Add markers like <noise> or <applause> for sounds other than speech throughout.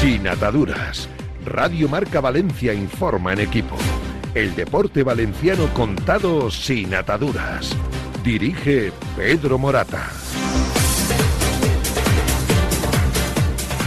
Sin ataduras. Radio Marca Valencia informa en equipo. El deporte valenciano contado sin ataduras. Dirige Pedro Morata.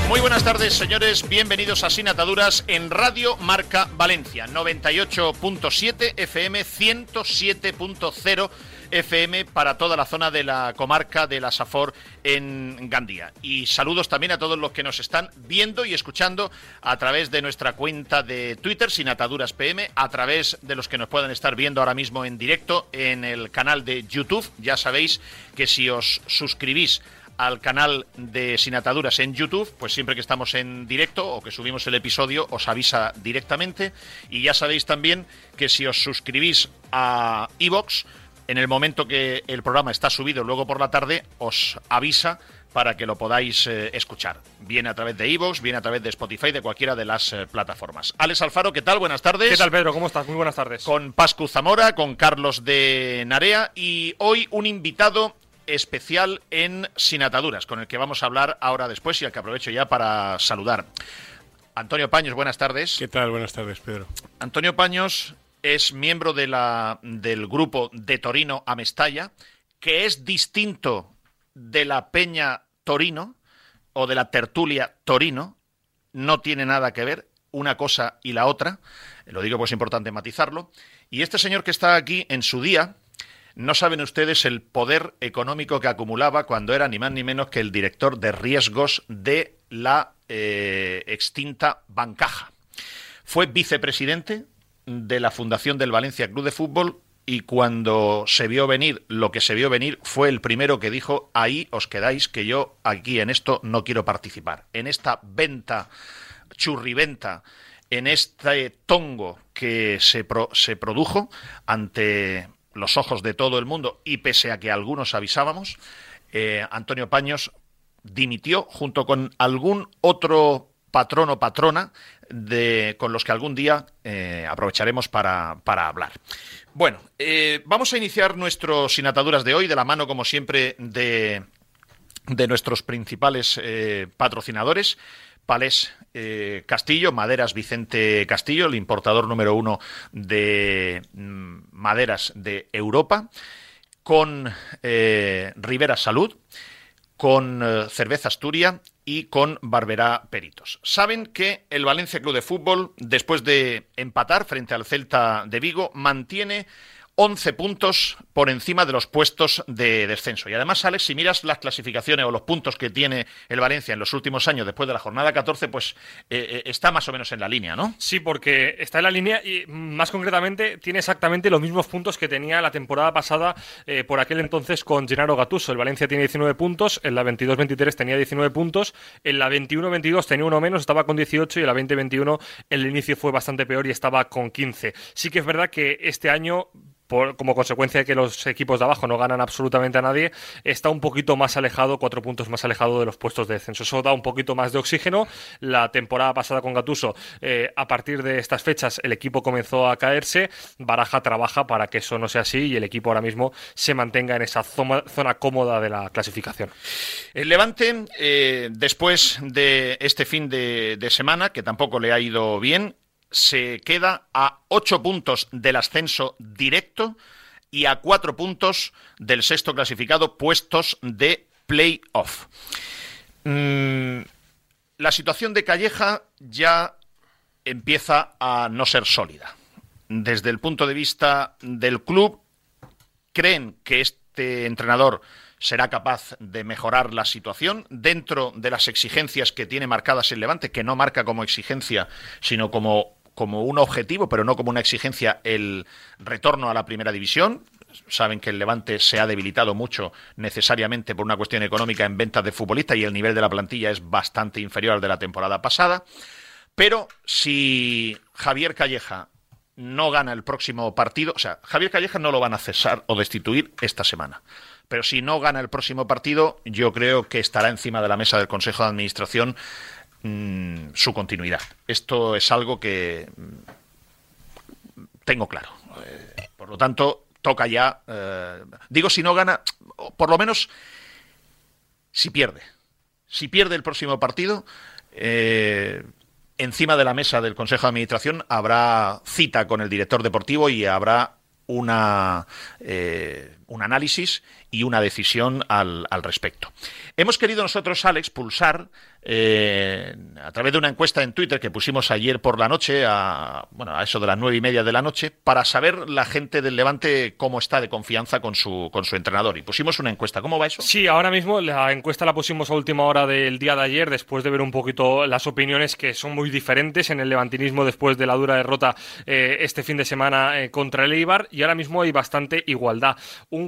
Muy buenas tardes, señores. Bienvenidos a Sin Ataduras en Radio Marca Valencia, 98.7 FM, 107.0 FM para toda la zona de la comarca de la Safor en Gandía. Y saludos también a todos los que nos están viendo y escuchando a través de nuestra cuenta de Twitter, Sin Ataduras PM, a través de los que nos puedan estar viendo ahora mismo en directo en el canal de YouTube. Ya sabéis que si os suscribís al canal de Sin Ataduras en YouTube, pues siempre que estamos en directo o que subimos el episodio os avisa directamente. Y ya sabéis también que si os suscribís a Evox, en el momento que el programa está subido luego por la tarde, os avisa para que lo podáis eh, escuchar. Viene a través de Evox, viene a través de Spotify, de cualquiera de las eh, plataformas. Alex Alfaro, ¿qué tal? Buenas tardes. ¿Qué tal, Pedro? ¿Cómo estás? Muy buenas tardes. Con Pascu Zamora, con Carlos de Narea y hoy un invitado especial en Sin Ataduras, con el que vamos a hablar ahora después y al que aprovecho ya para saludar. Antonio Paños, buenas tardes. ¿Qué tal? Buenas tardes, Pedro. Antonio Paños es miembro de la, del grupo de Torino a Mestalla, que es distinto de la Peña Torino o de la Tertulia Torino, no tiene nada que ver una cosa y la otra, lo digo pues es importante matizarlo, y este señor que está aquí en su día, no saben ustedes el poder económico que acumulaba cuando era ni más ni menos que el director de riesgos de la eh, extinta Bancaja. Fue vicepresidente de la fundación del Valencia Club de Fútbol y cuando se vio venir lo que se vio venir fue el primero que dijo ahí os quedáis que yo aquí en esto no quiero participar. En esta venta, churriventa, en este tongo que se, se produjo ante los ojos de todo el mundo y pese a que algunos avisábamos, eh, Antonio Paños dimitió junto con algún otro patrón o patrona de, con los que algún día eh, aprovecharemos para, hablar. Bueno, eh, vamos a iniciar nuestros sinataduras de hoy de la mano, como siempre, de, de nuestros principales patrocinadores. Palés eh, Castillo, Maderas Vicente Castillo, el importador número uno de mm, maderas de Europa, con eh, Rivera Salud, con eh, Cerveza Asturia y con Barberá Peritos. Saben que el Valencia Club de Fútbol, después de empatar frente al Celta de Vigo, mantiene 11 puntos por encima de los puestos de descenso. Y además, Alex, si miras las clasificaciones o los puntos que tiene el Valencia en los últimos años después de la jornada 14, pues eh, eh, está más o menos en la línea, ¿no? Sí, porque está en la línea y más concretamente tiene exactamente los mismos puntos que tenía la temporada pasada eh, por aquel entonces con Gennaro Gattuso. El Valencia tiene 19 puntos, en la 22-23 tenía 19 puntos, en la 21-22 tenía uno menos, estaba con 18 y en la 20-21 el inicio fue bastante peor y estaba con 15. Sí que es verdad que este año como consecuencia de que los equipos de abajo no ganan absolutamente a nadie, está un poquito más alejado, cuatro puntos más alejado de los puestos de descenso. Eso da un poquito más de oxígeno. La temporada pasada con Gatuso, eh, a partir de estas fechas, el equipo comenzó a caerse. Baraja trabaja para que eso no sea así y el equipo ahora mismo se mantenga en esa zona, cómoda de la clasificación. El Levante, eh, después de este fin de semana, que tampoco le ha ido bien, se queda a ocho puntos del ascenso directo y a cuatro puntos del sexto clasificado puestos de playoff. Mm, la situación de Calleja ya empieza a no ser sólida. Desde el punto de vista del club, creen que este entrenador será capaz de mejorar la situación dentro de las exigencias que tiene marcadas el Levante, que no marca como exigencia, sino como como un objetivo, pero no como una exigencia, el retorno a la primera división. Saben que el Levante se ha debilitado mucho necesariamente por una cuestión económica en ventas de futbolistas y el nivel de la plantilla es bastante inferior al de la temporada pasada. Pero si Javier Calleja no gana el próximo partido, o sea, Javier Calleja no lo van a cesar o destituir esta semana. Pero si no gana el próximo partido, yo creo que estará encima de la mesa del Consejo de Administración Mm, su continuidad. Esto es algo que mm, tengo claro. Eh, por lo tanto, toca ya. Eh, digo, si no gana, por lo menos si pierde. Si pierde el próximo partido, eh, encima de la mesa del Consejo de Administración habrá cita con el director deportivo y habrá una, un análisis y una decisión al, al, respecto. Hemos querido nosotros, Alex, pulsar eh, a través de una encuesta en Twitter que pusimos ayer por la noche, a, bueno, a eso de las nueve y media de la noche, para saber la gente del Levante cómo está de confianza con su, con su entrenador. Y pusimos una encuesta. ¿Cómo va eso? Sí, ahora mismo la encuesta la pusimos a última hora del día de ayer, después de ver un poquito las opiniones que son muy diferentes en el levantinismo después de la dura derrota eh, este fin de semana eh, contra el Eibar. Y ahora mismo hay bastante igualdad.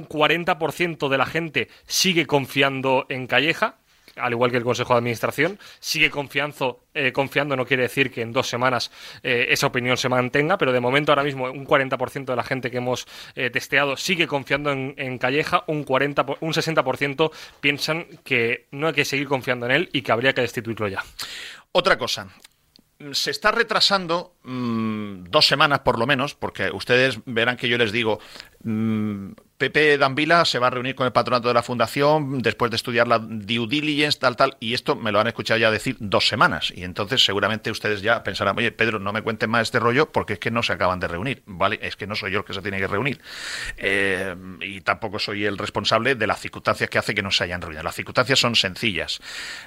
40% de la gente sigue confiando en Calleja, al igual que el Consejo de Administración, sigue confiando, eh, confiando no quiere decir que en dos semanas eh, esa opinión se mantenga, pero de momento ahora mismo un 40% de la gente que hemos eh, testeado sigue confiando en, Calleja, un, 40, un 60% piensan que no hay que seguir confiando en él y que habría que destituirlo ya. Otra cosa, se está retrasando mmm, dos semanas por lo menos, porque ustedes verán que yo les digo, mmm, Pepe Dambila se va a reunir con el patronato de la fundación después de estudiar la due diligence, tal, tal, y esto me lo han escuchado ya decir dos semanas. Y entonces seguramente ustedes ya pensarán, oye, Pedro, no me cuenten más este rollo porque es que no se acaban de reunir, ¿vale? Es que no soy yo el que se tiene que reunir. Eh, y tampoco soy el responsable de las circunstancias que hace que no se hayan reunido. Las circunstancias son sencillas.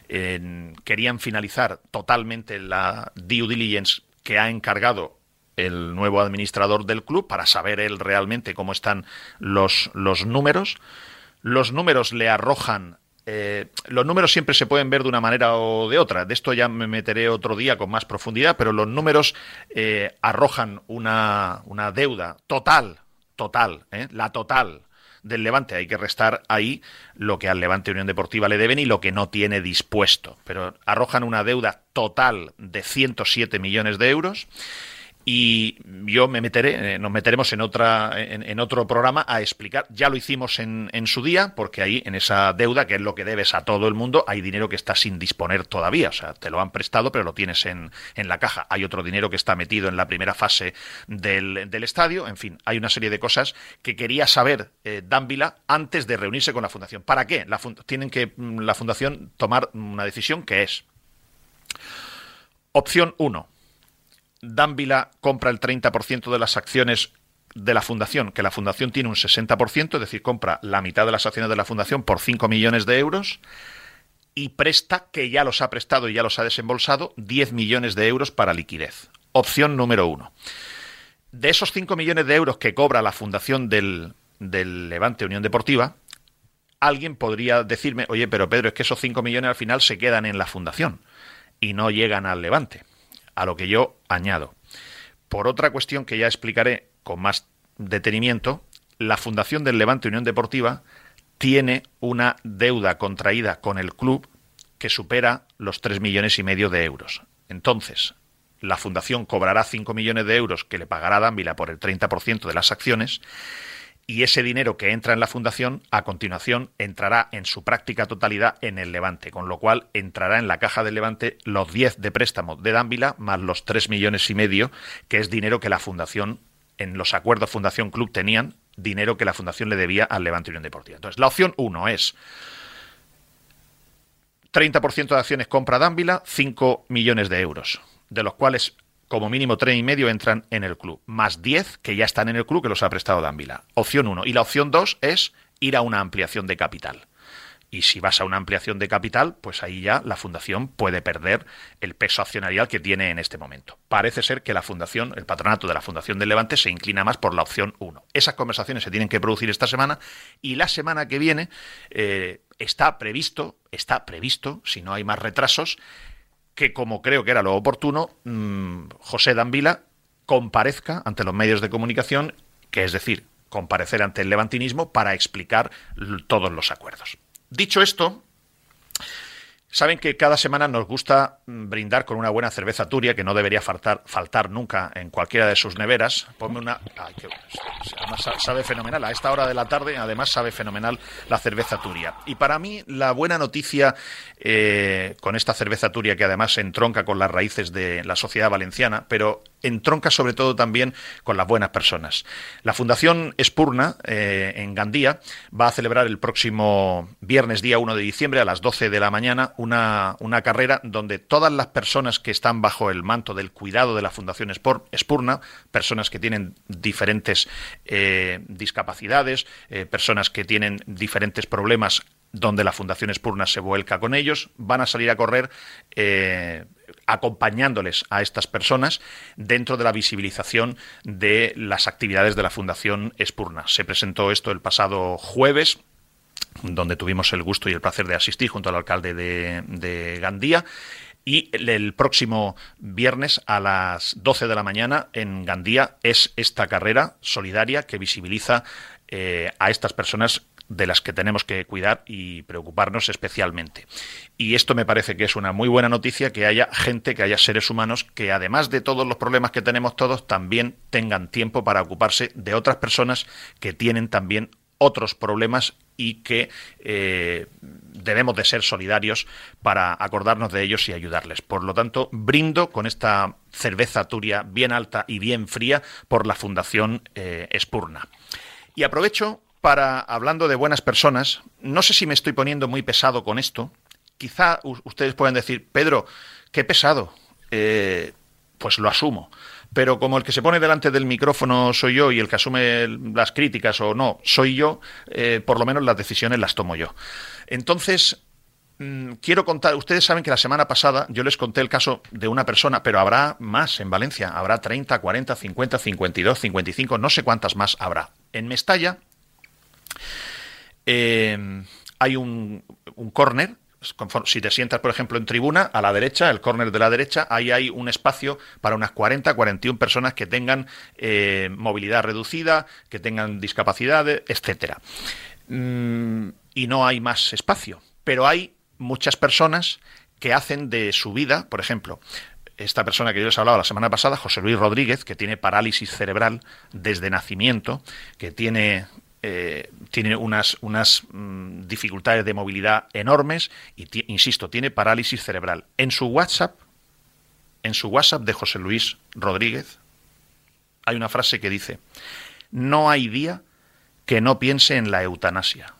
Querían finalizar totalmente la due diligence que ha encargado el nuevo administrador del club para saber él realmente cómo están los, los números. Los números le arrojan eh, los números siempre se pueden ver de una manera o de otra. De esto ya me meteré otro día con más profundidad, pero los números eh, arrojan una, una, deuda total, total, ¿eh? la total del Levante. Hay que restar ahí lo que al Levante Unión Deportiva le deben y lo que no tiene dispuesto. Pero arrojan una deuda total de 107 millones de euros y yo me meteré, eh, nos meteremos en otra, en, otro programa a explicar. Ya lo hicimos en, en, su día, porque ahí en esa deuda, que es lo que debes a todo el mundo, hay dinero que está sin disponer todavía. O sea, te lo han prestado, pero lo tienes en, en la caja. Hay otro dinero que está metido en la primera fase del, del estadio. En fin, hay una serie de cosas que quería saber eh, antes de reunirse con la fundación. ¿Para qué? La tienen que mm, la fundación tomar una decisión que es opción 1 Dávila compra el 30% de las acciones de la fundación, que la fundación tiene un 60%, es decir, compra la mitad de las acciones de la fundación por 5 millones de euros y presta, que ya los ha prestado y ya los ha desembolsado, 10 millones de euros para liquidez. Opción número uno. De esos 5 millones de euros que cobra la fundación del, del Levante Unión Deportiva, alguien podría decirme, oye, pero Pedro, es que esos 5 millones al final se quedan en la fundación y no llegan al Levante a lo que yo añado. Por otra cuestión que ya explicaré con más detenimiento, la Fundación del Levante Unión Deportiva tiene una deuda contraída con el club que supera los 3 millones y medio de euros. Entonces, la Fundación cobrará 5 millones de euros que le pagará Dávila por el 30% de las acciones y ese dinero que entra en la fundación a continuación entrará en su práctica totalidad en el Levante, con lo cual entrará en la caja del Levante los 10 de préstamo de Dávila más los 3 millones y medio, que es dinero que la fundación en los acuerdos Fundación Club tenían, dinero que la fundación le debía al Levante Unión Deportiva. Entonces, la opción 1 es 30% de acciones compra Dávila, 5 millones de euros, de los cuales como mínimo tres y medio entran en el club, más 10 que ya están en el club que los ha prestado Dávila. Opción 1. Y la opción 2 es ir a una ampliación de capital. Y si vas a una ampliación de capital, pues ahí ya la fundación puede perder el peso accionarial que tiene en este momento. Parece ser que la fundación, el patronato de la Fundación del Levante se inclina más por la opción 1. Esas conversaciones se tienen que producir esta semana y la semana que viene eh, está previsto, está previsto, si no hay más retrasos, que, como creo que era lo oportuno, mmm, José Dambila comparezca ante los medios de comunicación, que es decir, comparecer ante el levantinismo para explicar todos los acuerdos. Dicho esto, Saben que cada semana nos gusta brindar con una buena cerveza turia que no debería faltar, faltar nunca en cualquiera de sus neveras. Ponme una. Ay, qué, además sabe fenomenal. A esta hora de la tarde, además, sabe fenomenal la cerveza turia. Y para mí, la buena noticia eh, con esta cerveza turia, que además se entronca con las raíces de la sociedad valenciana, pero entronca sobre todo también con las buenas personas. La Fundación Espurna, eh, en Gandía, va a celebrar el próximo viernes, día 1 de diciembre, a las 12 de la mañana, una, una carrera donde todas las personas que están bajo el manto del cuidado de la Fundación Espurna, personas que tienen diferentes eh, discapacidades, eh, personas que tienen diferentes problemas donde la Fundación Espurna se vuelca con ellos, van a salir a correr acompañándoles a estas personas dentro de la visibilización de las actividades de la Fundación Espurna. Se presentó esto el pasado jueves donde tuvimos el gusto y el placer de asistir junto al alcalde de, Gandía. Y el próximo viernes a las 12 de la mañana en Gandía es esta carrera solidaria que visibiliza eh, a estas personas de las que tenemos que cuidar y preocuparnos especialmente. Y esto me parece que es una muy buena noticia, que haya gente, que haya seres humanos que además de todos los problemas que tenemos todos, también tengan tiempo para ocuparse de otras personas que tienen también otros problemas y que eh, debemos de ser solidarios para acordarnos de ellos y ayudarles. Por lo tanto, brindo con esta cerveza turia bien alta y bien fría por la Fundación eh, Espurna. Y aprovecho para, hablando de buenas personas, no sé si me estoy poniendo muy pesado con esto. Quizá ustedes pueden decir, Pedro, qué pesado. Eh, pues lo asumo. Pero como el que se pone delante del micrófono soy yo y el que asume las críticas o no soy yo, eh, por lo menos las decisiones las tomo yo. Entonces, mm, quiero contar, ustedes saben que la semana pasada yo les conté el caso de una persona, pero habrá más en Valencia, habrá 30, 40, 50, 52, 55, no sé cuántas más habrá. En Mestalla eh, hay un, un córner si te sientas, por ejemplo, en tribuna, a la derecha, el córner de la derecha, ahí hay un espacio para unas 40, 41 personas que tengan eh, movilidad reducida, que tengan discapacidades, etcétera. Mm, y no hay más espacio. Pero hay muchas personas que hacen de su vida, por ejemplo, esta persona que yo les hablaba la semana pasada, José Luis Rodríguez, que tiene parálisis cerebral desde nacimiento, que tiene eh, tiene unas, unas mm, dificultades de movilidad enormes y, insisto, tiene parálisis cerebral. En su WhatsApp, en su WhatsApp de José Luis Rodríguez, hay una frase que dice, no hay día que no piense en la eutanasia.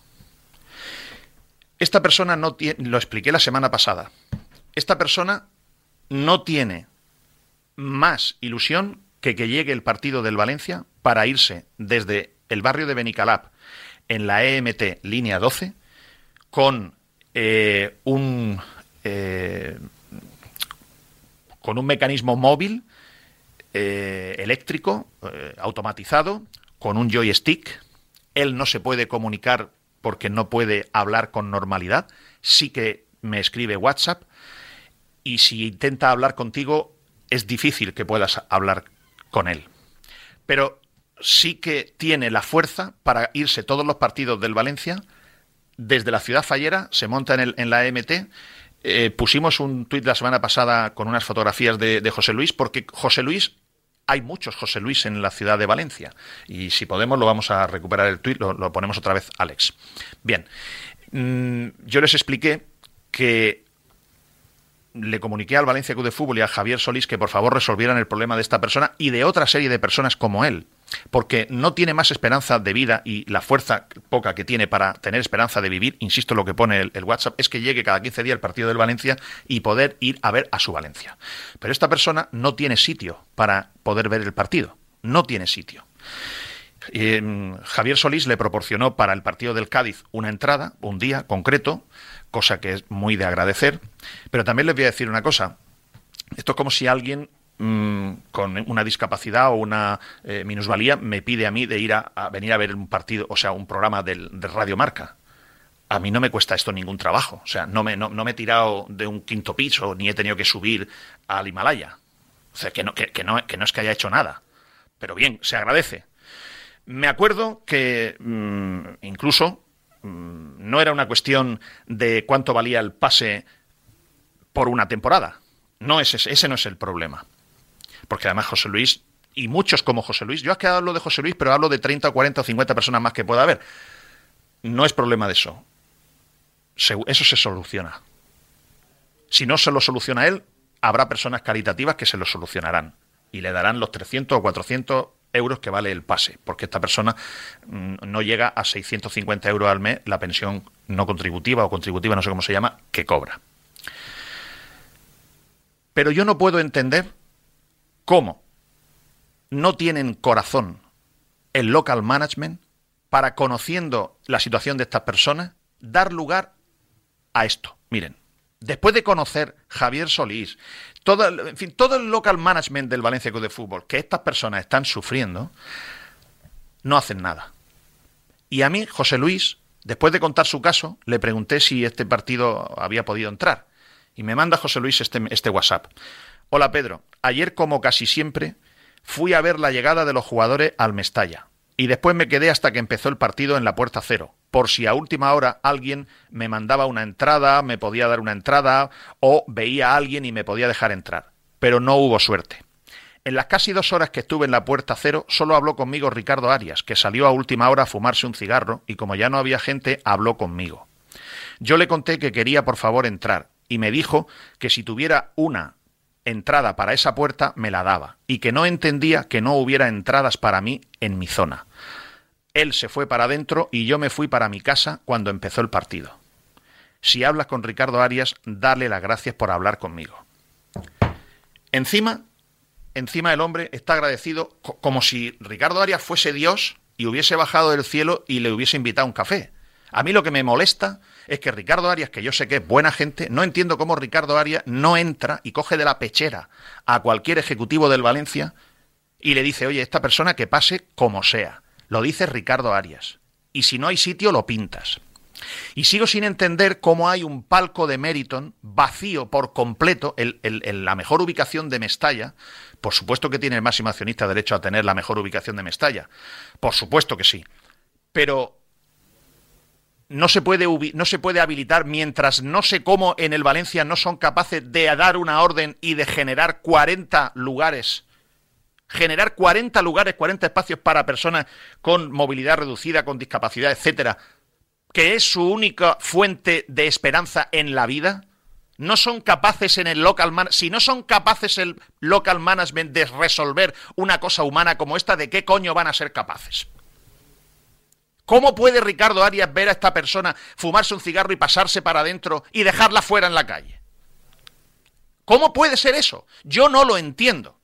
Esta persona no tiene, lo expliqué la semana pasada, esta persona no tiene más ilusión que que llegue el partido del Valencia para irse desde el barrio de Benicalap en la EMT línea 12 con eh, un eh, con un mecanismo móvil eh, eléctrico automatizado con un joystick. Él no se puede comunicar porque no puede hablar con normalidad. Sí que me escribe WhatsApp. Y si intenta hablar contigo es difícil que puedas hablar con él. Pero sí que tiene la fuerza para irse todos los partidos del Valencia desde la ciudad fallera, se monta en, la EMT. Eh, pusimos un tuit la semana pasada con unas fotografías de, José Luis, porque José Luis hay muchos José Luis en la ciudad de Valencia. Y si podemos, lo vamos a recuperar el tuit, lo, ponemos otra vez, Alex. Bien, mm, yo les expliqué que le comuniqué al Valencia Club de Fútbol y a Javier Solís que por favor resolvieran el problema de esta persona y de otra serie de personas como él porque no tiene más esperanza de vida y la fuerza poca que tiene para tener esperanza de vivir, insisto lo que pone el, WhatsApp, es que llegue cada 15 días el partido del Valencia y poder ir a ver a su Valencia. Pero esta persona no tiene sitio para poder ver el partido, no tiene sitio. Mm, Javier Solís le proporcionó para el partido del Cádiz una entrada, un día concreto, cosa que es muy de agradecer, pero también les voy a decir una cosa. Esto es como si alguien Mm, con una discapacidad o una eh, minusvalía me pide a mí de ir a, venir a ver un partido, o sea, un programa de Radio Marca. A mí no me cuesta esto ningún trabajo. O sea, no me, no, me he tirado de un quinto piso ni he tenido que subir al Himalaya. O sea, que no, que, no, que no es que haya hecho nada. Pero bien, se agradece. Me acuerdo que mm, incluso mm, no era una cuestión de cuánto valía el pase por una temporada. No es ese, ese no es el problema porque además José Luis, y muchos como José Luis, yo que hablo de José Luis, pero hablo de 30, 40 o 50 personas más que pueda haber. No es problema de eso. Eso se soluciona. Si no se lo soluciona él, habrá personas caritativas que se lo solucionarán. y le darán los 300 o 400 euros que vale el pase, porque esta persona mm, no llega a 650 euros al mes la pensión no contributiva o contributiva, no sé cómo se llama, que cobra. Pero yo no puedo entender cómo no tienen corazón el local management para, conociendo la situación de estas personas, dar lugar a esto. Miren, después de conocer Javier Solís, todo, en fin, todo el local management del Valencia Club de Fútbol, que estas personas están sufriendo, no hacen nada. Y a mí, José Luis, después de contar su caso, le pregunté si este partido había podido entrar. Y me manda José Luis este, este WhatsApp. Hola Pedro, ayer como casi siempre fui a ver la llegada de los jugadores al Mestalla y después me quedé hasta que empezó el partido en la puerta cero, por si a última hora alguien me mandaba una entrada, me podía dar una entrada o veía a alguien y me podía dejar entrar. Pero no hubo suerte. En las casi dos horas que estuve en la puerta cero, solo habló conmigo Ricardo Arias, que salió a última hora a fumarse un cigarro y como ya no había gente, habló conmigo. Yo le conté que quería por favor entrar y me dijo que si tuviera una entrada para esa puerta me la daba y que no entendía que no hubiera entradas para mí en mi zona. Él se fue para adentro y yo me fui para mi casa cuando empezó el partido. Si hablas con Ricardo Arias, dale las gracias por hablar conmigo. Encima, encima el hombre está agradecido como si Ricardo Arias fuese Dios y hubiese bajado del cielo y le hubiese invitado un café. A mí lo que me molesta es que Ricardo Arias, que yo sé que es buena gente, no entiendo cómo Ricardo Arias no entra y coge de la pechera a cualquier ejecutivo del Valencia y le dice, oye, esta persona que pase como sea. Lo dice Ricardo Arias. Y si no hay sitio, lo pintas. Y sigo sin entender cómo hay un palco de Meriton vacío por completo en la mejor ubicación de Mestalla. Por supuesto que tiene el máximo accionista derecho a tener la mejor ubicación de Mestalla. Por supuesto que sí. Pero no se puede no se puede habilitar mientras no sé cómo en el Valencia no son capaces de dar una orden y de generar 40 lugares generar 40 lugares, 40 espacios para personas con movilidad reducida, con discapacidad, etcétera, que es su única fuente de esperanza en la vida? ¿No son capaces en el local man si no son capaces el local management de resolver una cosa humana como esta, ¿de qué coño van a ser capaces? ¿Cómo puede Ricardo Arias ver a esta persona fumarse un cigarro y pasarse para adentro y dejarla fuera en la calle? ¿Cómo puede ser eso? Yo no lo entiendo.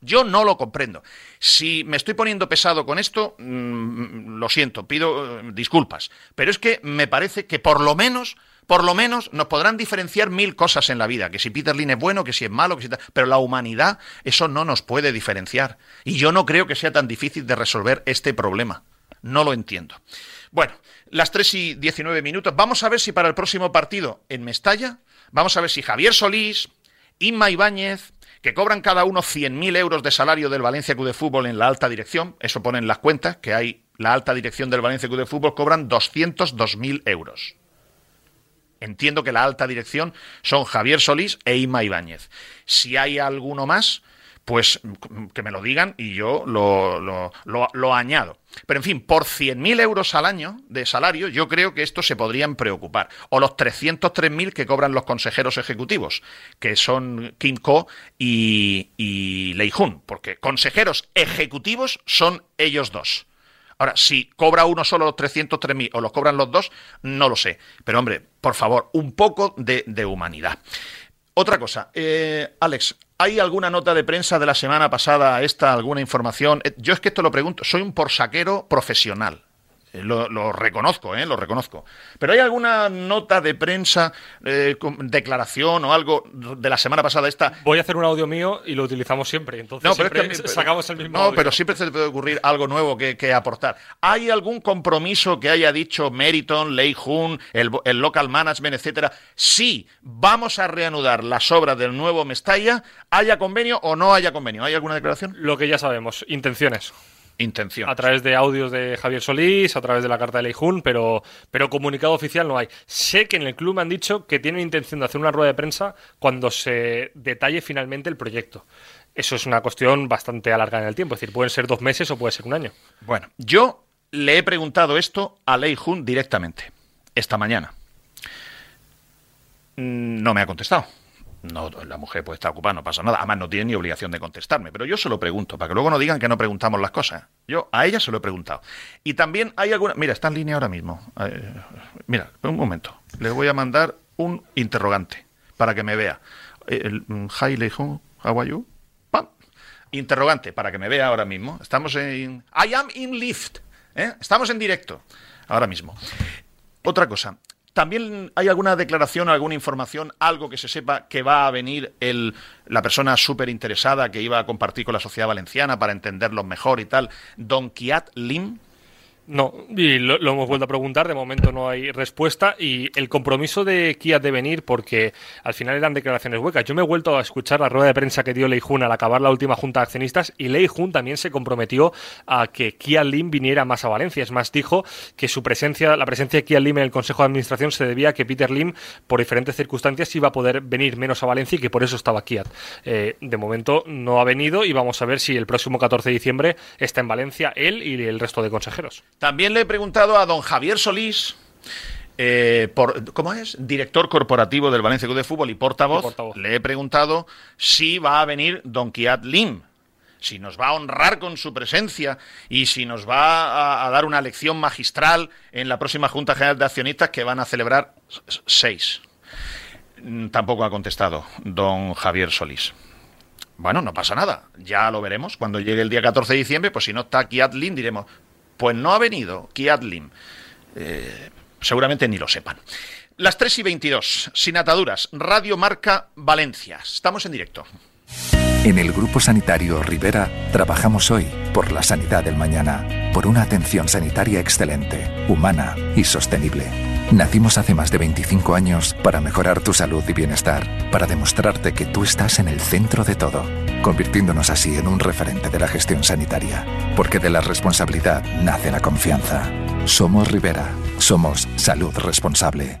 Yo no lo comprendo. Si me estoy poniendo pesado con esto, mm, lo siento, pido eh, disculpas. Pero es que me parece que por lo menos, por lo menos nos podrán diferenciar mil cosas en la vida. Que si Peter Lin es bueno, que si es malo, que si pero la humanidad, eso no nos puede diferenciar. Y yo no creo que sea tan difícil de resolver este problema. No lo entiendo. Bueno, las 3 y 19 minutos. Vamos a ver si para el próximo partido en Mestalla, vamos a ver si Javier Solís, Inma Ibáñez, que cobran cada uno 100.000 euros de salario del Valencia Club de Fútbol en la alta dirección, eso ponen las cuentas, que hay la alta dirección del Valencia Club de Fútbol, cobran 202.000 euros. Entiendo que la alta dirección son Javier Solís e Ima Ibáñez. Si hay alguno más, pues que me lo digan y yo lo, lo, añado. Pero en fin, por 100.000 euros al año de salario, yo creo que esto se podrían preocupar. O los 303.000 que cobran los consejeros ejecutivos, que son Kim Ko y, y Lei Jun, porque consejeros ejecutivos son ellos dos. Ahora, si cobra uno solo los 303.000 o los cobran los dos, no lo sé. Pero hombre, por favor, un poco de, de humanidad. Otra cosa, eh, Alex, ¿hay alguna nota de prensa de la semana pasada, esta, alguna información? Eh, yo es que esto lo pregunto, soy un porsaquero profesional. Eh, lo, reconozco, ¿eh? lo reconozco. Pero ¿hay alguna nota de prensa, eh, declaración o algo de la semana pasada esta? Voy a hacer un audio mío y lo utilizamos siempre. Entonces siempre sacamos el mismo No, pero siempre se te puede ocurrir algo nuevo que, aportar. ¿Hay algún compromiso que haya dicho Meriton, Lei Jun, el, el local management, etcétera? Sí, vamos a reanudar las obras del nuevo Mestalla, haya convenio o no haya convenio. ¿Hay alguna declaración? Lo que ya sabemos, intenciones intención. A través de audios de Javier Solís, a través de la carta de Leijun, pero, pero comunicado oficial no hay. Sé que en el club me han dicho que tienen intención de hacer una rueda de prensa cuando se detalle finalmente el proyecto. Eso es una cuestión bastante alargada en el tiempo, es decir, pueden ser dos meses o puede ser un año. Bueno, yo le he preguntado esto a Leijun directamente, esta mañana. Mm, no me ha contestado No, la mujer puede estar ocupada, no pasa nada. Además, no tiene ni obligación de contestarme. Pero yo se lo pregunto, para que luego no digan que no preguntamos las cosas. Yo a ella se lo he preguntado. Y también hay alguna. Mira, está en línea ahora mismo. Eh, mira, un momento. Le voy a mandar un interrogante para que me vea. El, hi, Leijun, how? ¡Pam! Interrogante para que me vea ahora mismo. Estamos en. I am in lift. ¿eh? Estamos en directo ahora mismo. Otra cosa, ¿También hay alguna declaración, alguna información, algo que se sepa que va a venir el, la persona súper interesada que iba a compartir con la sociedad valenciana para entenderlo mejor y tal, Don Kiat Lim? No, y lo, hemos vuelto a preguntar, de momento no hay respuesta y el compromiso de Kia de venir, porque al final eran declaraciones huecas. Yo me he vuelto a escuchar la rueda de prensa que dio Lei Jun al acabar la última junta de accionistas y Lei Jun también se comprometió a que Kia Lim viniera más a Valencia. Es más, dijo que su presencia, la presencia de Kia Lim en el Consejo de Administración se debía a que Peter Lim, por diferentes circunstancias, iba a poder venir menos a Valencia y que por eso estaba Kia. Eh, de momento no ha venido y vamos a ver si el próximo 14 de diciembre está en Valencia él y el resto de consejeros. También le he preguntado a don Javier Solís, eh, por, ¿cómo es? Director corporativo del Valencia Club de Fútbol y portavoz, Le he preguntado si va a venir don Kiat Lim, si nos va a honrar con su presencia y si nos va a, dar una lección magistral en la próxima Junta General de Accionistas que van a celebrar seis. Mm, tampoco ha contestado don Javier Solís. Bueno, no pasa nada, ya lo veremos. Cuando llegue el día 14 de diciembre, pues si no está Kiat Lim, diremos, pues no ha venido Kiatlim. Eh, seguramente ni lo sepan. Las 3 y 22, sin ataduras, Radio Marca Valencia. Estamos en directo. En el Grupo Sanitario Rivera trabajamos hoy por la sanidad del mañana, por una atención sanitaria excelente, humana y sostenible. Nacimos hace más de 25 años para mejorar tu salud y bienestar, para demostrarte que tú estás en el centro de todo, convirtiéndonos así en un referente de la gestión sanitaria, porque de la responsabilidad nace la confianza. Somos Rivera, somos salud responsable.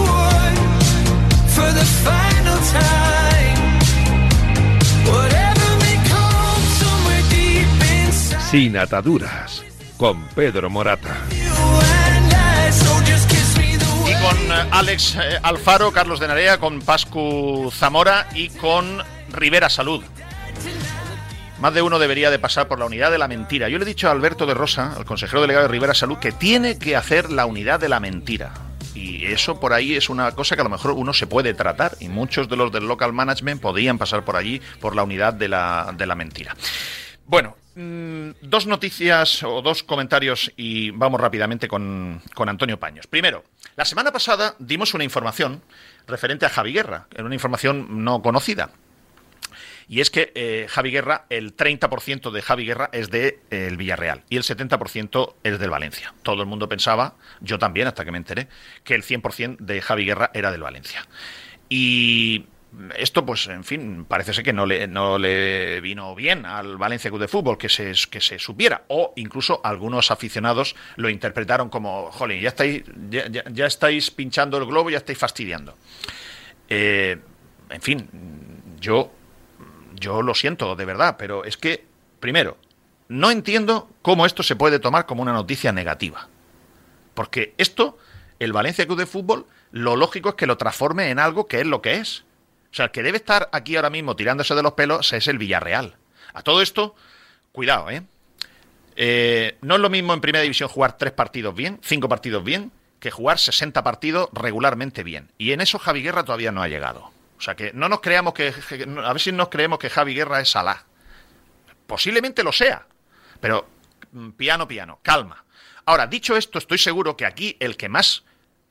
Sin ataduras, con Pedro Morata. Y con eh, Alex eh, Alfaro, Carlos de Narea, con Pascu Zamora y con Rivera Salud. Más de uno debería de pasar por la unidad de la mentira. Yo le he dicho a Alberto de Rosa, al consejero delegado de Rivera Salud, que tiene que hacer la unidad de la mentira. Y eso por ahí es una cosa que a lo mejor uno se puede tratar. Y muchos de los del local management podían pasar por allí por la unidad de la, de la mentira. Bueno, dos noticias o dos comentarios y vamos rápidamente con, Antonio Paños. Primero, la semana pasada dimos una información referente a Javi Guerra, una información no conocida. Y es que eh, Javi Guerra, el 30% de Javi Guerra es de eh, Villarreal y el 70% es del Valencia. Todo el mundo pensaba, yo también hasta que me enteré, que el 100% de Javi Guerra era del Valencia. Y esto, pues, en fin, parece ser que no le, no le vino bien al Valencia Club de Fútbol que se, que se supiera. O incluso algunos aficionados lo interpretaron como, jolín, ya estáis, ya, estáis pinchando el globo, ya estáis fastidiando. Eh, en fin, yo, yo lo siento, de verdad, pero es que, primero, no entiendo cómo esto se puede tomar como una noticia negativa. Porque esto, el Valencia Club de Fútbol, lo lógico es que lo transforme en algo que es lo que es o sea, el que debe estar aquí ahora mismo tirándose de los pelos es el Villarreal. A todo esto, cuidado, ¿eh? ¿eh? no es lo mismo en primera división jugar tres partidos bien, cinco partidos bien, que jugar 60 partidos regularmente bien. Y en eso Javi Guerra todavía no ha llegado. O sea que no nos creamos que. A ver si nos creemos que Javi Guerra es Salah. Posiblemente lo sea. Pero mm, piano, piano, calma. Ahora, dicho esto, estoy seguro que aquí el que más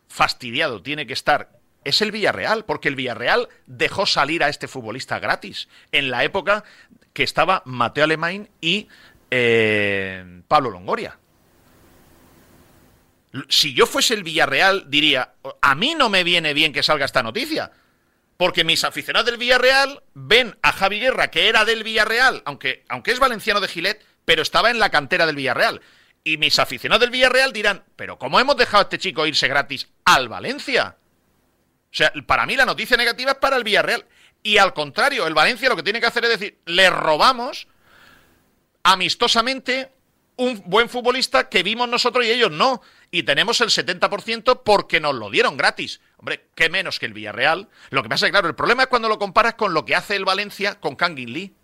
fastidiado tiene que estar es el Villarreal, porque el Villarreal dejó salir a este futbolista gratis en la época que estaba Mateo Alemán y eh, Pablo Longoria. Si yo fuese el Villarreal, diría, a mí no me viene bien que salga esta noticia, porque mis aficionados del Villarreal ven a Javi Guerra, que era del Villarreal, aunque, aunque es valenciano de Gilet, pero estaba en la cantera del Villarreal. Y mis aficionados del Villarreal dirán, pero ¿cómo hemos dejado a este chico irse gratis al Valencia? O sea, para mí la noticia negativa es para el Villarreal. Y al contrario, el Valencia lo que tiene que hacer es decir, le robamos amistosamente un buen futbolista que vimos nosotros y ellos no. Y tenemos el 70% porque nos lo dieron gratis. Hombre, qué menos que el Villarreal. Lo que pasa es claro, el problema es cuando lo comparas con lo que hace el Valencia con Kangin Lee.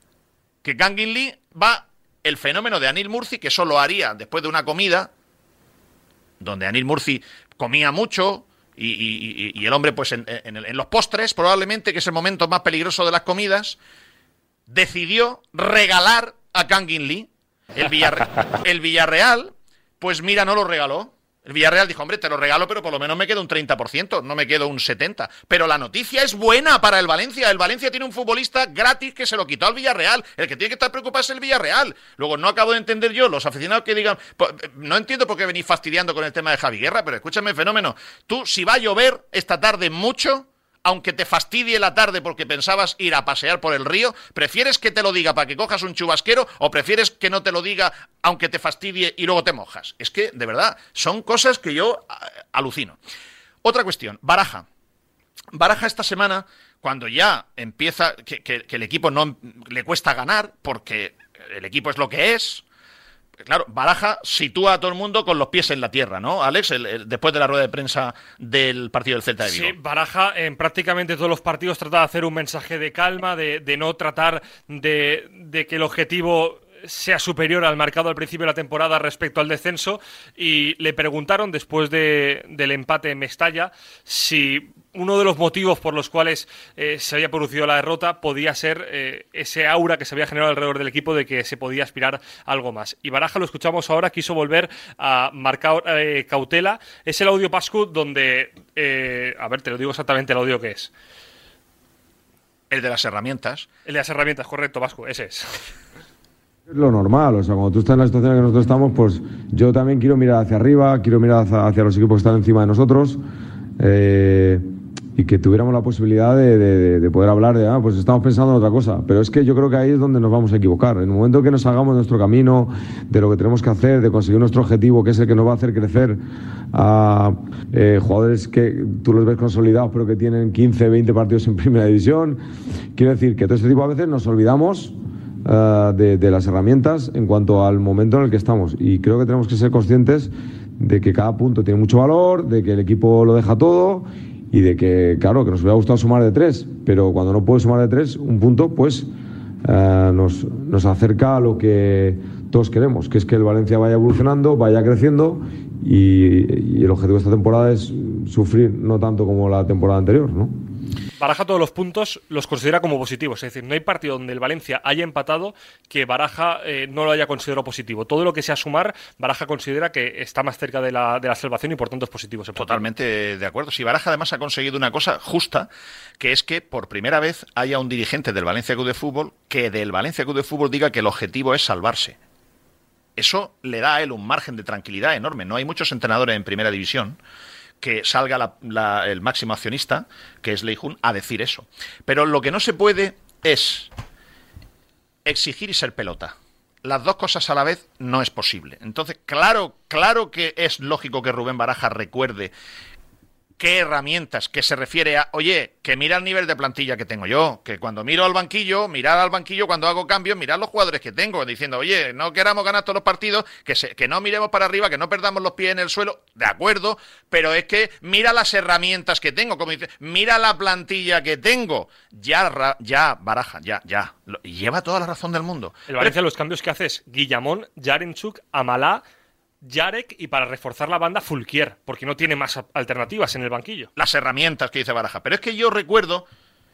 Que Kangin Lee va el fenómeno de Anil Murci, que eso lo haría después de una comida, donde Anil Murci comía mucho, y, el hombre, pues en, los postres, probablemente, que es el momento más peligroso de las comidas, decidió regalar a Kangin Lee. El, el Villarreal, pues mira, no lo regaló. El Villarreal dijo, hombre, te lo regalo, pero por lo menos me quedo un 30%, no me quedo un 70%. Pero la noticia es buena para el Valencia. El Valencia tiene un futbolista gratis que se lo quitó al Villarreal. El que tiene que estar preocupado es el Villarreal. Luego, no acabo de entender yo, los aficionados que digan, no entiendo por qué venís fastidiando con el tema de Javi Guerra, pero escúchame, fenómeno. Tú, si va a llover esta tarde mucho, aunque te fastidie la tarde porque pensabas ir a pasear por el río, ¿prefieres que te lo diga para que cojas un chubasquero o prefieres que no te lo diga aunque te fastidie y luego te mojas? Es que, de verdad, son cosas que yo ah, alucino. Otra cuestión, Baraja. Baraja esta semana, cuando ya empieza, que, que el equipo no le cuesta ganar, porque el equipo es lo que es, claro, Baraja sitúa a todo el mundo con los pies en la tierra, ¿no, Alex? después de la rueda de prensa del partido del Celta de Vigo. Sí, Baraja en prácticamente todos los partidos trata de hacer un mensaje de calma, de, no tratar de, que el objetivo sea superior al marcado al principio de la temporada respecto al descenso y le preguntaron después de, del empate en Mestalla si uno de los motivos por los cuales eh, se había producido la derrota podía ser eh, ese aura que se había generado alrededor del equipo de que se podía aspirar a algo más. Y Baraja, lo escuchamos ahora, quiso volver a marcar eh, cautela. Es el audio Pascu donde, a ver, te lo digo exactamente el audio que es. El de las herramientas. El de las herramientas, correcto, Vasco, ese es. Es lo normal, o sea, cuando tú estás en la situación en que nosotros estamos, pues yo también quiero mirar hacia arriba, quiero mirar hacia, los equipos que están encima de nosotros. Eh, y que tuviéramos la posibilidad de, poder hablar de, ah, pues estamos pensando en otra cosa. Pero es que yo creo que ahí es donde nos vamos a equivocar. En el momento que nos hagamos nuestro camino, de lo que tenemos que hacer, de conseguir nuestro objetivo, que es el que nos va a hacer crecer a eh, jugadores que tú los ves consolidados, pero que tienen 15, 20 partidos en primera división, quiero decir que todo este tipo a veces nos olvidamos. Eh, de, de las herramientas en cuanto al momento en el que estamos y creo que tenemos que ser conscientes de que cada punto tiene mucho valor, de que el equipo lo deja todo y de que, claro, que nos hubiera gustado sumar de tres, pero cuando no puedes sumar de tres, un punto, pues eh, nos, nos acerca a lo que todos queremos, que es que el Valencia vaya evolucionando, vaya creciendo y, y el objetivo de esta temporada es sufrir no tanto como la temporada anterior, ¿no? Baraja todos los puntos los considera como positivos. Es decir, no hay partido donde el Valencia haya empatado que Baraja eh, no lo haya considerado positivo. Todo lo que sea sumar, Baraja considera que está más cerca de la, de la salvación y por tanto es positivo. Totalmente de acuerdo. Si Baraja además ha conseguido una cosa justa, que es que por primera vez haya un dirigente del Valencia Club de Fútbol que del Valencia Club de Fútbol diga que el objetivo es salvarse. Eso le da a él un margen de tranquilidad enorme. No hay muchos entrenadores en primera división que salga el máximo accionista, que es Leijun, a decir eso. Pero lo que no se puede es exigir y ser pelota. Las dos cosas a la vez no es posible. Entonces, claro, claro que es lógico que Rubén Baraja recuerde qué herramientas, que se refiere a, oye, que mira el nivel de plantilla que tengo yo, que cuando miro al banquillo, mirar al banquillo cuando hago cambios, mirar los jugadores que tengo, diciendo, oye, no queramos ganar todos los partidos, que, se, que no miremos para arriba, que no perdamos los pies en el suelo, de acuerdo, pero es que mira las herramientas que tengo, como dice, mira la plantilla que tengo, ya, ya, baraja, ya, ya, lleva toda la razón del mundo. El Valencia los cambios que haces, Guillamón, Jarenchuk, Amalá, Jarek y para reforzar la banda Fulquier, porque no tiene más alternativas en el banquillo. Las herramientas que dice Baraja. Pero es que yo recuerdo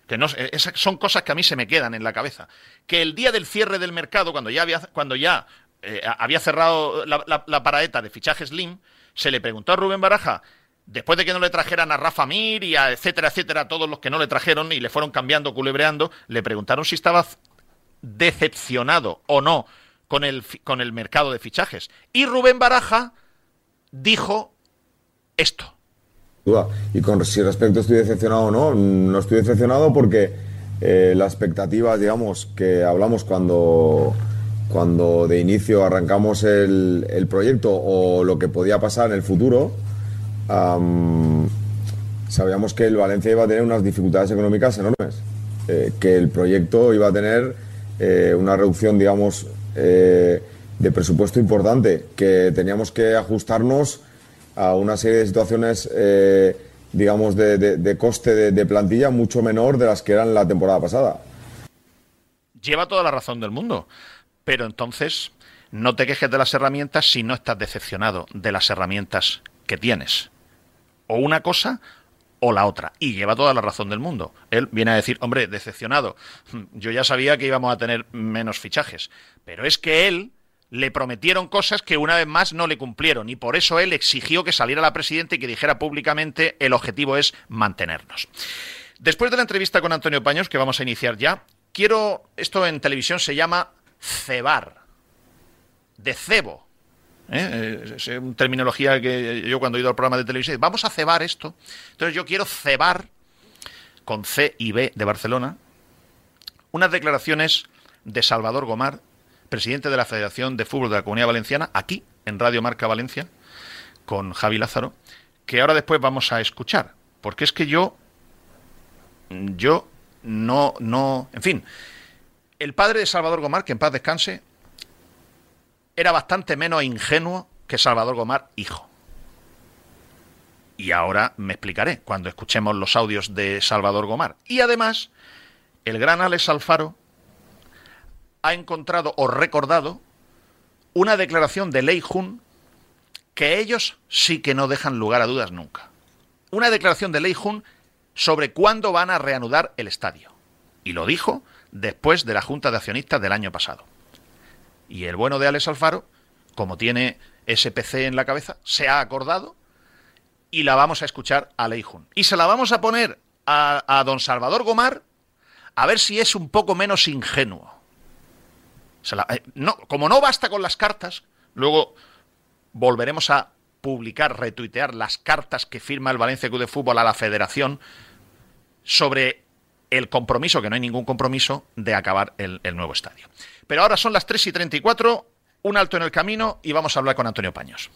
que no, esas son cosas que a mí se me quedan en la cabeza. Que el día del cierre del mercado, cuando ya, había, cuando ya eh, había cerrado la, la, paraeta de fichajes Slim, se le preguntó a Rubén Baraja, después de que no le trajeran a Rafa Mir y a etcétera, etcétera, todos los que no le trajeron y le fueron cambiando, culebreando, le preguntaron si estaba decepcionado o no con el, con el mercado de fichajes. Y Rubén Baraja dijo esto. Y con si respecto estoy decepcionado o no, no estoy decepcionado porque eh, las expectativas, digamos, que hablamos cuando, cuando de inicio arrancamos el, el proyecto o lo que podía pasar en el futuro, sabíamos que el Valencia iba a tener unas dificultades económicas enormes, eh, que el proyecto iba a tener eh, una reducción, digamos, de presupuesto importante, que teníamos que ajustarnos a una serie de situaciones, eh, digamos, de, coste de, plantilla mucho menor de las que eran la temporada pasada. Lleva toda la razón del mundo, pero entonces no te quejes de las herramientas si no estás decepcionado de las herramientas que tienes. O una cosa o la otra. Y lleva toda la razón del mundo. Él viene a decir, hombre, decepcionado. Yo ya sabía que íbamos a tener menos fichajes. Pero es que él le prometieron cosas que una vez más no le cumplieron y por eso él exigió que saliera la presidenta y que dijera públicamente el objetivo es mantenernos. Después de la entrevista con Antonio Paños, que vamos a iniciar ya, quiero, esto en televisión se llama cebar, de cebo. ¿Eh? Es una terminología que yo cuando he ido al programa de televisión, vamos a cebar esto. Entonces yo quiero cebar, con C y B de Barcelona, unas declaraciones de Salvador Gomar, presidente de la Federación de Fútbol de la Comunidad Valenciana, aquí en Radio Marca Valencia, con Javi Lázaro, que ahora después vamos a escuchar. Porque es que yo, yo no, no, en fin, el padre de Salvador Gomar, que en paz descanse, era bastante menos ingenuo que Salvador Gomar, hijo. Y ahora me explicaré cuando escuchemos los audios de Salvador Gomar. Y además, el gran Alex Alfaro ha encontrado o recordado una declaración de Lei Jun que ellos sí que no dejan lugar a dudas nunca. Una declaración de Lei Jun sobre cuándo van a reanudar el estadio. Y lo dijo después de la Junta de Accionistas del año pasado. Y el bueno de Alex Alfaro, como tiene SPC en la cabeza, se ha acordado y la vamos a escuchar a Lei Jun. Y se la vamos a poner a, don Salvador Gomar a ver si es un poco menos ingenuo. Eh, como no basta con las cartas, luego volveremos a publicar, retuitear las cartas que firma el Valencia Club de Fútbol a la Federación sobre el compromiso, que no hay ningún compromiso, de acabar el, nuevo estadio. Pero ahora son las 3 y 34, un alto en el camino y vamos a hablar con Antonio Paños.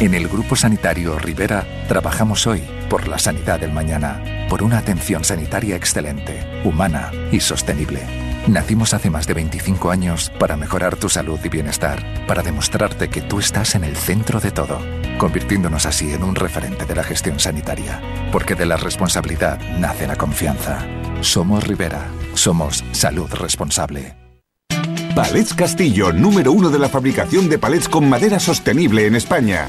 En el Grupo Sanitario Rivera trabajamos hoy por la sanidad del mañana, por una atención sanitaria excelente, humana y sostenible Nacimos hace más de 25 años para mejorar tu salud y bienestar, para demostrarte que tú estás en el centro de todo, convirtiéndonos así en un referente de la gestión sanitaria. Porque de la responsabilidad nace la confianza. Somos Rivera, somos salud responsable. Palets Castillo, número uno de la fabricación de palets con madera sostenible en España.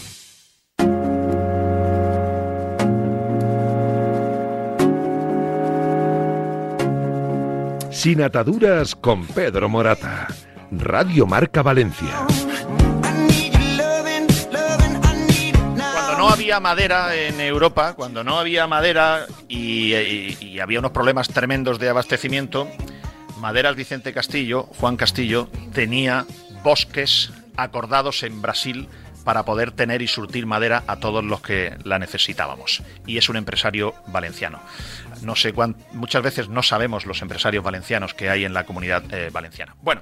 Sin ataduras con Pedro Morata. Radio Marca Valencia. Cuando no había madera en Europa, cuando no había madera y, había unos problemas tremendos de abastecimiento, Maderas Vicente Castillo, Juan Castillo, tenía bosques acordados en Brasil para poder tener y surtir madera a todos los que la necesitábamos. Y es un empresario valenciano no sé muchas veces no sabemos los empresarios valencianos que hay en la comunidad eh, valenciana. Bueno.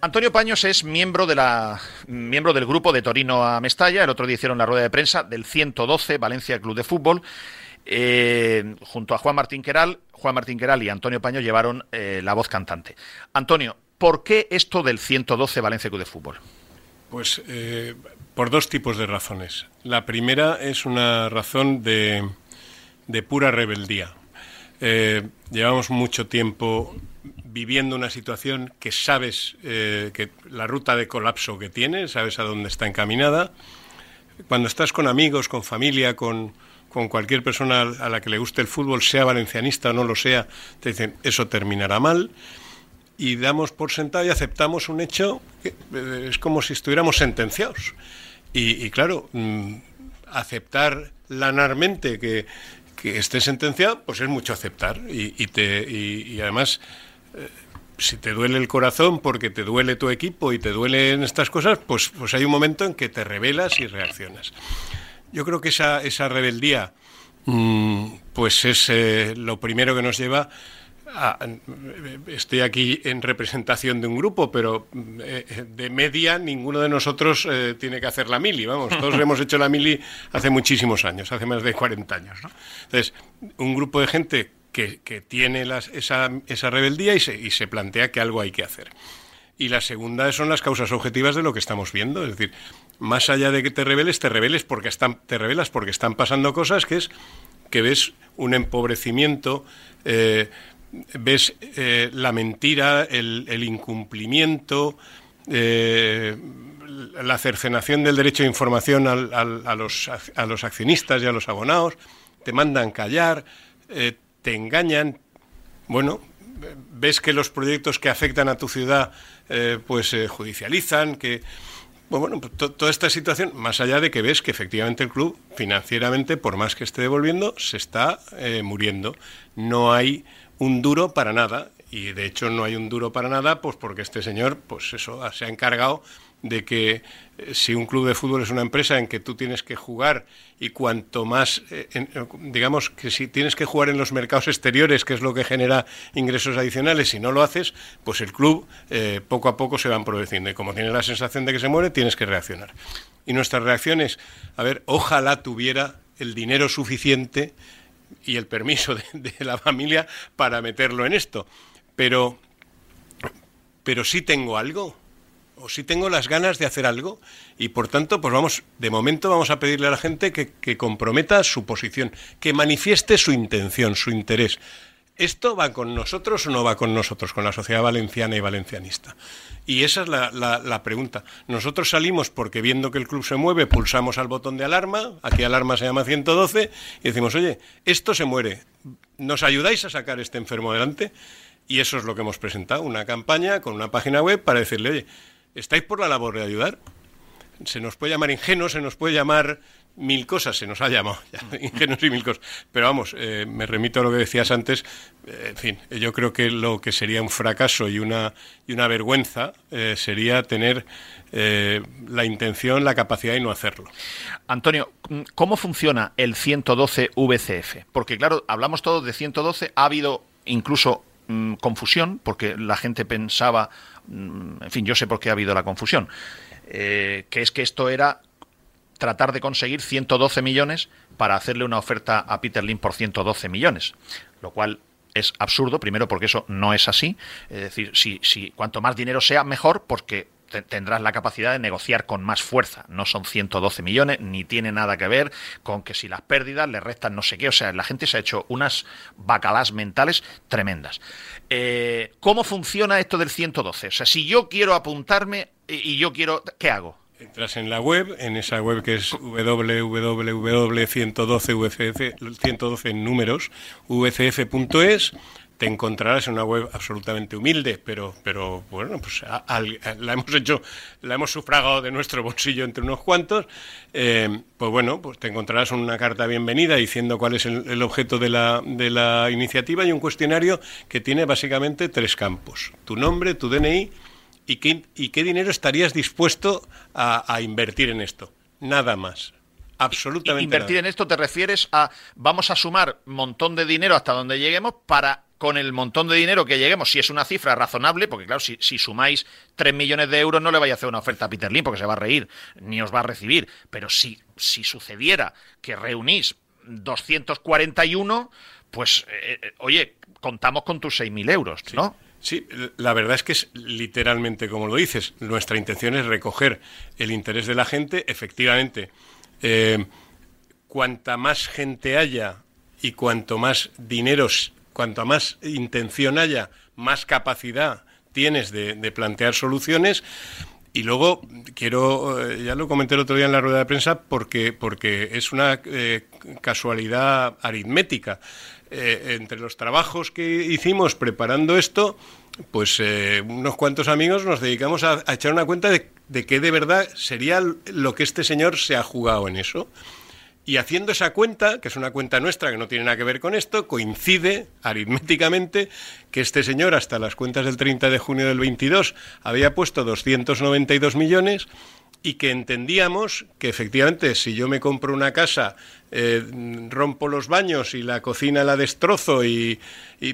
Antonio Paños es miembro, de la, miembro del grupo de Torino a Mestalla. El otro día hicieron la rueda de prensa del 112 Valencia Club de Fútbol. Eh, junto a Juan Martín Queral, Juan Martín Queral y Antonio Paños llevaron eh, la voz cantante. Antonio, ¿por qué esto del 112 Valencia Club de Fútbol? Pues por dos tipos de razones. La primera es una razón de de pura rebeldía. Eh, llevamos mucho tiempo viviendo una situación que sabes eh, que la ruta de colapso que tiene, sabes a dónde está encaminada. Cuando estás con amigos, con familia, con, con cualquier persona a la que le guste el fútbol, sea valencianista o no lo sea, te dicen eso terminará mal y damos por sentado y aceptamos un hecho que eh, es como si estuviéramos sentenciados. Y, claro, mm, aceptar lanarmente que, que, esté sentenciado, pues es mucho aceptar. Y, te, y, además, eh, si te duele el corazón porque te duele tu equipo y te duelen estas cosas, pues, pues hay un momento en que te rebelas y reaccionas. Yo creo que esa, esa rebeldía, mm, pues es eh, lo primero que nos lleva Ah, estoy aquí en representación de un grupo, pero eh, de media ninguno de nosotros eh, tiene que hacer la mili, vamos, <laughs> todos hemos hecho la mili hace muchísimos años, hace más de 40 años. Entonces, un grupo de gente que, tiene esa, esa, rebeldía y se, y se plantea que algo hay que hacer. Y la segunda son las causas objetivas de lo que estamos viendo, es decir, más allá de que te rebeles, te rebeles porque están, te rebelas porque están pasando cosas que es que ves un empobrecimiento eh, ves eh, la mentira, el, incumplimiento, eh, la cercenación del derecho de información a, los, a, los, accionistas y a los abonados, te mandan callar, eh, te engañan, bueno, ves que los proyectos que afectan a tu ciudad pues se judicializan, que bueno, pues toda esta situación, más allá de que ves que efectivamente el club financieramente, por más que esté devolviendo, se está muriendo. No hay un duro para nada. Y de hecho no hay un duro para nada, pues porque este señor, pues eso, se ha encargado de que eh, si un club de fútbol es una empresa en que tú tienes que jugar y cuanto más, eh, digamos que si tienes que jugar en los mercados exteriores, que es lo que genera ingresos adicionales, si no lo haces, pues el club eh, poco a poco se va produciendo. Y como tienes la sensación de que se muere, tienes que reaccionar. Y nuestra reacción es, a ver, ojalá tuviera el dinero suficiente y el permiso de, la familia para meterlo en esto. Pero, pero sí tengo algo, o sí tengo las ganas de hacer algo, y por tanto, pues vamos, de momento vamos a pedirle a la gente que, que comprometa su posición, que manifieste su intención, su interés. ¿Esto va con nosotros o no va con nosotros, con la sociedad valenciana y valencianista? Y esa es la, pregunta. Nosotros salimos porque viendo que el club se mueve, pulsamos al botón de alarma, aquí alarma se llama 112, y decimos, oye, esto se muere, ¿nos ayudáis a sacar este enfermo adelante? Y eso es lo que hemos presentado, una campaña con una página web para decirle, oye, ¿estáis por la labor de ayudar? Se nos puede llamar ingenuo, se nos puede llamar mil cosas se nos ha llamado, <laughs> ingenuos y mil cosas. Pero vamos, eh, me remito a lo que decías antes. Eh, en fin, yo creo que lo que sería un fracaso y una, y una vergüenza eh, sería tener la intención, la capacidad y no hacerlo. Antonio, ¿cómo funciona el 112 VCF? Porque claro, hablamos todos de 112, ha habido incluso mm, confusión, porque la gente pensaba, mm, en fin, yo sé por qué ha habido la confusión, que es que esto era tratar de conseguir 112 millones para hacerle una oferta a Peter Lim por 112 millones, lo cual es absurdo, primero porque eso no es así, es decir, si, si cuanto más dinero sea, mejor, porque tendrás la capacidad de negociar con más fuerza. No son 112 millones, ni tiene nada que ver con que si las pérdidas le restan no sé qué. O sea, la gente se ha hecho unas bacalás mentales tremendas. Eh, ¿Cómo funciona esto del 112? O sea, si yo quiero apuntarme y yo quiero... ¿Qué hago? Entras en la web, en esa web que es www.112vcf, 112 en números, vcf.es, te encontrarás en una web absolutamente humilde, pero, pero bueno, pues la hemos hecho, la hemos sufragado de nuestro bolsillo entre unos cuantos. Eh, pues bueno, pues te encontrarás una carta bienvenida diciendo cuál es el, objeto de la, de la iniciativa y un cuestionario que tiene básicamente tres campos: tu nombre, tu DNI ¿Y qué, y qué dinero estarías dispuesto a, invertir en esto? Nada más. Absolutamente. Invertir en esto te refieres a vamos a sumar un montón de dinero hasta donde lleguemos para con el montón de dinero que lleguemos, si es una cifra razonable, porque claro, si, si sumáis 3 millones de euros no le vaya a hacer una oferta a Peter Lim porque se va a reír, ni os va a recibir. Pero si, si sucediera que reunís 241, pues, eh, eh, oye, contamos con tus 6.000 euros, ¿no? Sí, la verdad es que es literalmente como lo dices. Nuestra intención es recoger el interés de la gente. Efectivamente, eh, cuanta más gente haya y cuanto más dinero, cuanto más intención haya, más capacidad tienes de, plantear soluciones. Y luego quiero, eh, ya lo comenté el otro día en la rueda de prensa, porque, porque es una eh, casualidad aritmética. Eh, entre los trabajos que hicimos preparando esto, pues unos cuantos amigos nos dedicamos a, echar una cuenta de, de qué de verdad sería lo que este señor se ha jugado en eso. Y haciendo esa cuenta, que es una cuenta nuestra que no tiene nada que ver con esto, coincide aritméticamente que este señor hasta las cuentas del 30 de junio del 22 había puesto 292 millones y que entendíamos que efectivamente si yo me compro una casa, eh, rompo los baños y la cocina la destrozo y,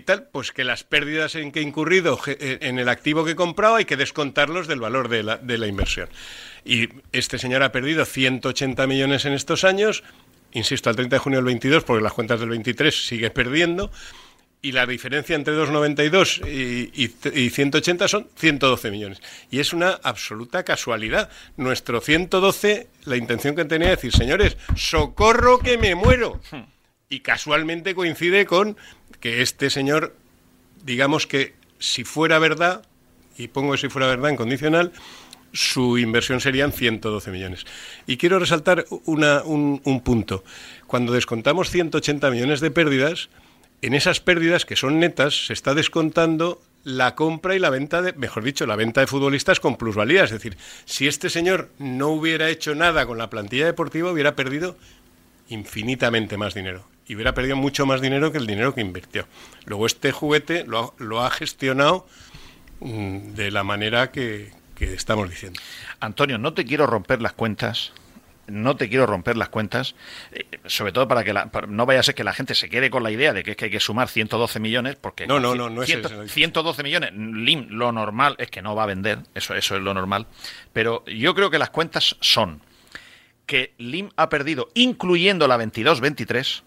tal, pues que las pérdidas en que he incurrido eh, en el activo que he comprado hay que descontarlos del valor de la, de la inversión. Y este señor ha perdido 180 millones en estos años, insisto, al 30 de junio del 22, porque las cuentas del 23 sigue perdiendo, y la diferencia entre 2,92 y, y, 180 son 112 millones. Y es una absoluta casualidad. Nuestro 112, la intención que tenía es decir, señores, socorro que me muero. Y casualmente coincide con que este señor, digamos que si fuera verdad, y pongo si fuera verdad en condicional, su inversión serían 112 millones. Y quiero resaltar un, un punto. Cuando descontamos 180 millones de pérdidas, en esas pérdidas que son netas se está descontando la compra y la venta de, mejor dicho, la venta de futbolistas con plusvalía. Es decir, si este señor no hubiera hecho nada con la plantilla deportiva, hubiera perdido infinitamente más dinero. Y hubiera perdido mucho más dinero que el dinero que invirtió. Luego este juguete lo, lo ha gestionado mm, de la manera que, que estamos diciendo. Antonio, no te quiero romper las cuentas, no te quiero romper las cuentas, eh, sobre todo para que no vaya a ser que la gente se quede con la idea de que, es que hay que sumar 112 millones, porque no, no, no, no es 112 millones, LIM, lo normal es que no va a vender, eso, eso es lo normal, pero yo creo que las cuentas son que LIM ha perdido, incluyendo la 22-23,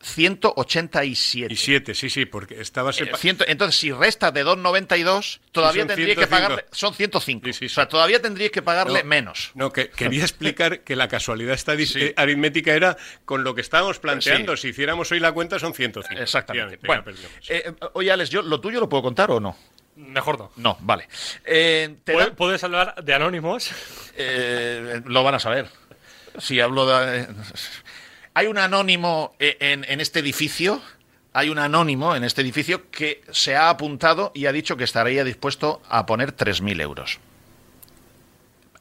187. Y 7, sí, sí, porque estaba... Eh, entonces, si resta de 2,92, todavía tendríais que pagarle... Son 105. o sea, todavía tendríais que pagarle menos. No, que, quería explicar que la casualidad esta eh, aritmética era con lo que estábamos planteando. Si hiciéramos hoy la cuenta, son 105. Exactamente. bueno, eh, oye, Alex, ¿yo, ¿lo tuyo lo puedo contar o no? Mejor no. No, vale. ¿Puedes hablar de anónimos? lo van a saber. Si hablo de... Hay un anónimo eh, en, este edificio, hay un anónimo en este edificio que se ha apuntado y ha dicho que estaría dispuesto a poner 3.000 euros.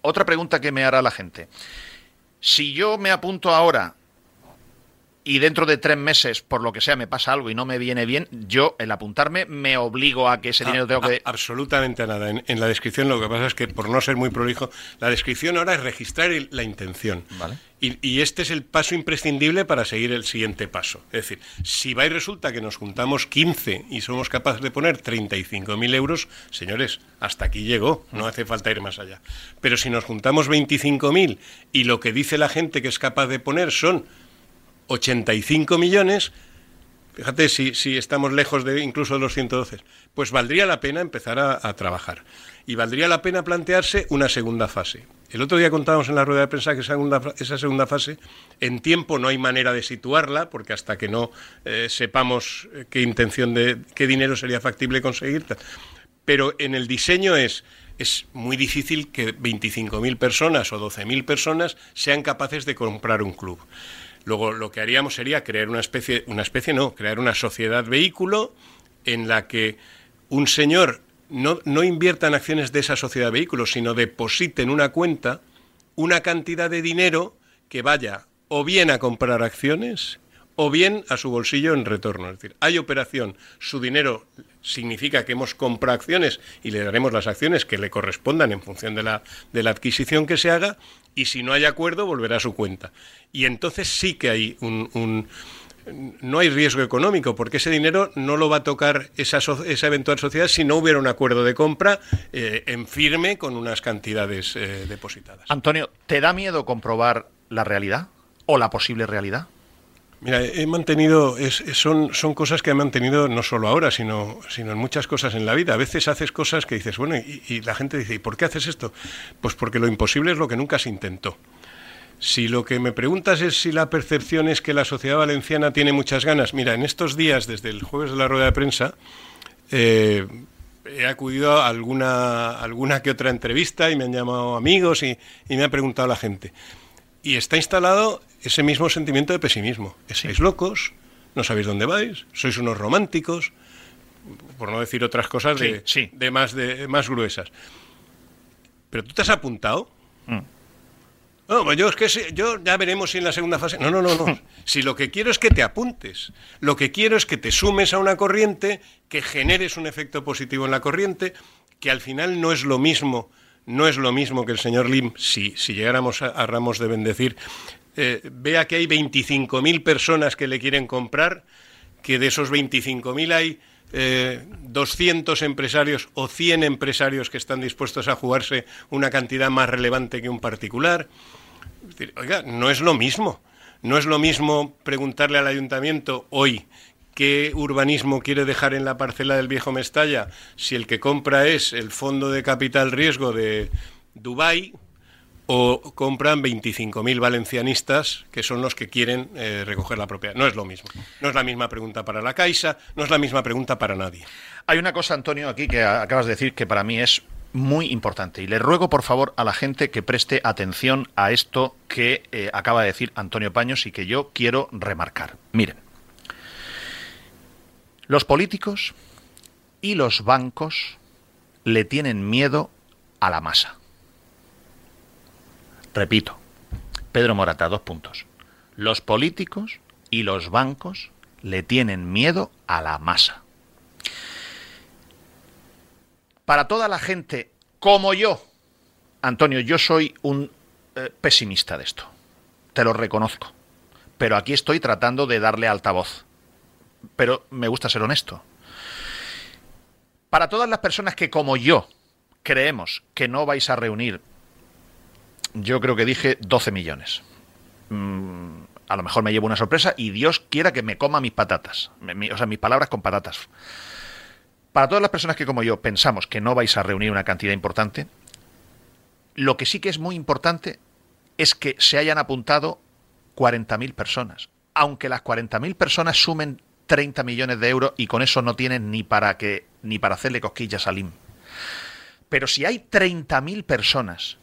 Otra pregunta que me hará la gente. Si yo me apunto ahora y dentro de tres meses, por lo que sea, me pasa algo y no me viene bien, yo, el apuntarme, me obligo a que ese dinero tengo que... absolutamente a nada. En, la descripción lo que pasa es que, por no ser muy prolijo, la descripción ahora es registrar la intención. Vale. Y, este es el paso imprescindible para seguir el siguiente paso. Es decir, si va y resulta que nos juntamos 15 y somos capaces de poner 35.000 euros, señores, hasta aquí llegó, no hace falta ir más allá. Pero si nos juntamos 25.000 y lo que dice la gente que es capaz de poner son 85 millones, fíjate si, estamos lejos de incluso de los 112, pues valdría la pena empezar a, trabajar. Y valdría la pena plantearse una segunda fase. El otro día contábamos en la rueda de prensa que esa segunda, esa segunda fase, en tiempo no hay manera de situarla, porque hasta que no eh, sepamos eh, qué intención de qué dinero sería factible conseguir. Pero en el diseño es es muy difícil que 25.000 personas o 12.000 personas sean capaces de comprar un club. Luego lo que haríamos sería crear una especie, una especie no, crear una sociedad vehículo en la que un señor no, no invierta en acciones de esa sociedad vehículo, sino deposite en una cuenta una cantidad de dinero que vaya o bien a comprar acciones o bien a su bolsillo en retorno. Es decir, hay operación, su dinero significa que hemos comprado acciones y le daremos las acciones que le correspondan en función de la, de la adquisición que se haga y si no hay acuerdo volverá a su cuenta. Y entonces sí que hay un, no hay riesgo económico, porque ese dinero no lo va a tocar esa, esa eventual sociedad si no hubiera un acuerdo de compra eh, en firme con unas cantidades eh, depositadas. Antonio, ¿te da miedo comprobar la realidad o la posible realidad? Mira, he mantenido, son, son cosas que he mantenido no solo ahora, sino, sino en muchas cosas en la vida. A veces haces cosas que dices, bueno, y, la gente dice, ¿y por qué haces esto? Pues porque lo imposible es lo que nunca se intentó. Si lo que me preguntas es si la percepción es que la sociedad valenciana tiene muchas ganas, mira, en estos días, desde el jueves de la rueda de prensa, eh, he acudido a alguna, alguna que otra entrevista y me han llamado amigos y, me ha preguntado la gente. Y está instalado ese mismo sentimiento de pesimismo. Estáis locos, no sabéis dónde vais, sois unos románticos, por no decir otras cosas de, de, más, de más gruesas. Pero tú te has apuntado. Mm. No, pues yo es que yo ya veremos si en la segunda fase. No, no, no, no. <laughs> si lo que quiero es que te apuntes, lo que quiero es que te sumes a una corriente, que generes un efecto positivo en la corriente, que al final no es lo mismo, no es lo mismo que el señor Lim, si, llegáramos a, Ramos de bendecir, eh, vea que hay 25.000 personas que le quieren comprar, que de esos 25.000 hay 200 eh, empresarios o 100 empresarios que están dispuestos a jugarse una cantidad más relevante que un particular. oiga, no es lo mismo. No es lo mismo preguntarle al ayuntamiento hoy qué urbanismo quiere dejar en la parcela del viejo Mestalla si el que compra es el fondo de capital riesgo de Dubái o compran 25.000 valencianistas que son los que quieren eh, recoger la propiedad. No es lo mismo. No es la misma pregunta para la Caixa, no es la misma pregunta para nadie. Hay una cosa, Antonio, aquí que acabas de decir que para mí es muy importante y le ruego por favor a la gente que preste atención a esto que eh, acaba de decir Antonio Paños y que yo quiero remarcar. Miren, los políticos y los bancos le tienen miedo a la masa. Repito, Pedro Morata, dos puntos. Los políticos y los bancos le tienen miedo a la masa. Para toda la gente como yo, Antonio, yo soy un eh, pesimista de esto. Te lo reconozco. Pero aquí estoy tratando de darle altavoz. Pero me gusta ser honesto. Para todas las personas que como yo creemos que no vais a reunir yo creo que dije 12 millones. Mm, a lo mejor me llevo una sorpresa y Dios quiera que me coma mis patatas. o sea, mis palabras con patatas. Para todas las personas que como yo pensamos que no vais a reunir una cantidad importante, lo que sí que es muy importante es que se hayan apuntado 40.000 personas. Aunque las 40.000 personas sumen 30 millones de euros y con eso no tienen ni para que ni para hacerle cosquillas a Lim. Pero si hay 30.000 personas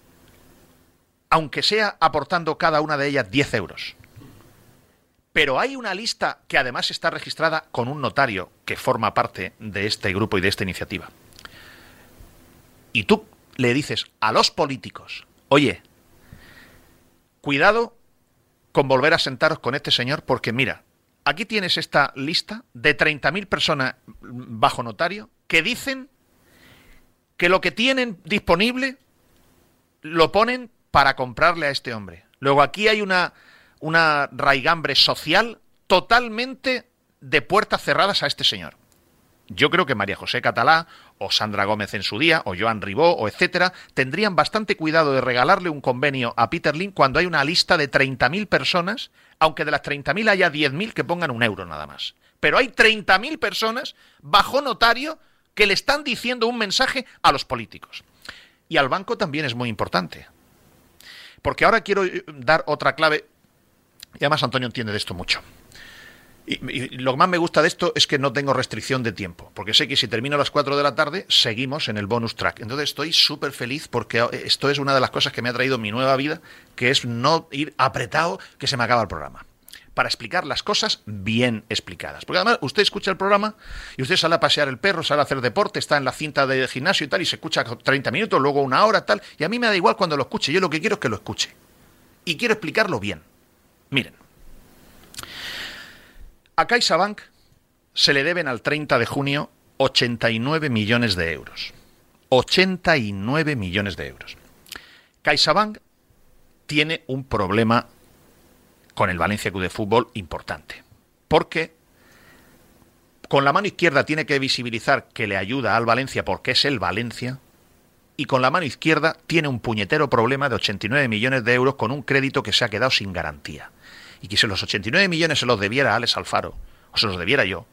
aunque sea aportando cada una de ellas 10 euros. Pero hay una lista que además está registrada con un notario que forma parte de este grupo y de esta iniciativa. Y tú le dices a los políticos, oye, cuidado con volver a sentaros con este señor porque mira, aquí tienes esta lista de 30.000 personas bajo notario que dicen que lo que tienen disponible lo ponen para comprarle a este hombre. Luego aquí hay una, una raigambre social totalmente de puertas cerradas a este señor. Yo creo que María José Catalá o Sandra Gómez en su día o Joan Ribó o etcétera tendrían bastante cuidado de regalarle un convenio a Peter Lynn cuando hay una lista de 30.000 personas, aunque de las 30.000 haya 10.000 que pongan un euro nada más. Pero hay 30.000 personas bajo notario que le están diciendo un mensaje a los políticos. Y al banco también es muy importante. Porque ahora quiero eh, dar otra clave, y además Antonio entiende de esto mucho. Y, lo que más me gusta de esto es que no tengo restricción de tiempo, porque sé que si termino a las 4 de la tarde, seguimos en el bonus track. Entonces estoy súper feliz porque esto es una de las cosas que me ha traído mi nueva vida, que es no ir apretado que se me acaba el programa para explicar las cosas bien explicadas. Porque además usted escucha el programa y usted sale a pasear el perro, sale a hacer deporte, está en la cinta de gimnasio y tal, y se escucha 30 minutos, luego una hora, tal, y a mí me da igual cuando lo escuche, yo lo que quiero es que lo escuche. Y quiero explicarlo bien. Miren, a CaixaBank se le deben al 30 de junio 89 millones de euros. 89 millones de euros. CaixaBank tiene un problema con el Valencia Club de Fútbol importante. Porque con la mano izquierda tiene que visibilizar que le ayuda al Valencia porque es el Valencia. Y con la mano izquierda tiene un puñetero problema de 89 millones de euros con un crédito que se ha quedado sin garantía. Y que si los 89 millones se los debiera a Alex Alfaro, o se los debiera yo,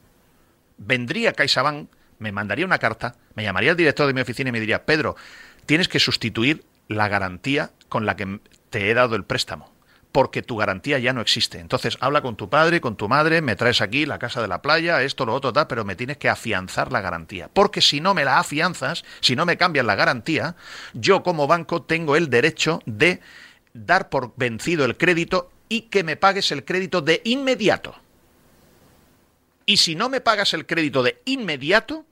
vendría CaixaBank, me mandaría una carta, me llamaría el director de mi oficina y me diría, Pedro, tienes que sustituir la garantía con la que te he dado el préstamo porque tu garantía ya no existe. Entonces, habla con tu padre, con tu madre, me traes aquí la casa de la playa, esto, lo otro, tal, pero me tienes que afianzar la garantía. Porque si no me la afianzas, si no me cambias la garantía, yo como banco tengo el derecho de dar por vencido el crédito y que me pagues el crédito de inmediato. Y si no me pagas el crédito de inmediato,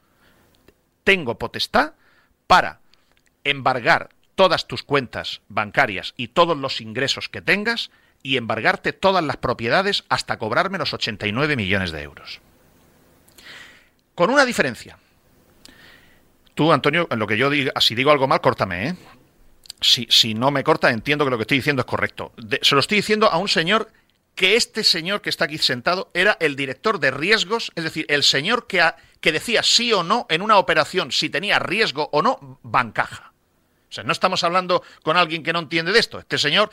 tengo potestad para embargar todas tus cuentas bancarias y todos los ingresos que tengas y embargarte todas las propiedades hasta cobrarme los 89 millones de euros. Con una diferencia. Tú, Antonio, en lo que yo diga, si digo algo mal, córtame, ¿eh? Si, no me corta, entiendo que lo que estoy diciendo es correcto. se lo estoy diciendo a un señor que este señor que está aquí sentado era el director de riesgos, es decir, el señor que, que decía sí o no en una operación, si tenía riesgo o no, bancaja. O sea, no estamos hablando con alguien que no entiende de esto. Este señor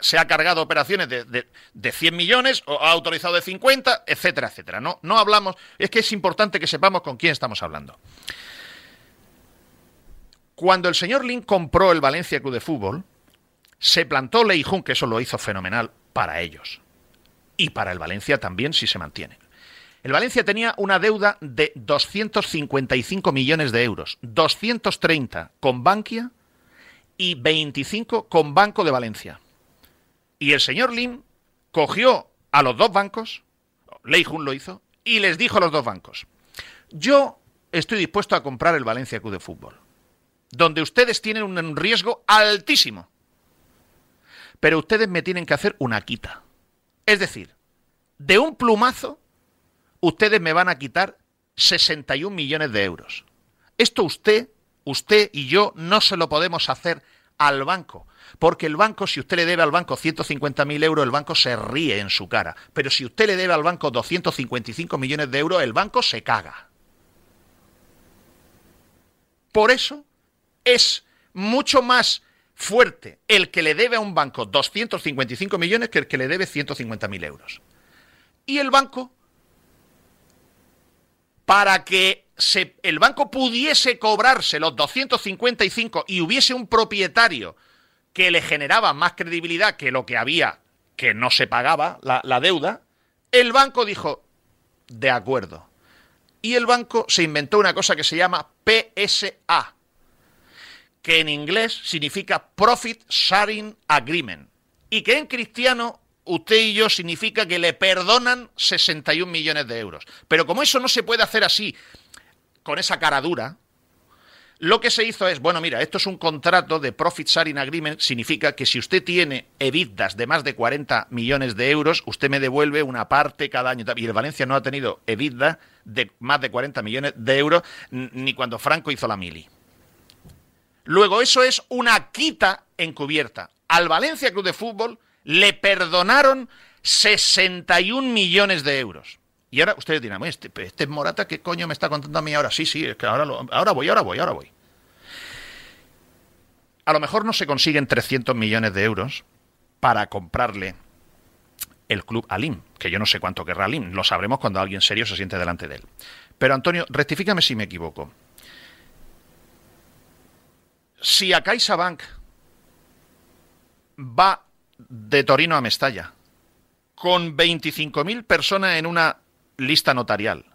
se ha cargado operaciones de, de, 100 millones o ha autorizado de 50, etcétera, etcétera. No, no hablamos, es que es importante que sepamos con quién estamos hablando. Cuando el señor Lin compró el Valencia Club de Fútbol, se plantó Lei Jun, que eso lo hizo fenomenal para ellos. Y para el Valencia también, si se mantiene. El Valencia tenía una deuda de 255 millones de euros, 230 con Bankia y 25 con Banco de Valencia. Y el señor Lim cogió a los dos bancos, Lei Jun lo hizo, y les dijo a los dos bancos, yo estoy dispuesto a comprar el Valencia Club de Fútbol, donde ustedes tienen un riesgo altísimo, pero ustedes me tienen que hacer una quita. Es decir, de un plumazo, ustedes me van a quitar 61 millones de euros. Esto usted usted y yo no se lo podemos hacer al banco. Porque el banco, si usted le debe al banco 150.000 euros, el banco se ríe en su cara. Pero si usted le debe al banco 255 millones de euros, el banco se caga. Por eso es mucho más fuerte el que le debe a un banco 255 millones que el que le debe 150.000 euros. Y el banco, para que el banco pudiese cobrarse los 255 y hubiese un propietario que le generaba más credibilidad que lo que había, que no se pagaba la deuda, el banco dijo, de acuerdo. Y el banco se inventó una cosa que se llama PSA, que en inglés significa Profit Sharing Agreement, y que en cristiano usted y yo significa que le perdonan 61 millones de euros. Pero como eso no se puede hacer así, con esa cara dura, lo que se hizo es, bueno, mira, esto es un contrato de Profit Sharing Agreement, significa que si usted tiene EBITDAs de más de 40 millones de euros, usted me devuelve una parte cada año. Y el Valencia no ha tenido EBITDA de más de 40 millones de euros ni cuando Franco hizo la mili. Luego, eso es una quita encubierta. Al Valencia Club de Fútbol le perdonaron 61 millones de euros. Y ahora ustedes dirán, este, este Morata, ¿qué coño me está contando a mí ahora? Sí, sí, es que ahora, ahora voy, ahora voy, ahora voy. A lo mejor no se consiguen 300 millones de euros para comprarle el club Alim, que yo no sé cuánto querrá Alim, lo sabremos cuando alguien serio se siente delante de él. Pero Antonio, rectifícame si me equivoco. Si a CaixaBank va de Torino a Mestalla con 25.000 personas en una lista notarial,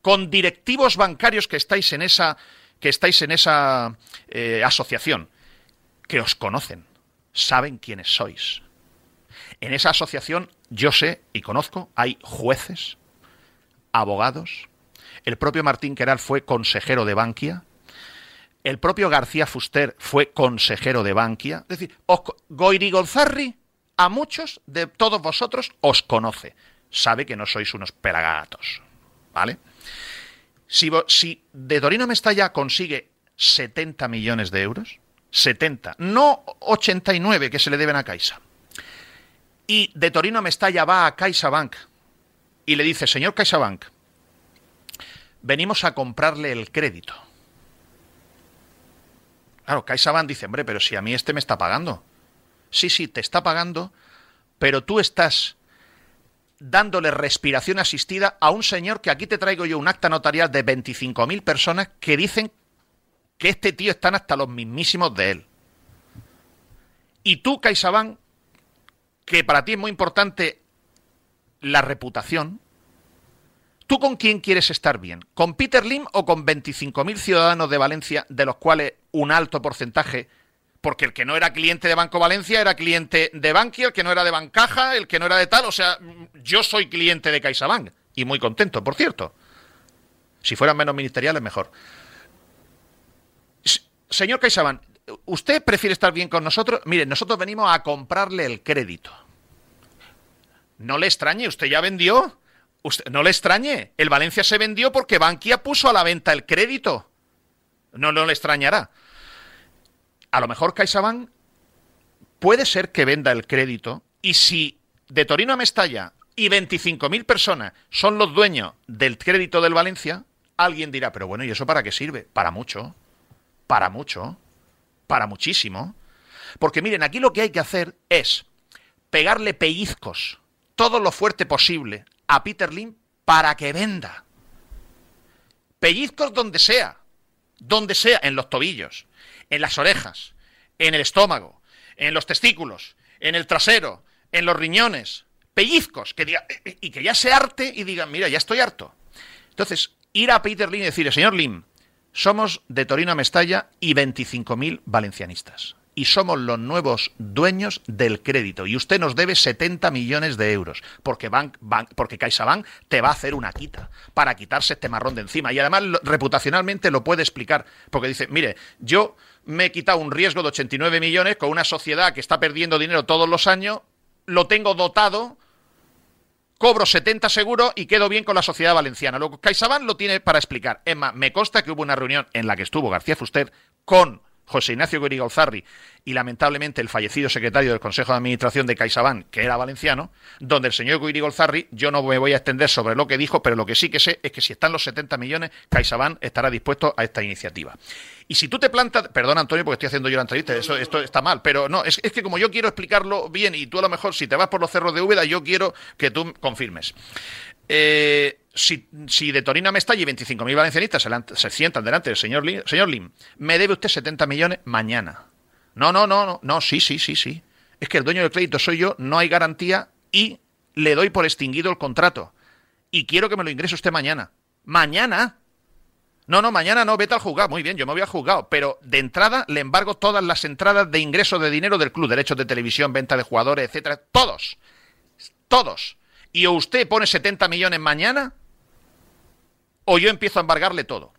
con directivos bancarios que estáis en esa, que estáis en esa eh, asociación, que os conocen, saben quiénes sois. En esa asociación yo sé y conozco, hay jueces, abogados, el propio Martín Queral fue consejero de Bankia, el propio García Fuster fue consejero de Bankia, es decir, Goiri Gonzarri a muchos de todos vosotros os conoce sabe que no sois unos pelagatos. ¿Vale? Si, si de Torino Mestalla consigue 70 millones de euros, 70, no 89 que se le deben a Caixa, y de Torino Mestalla va a CaixaBank y le dice, señor CaixaBank, venimos a comprarle el crédito. Claro, CaixaBank dice, hombre, pero si a mí este me está pagando. Sí, sí, te está pagando, pero tú estás dándole respiración asistida a un señor que aquí te traigo yo un acta notarial de 25.000 personas que dicen que este tío están hasta los mismísimos de él. Y tú, CaixaBank, que para ti es muy importante la reputación, ¿tú con quién quieres estar bien? ¿Con Peter Lim o con 25.000 ciudadanos de Valencia, de los cuales un alto porcentaje porque el que no era cliente de Banco Valencia era cliente de Bankia, el que no era de Bancaja, el que no era de tal, o sea, yo soy cliente de CaixaBank y muy contento, por cierto. Si fueran menos ministeriales, mejor. Señor CaixaBank, ¿usted prefiere estar bien con nosotros? Mire, nosotros venimos a comprarle el crédito. No le extrañe, usted ya vendió. Usted, no le extrañe, el Valencia se vendió porque Bankia puso a la venta el crédito. No, le extrañará a lo mejor CaixaBank puede ser que venda el crédito y si de Torino a Mestalla y 25.000 personas son los dueños del crédito del Valencia, alguien dirá, pero bueno, ¿y eso para qué sirve? Para mucho, para mucho, para muchísimo. Porque miren, aquí lo que hay que hacer es pegarle pellizcos todo lo fuerte posible a Peter Lim para que venda. Pellizcos donde sea, donde sea, en los tobillos, en las orejas, en el estómago, en los testículos, en el trasero, en los riñones, pellizcos, que diga, y que ya se arte y digan, mira, ya estoy harto. Entonces, ir a Peter Lim y decirle, señor Lim, somos de Torino a Mestalla y 25.000 valencianistas y somos los nuevos dueños del crédito. Y usted nos debe 70 millones de euros, porque, Bank, porque CaixaBank te va a hacer una quita para quitarse este marrón de encima. Y además, reputacionalmente lo puede explicar, porque dice, mire, yo me he quitado un riesgo de 89 millones con una sociedad que está perdiendo dinero todos los años, lo tengo dotado, cobro 70 seguros y quedo bien con la sociedad valenciana. Luego, CaixaBank lo tiene para explicar. Es más, me consta que hubo una reunión en la que estuvo García Fuster con José Ignacio Gurigolzarri y lamentablemente el fallecido secretario del Consejo de Administración de CaixaBank, que era valenciano, donde el señor Gurigolzarri, yo no me voy a extender sobre lo que dijo, pero lo que sí que sé es que si están los 70 millones, CaixaBank estará dispuesto a esta iniciativa. Y si tú te plantas, perdón Antonio, porque estoy haciendo yo la entrevista, eso, esto está mal, pero no, es, es que como yo quiero explicarlo bien y tú a lo mejor si te vas por los cerros de Úbeda, yo quiero que tú confirmes. Eh, si, de Torino a Mestalla y 25.000 valencianistas se, sientan delante del señor Lim, señor Lim, me debe usted 70 millones mañana. No, no, no, no, no, sí, sí, sí, sí. Es que el dueño del crédito soy yo, no hay garantía y le doy por extinguido el contrato. Y quiero que me lo ingrese usted mañana. ¿Mañana? No, no, mañana no, vete al juzgado. Muy bien, yo me voy al juzgado. Pero de entrada le embargo todas las entradas de ingreso de dinero del club, derechos de televisión, venta de jugadores, etcétera. Todos. Todos. Y o usted pone 70 millones mañana, o yo empiezo a embargarle todo.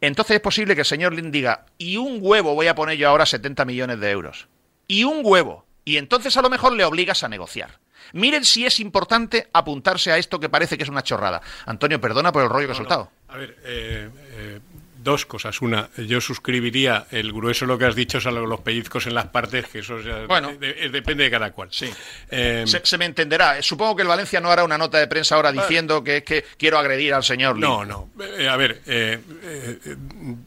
Entonces es posible que el señor Lin diga, y un huevo voy a poner yo ahora 70 millones de euros. Y un huevo. Y entonces a lo mejor le obligas a negociar. Miren si es importante apuntarse a esto que parece que es una chorrada. Antonio, perdona por el rollo que he soltado. A ver, eh, eh, dos cosas. Una, yo suscribiría el grueso lo que has dicho, o los pellizcos en las partes, que eso bueno, depende de cada cual. Sí. Eh, se, me entenderá. Supongo que el Valencia no hará una nota de prensa ahora diciendo que es que quiero agredir al señor No, no. Eh, a ver, eh,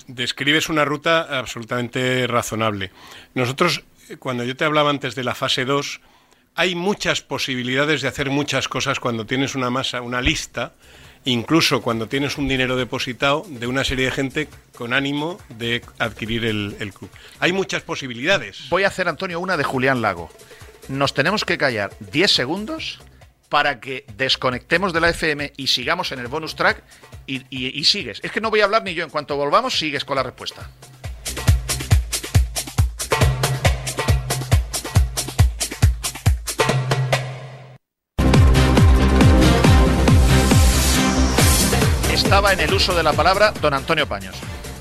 describes una ruta absolutamente razonable. Nosotros, cuando yo te hablaba antes de la fase 2, hay muchas posibilidades de hacer muchas cosas cuando tienes una masa, una lista incluso cuando tienes un dinero depositado de una serie de gente con ánimo de adquirir el, club. Hay muchas posibilidades. Voy a hacer, Antonio, una de Julián Lago. Nos tenemos que callar 10 segundos para que desconectemos de la FM y sigamos en el bonus track y sigues. Es que no voy a hablar ni yo. En cuanto volvamos, sigues con la respuesta. Estaba en el uso de la palabra don Antonio Paños.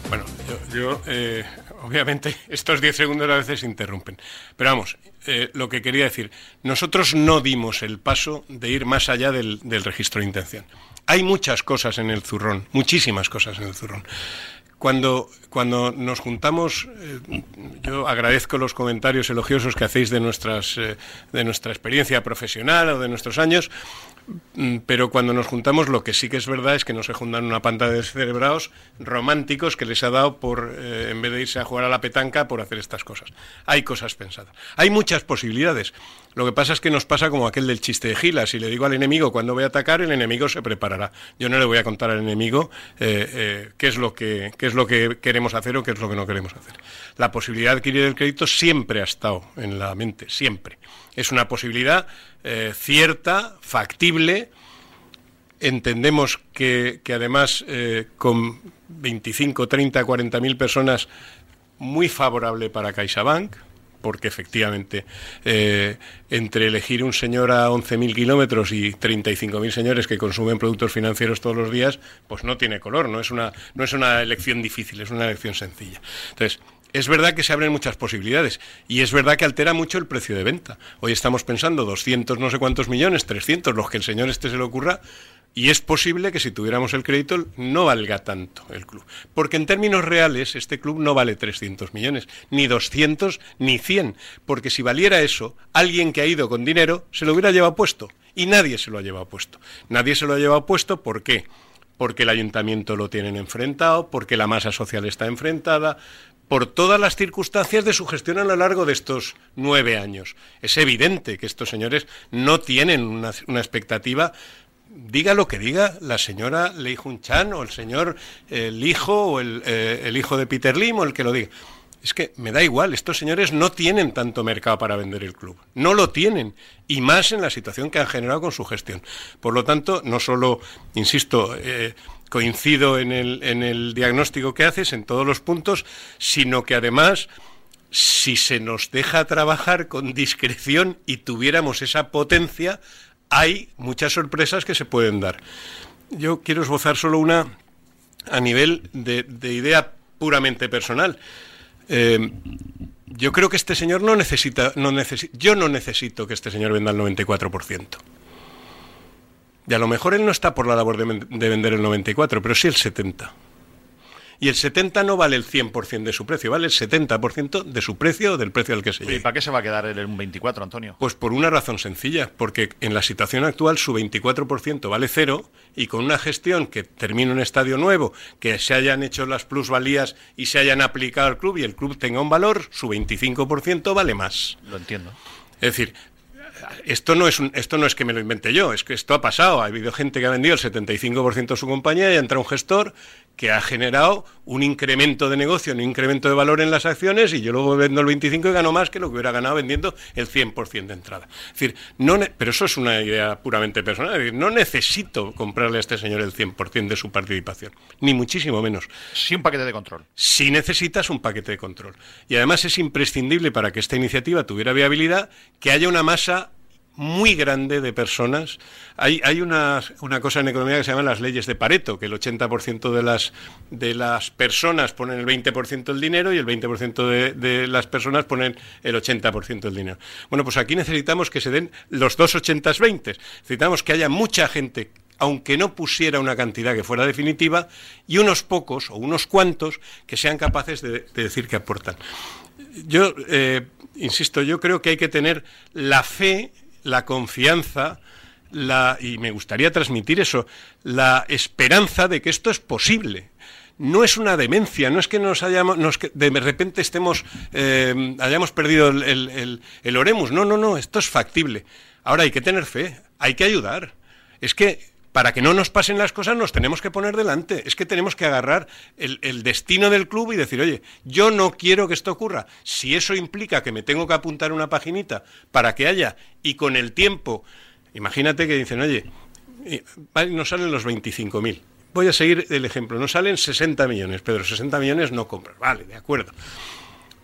Bueno, yo, eh, obviamente, <laughs> estos 10 segundos a veces interrumpen. Pero vamos, eh, lo que quería decir, nosotros no dimos el paso de ir más allá del, registro de intención. Hay muchas cosas en el zurrón, muchísimas cosas en el zurrón. Cuando, cuando nos juntamos, eh, yo agradezco los comentarios elogiosos que hacéis de, nuestras, de nuestra experiencia profesional o de nuestros años, pero cuando nos juntamos lo que sí que es verdad es que no se juntan una panta de cerebrados románticos que les ha dado por, eh, en vez de irse a jugar a la petanca, por hacer estas cosas. Hay cosas pensadas. Hay muchas posibilidades. Lo que pasa es que nos pasa como aquel del chiste de Gila. Si le digo al enemigo cuándo voy a atacar, el enemigo se preparará. Yo no le voy a contar al enemigo eh, eh, qué, es lo que, qué es lo que queremos hacer o qué es lo que no queremos hacer. La posibilidad de adquirir el crédito siempre ha estado en la mente, siempre. Es una posibilidad eh, cierta, factible. Entendemos que, que además con 25, 30, 40 mil personas muy favorable para CaixaBank, porque efectivamente eh, entre elegir un señor a 11.000 kilómetros y 35.000 señores que consumen productos financieros todos los días, pues no tiene color, no es una, no es una elección difícil, es una elección sencilla. Entonces, es verdad que se abren muchas posibilidades y es verdad que altera mucho el precio de venta. Hoy estamos pensando 200 no sé cuántos millones, 300, los que el señor este se le ocurra, y es posible que si tuviéramos el crédito no valga tanto el club. Porque en términos reales este club no vale 300 millones, ni 200, ni 100. Porque si valiera eso, alguien que ha ido con dinero se lo hubiera llevado puesto. Y nadie se lo ha llevado puesto. Nadie se lo ha llevado puesto, ¿por qué? Porque el ayuntamiento lo tienen enfrentado, porque la masa social está enfrentada, por todas las circunstancias de su gestión a lo largo de estos nueve años. Es evidente que estos señores no tienen una, una expectativa diga lo que diga la señora Lei Jun Chan o el señor el hijo o el, eh, el, hijo de Peter Lim o el que lo diga. Es que me da igual, estos señores no tienen tanto mercado para vender el club, no lo tienen, y más en la situación que han generado con su gestión. Por lo tanto, no solo, insisto, eh, coincido en el, en el diagnóstico que haces en todos los puntos, sino que además si se nos deja trabajar con discreción y tuviéramos esa potencia, hay muchas sorpresas que se pueden dar. Yo quiero esbozar solo una a nivel de, idea puramente personal. Eh, yo creo que este señor no necesita, no yo no necesito que este señor venda el 94%. Y a lo mejor él no está por la labor de, de vender el 94%, pero sí el 70% y el 70 no vale el 100% de su precio, vale el 70% de su precio o del precio al que se llegue. ¿Y para qué se va a quedar en un 24, Antonio? Pues por una razón sencilla, porque en la situación actual su 24% vale cero y con una gestión que termine un estadio nuevo, que se hayan hecho las plusvalías y se hayan aplicado al club y el club tenga un valor, su 25% vale más. Lo entiendo. Es decir, esto no, es esto no es que me lo invente yo, es que esto ha pasado. Ha habido gente que ha vendido el 75% de su compañía y ha entrado un gestor que ha generado un incremento de negocio, un incremento de valor en las acciones y yo luego vendo el 25 y gano más que lo que hubiera ganado vendiendo el 100% de entrada. Es decir, no pero eso es una idea puramente personal. no necesito comprarle a este señor el 100% de su participación, ni muchísimo menos. Sí un paquete de control. Si necesitas un paquete de control. Y además es imprescindible para que esta iniciativa tuviera viabilidad que haya una masa muy grande de personas. Hay, hay una, una, cosa en economía que se llama las leyes de Pareto, que el 80% de las, de las personas ponen el 20% del dinero y el 20% de, de, las personas ponen el 80% del dinero. Bueno, pues aquí necesitamos que se den los dos 80-20. Necesitamos que haya mucha gente aunque no pusiera una cantidad que fuera definitiva, y unos pocos o unos cuantos que sean capaces de, de decir que aportan. Yo, eh, insisto, yo creo que hay que tener la fe la confianza, la, y me gustaría transmitir eso, la esperanza de que esto es posible. No es una demencia, no es que nos hayamos, nos, de repente estemos, eh, hayamos perdido el, el, el, oremus. No, no, no, esto es factible. Ahora hay que tener fe, hay que ayudar. Es que para que no nos pasen las cosas nos tenemos que poner delante. Es que tenemos que agarrar el, el, destino del club y decir, oye, yo no quiero que esto ocurra. Si eso implica que me tengo que apuntar una paginita para que haya, y con el tiempo, imagínate que dicen, oye, nos salen los 25.000. Voy a seguir el ejemplo, nos salen 60 millones, pero 60 millones no compras. Vale, de acuerdo.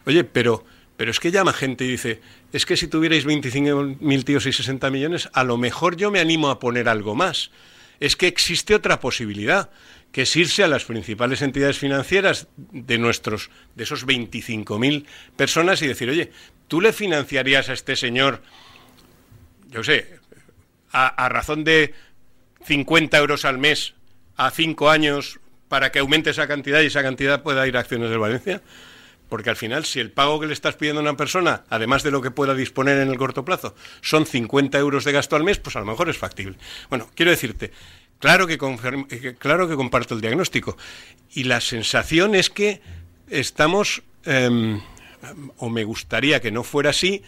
Oye, pero, pero es que llama gente y dice, es que si tuvierais 25.000 tíos y 60 millones, a lo mejor yo me animo a poner algo más es que existe otra posibilidad, que es irse a las principales entidades financieras de nuestros, de esos 25.000 personas y decir, oye, ¿tú le financiarías a este señor, yo sé, a, razón de 50 euros al mes a cinco años para que aumente esa cantidad y esa cantidad pueda ir a acciones de Valencia? Porque al final, si el pago que le estás pidiendo a una persona, además de lo que pueda disponer en el corto plazo, son 50 euros de gasto al mes, pues a lo mejor es factible. Bueno, quiero decirte, claro que, claro que comparto el diagnóstico. Y la sensación es que estamos, eh, o me gustaría que no fuera así,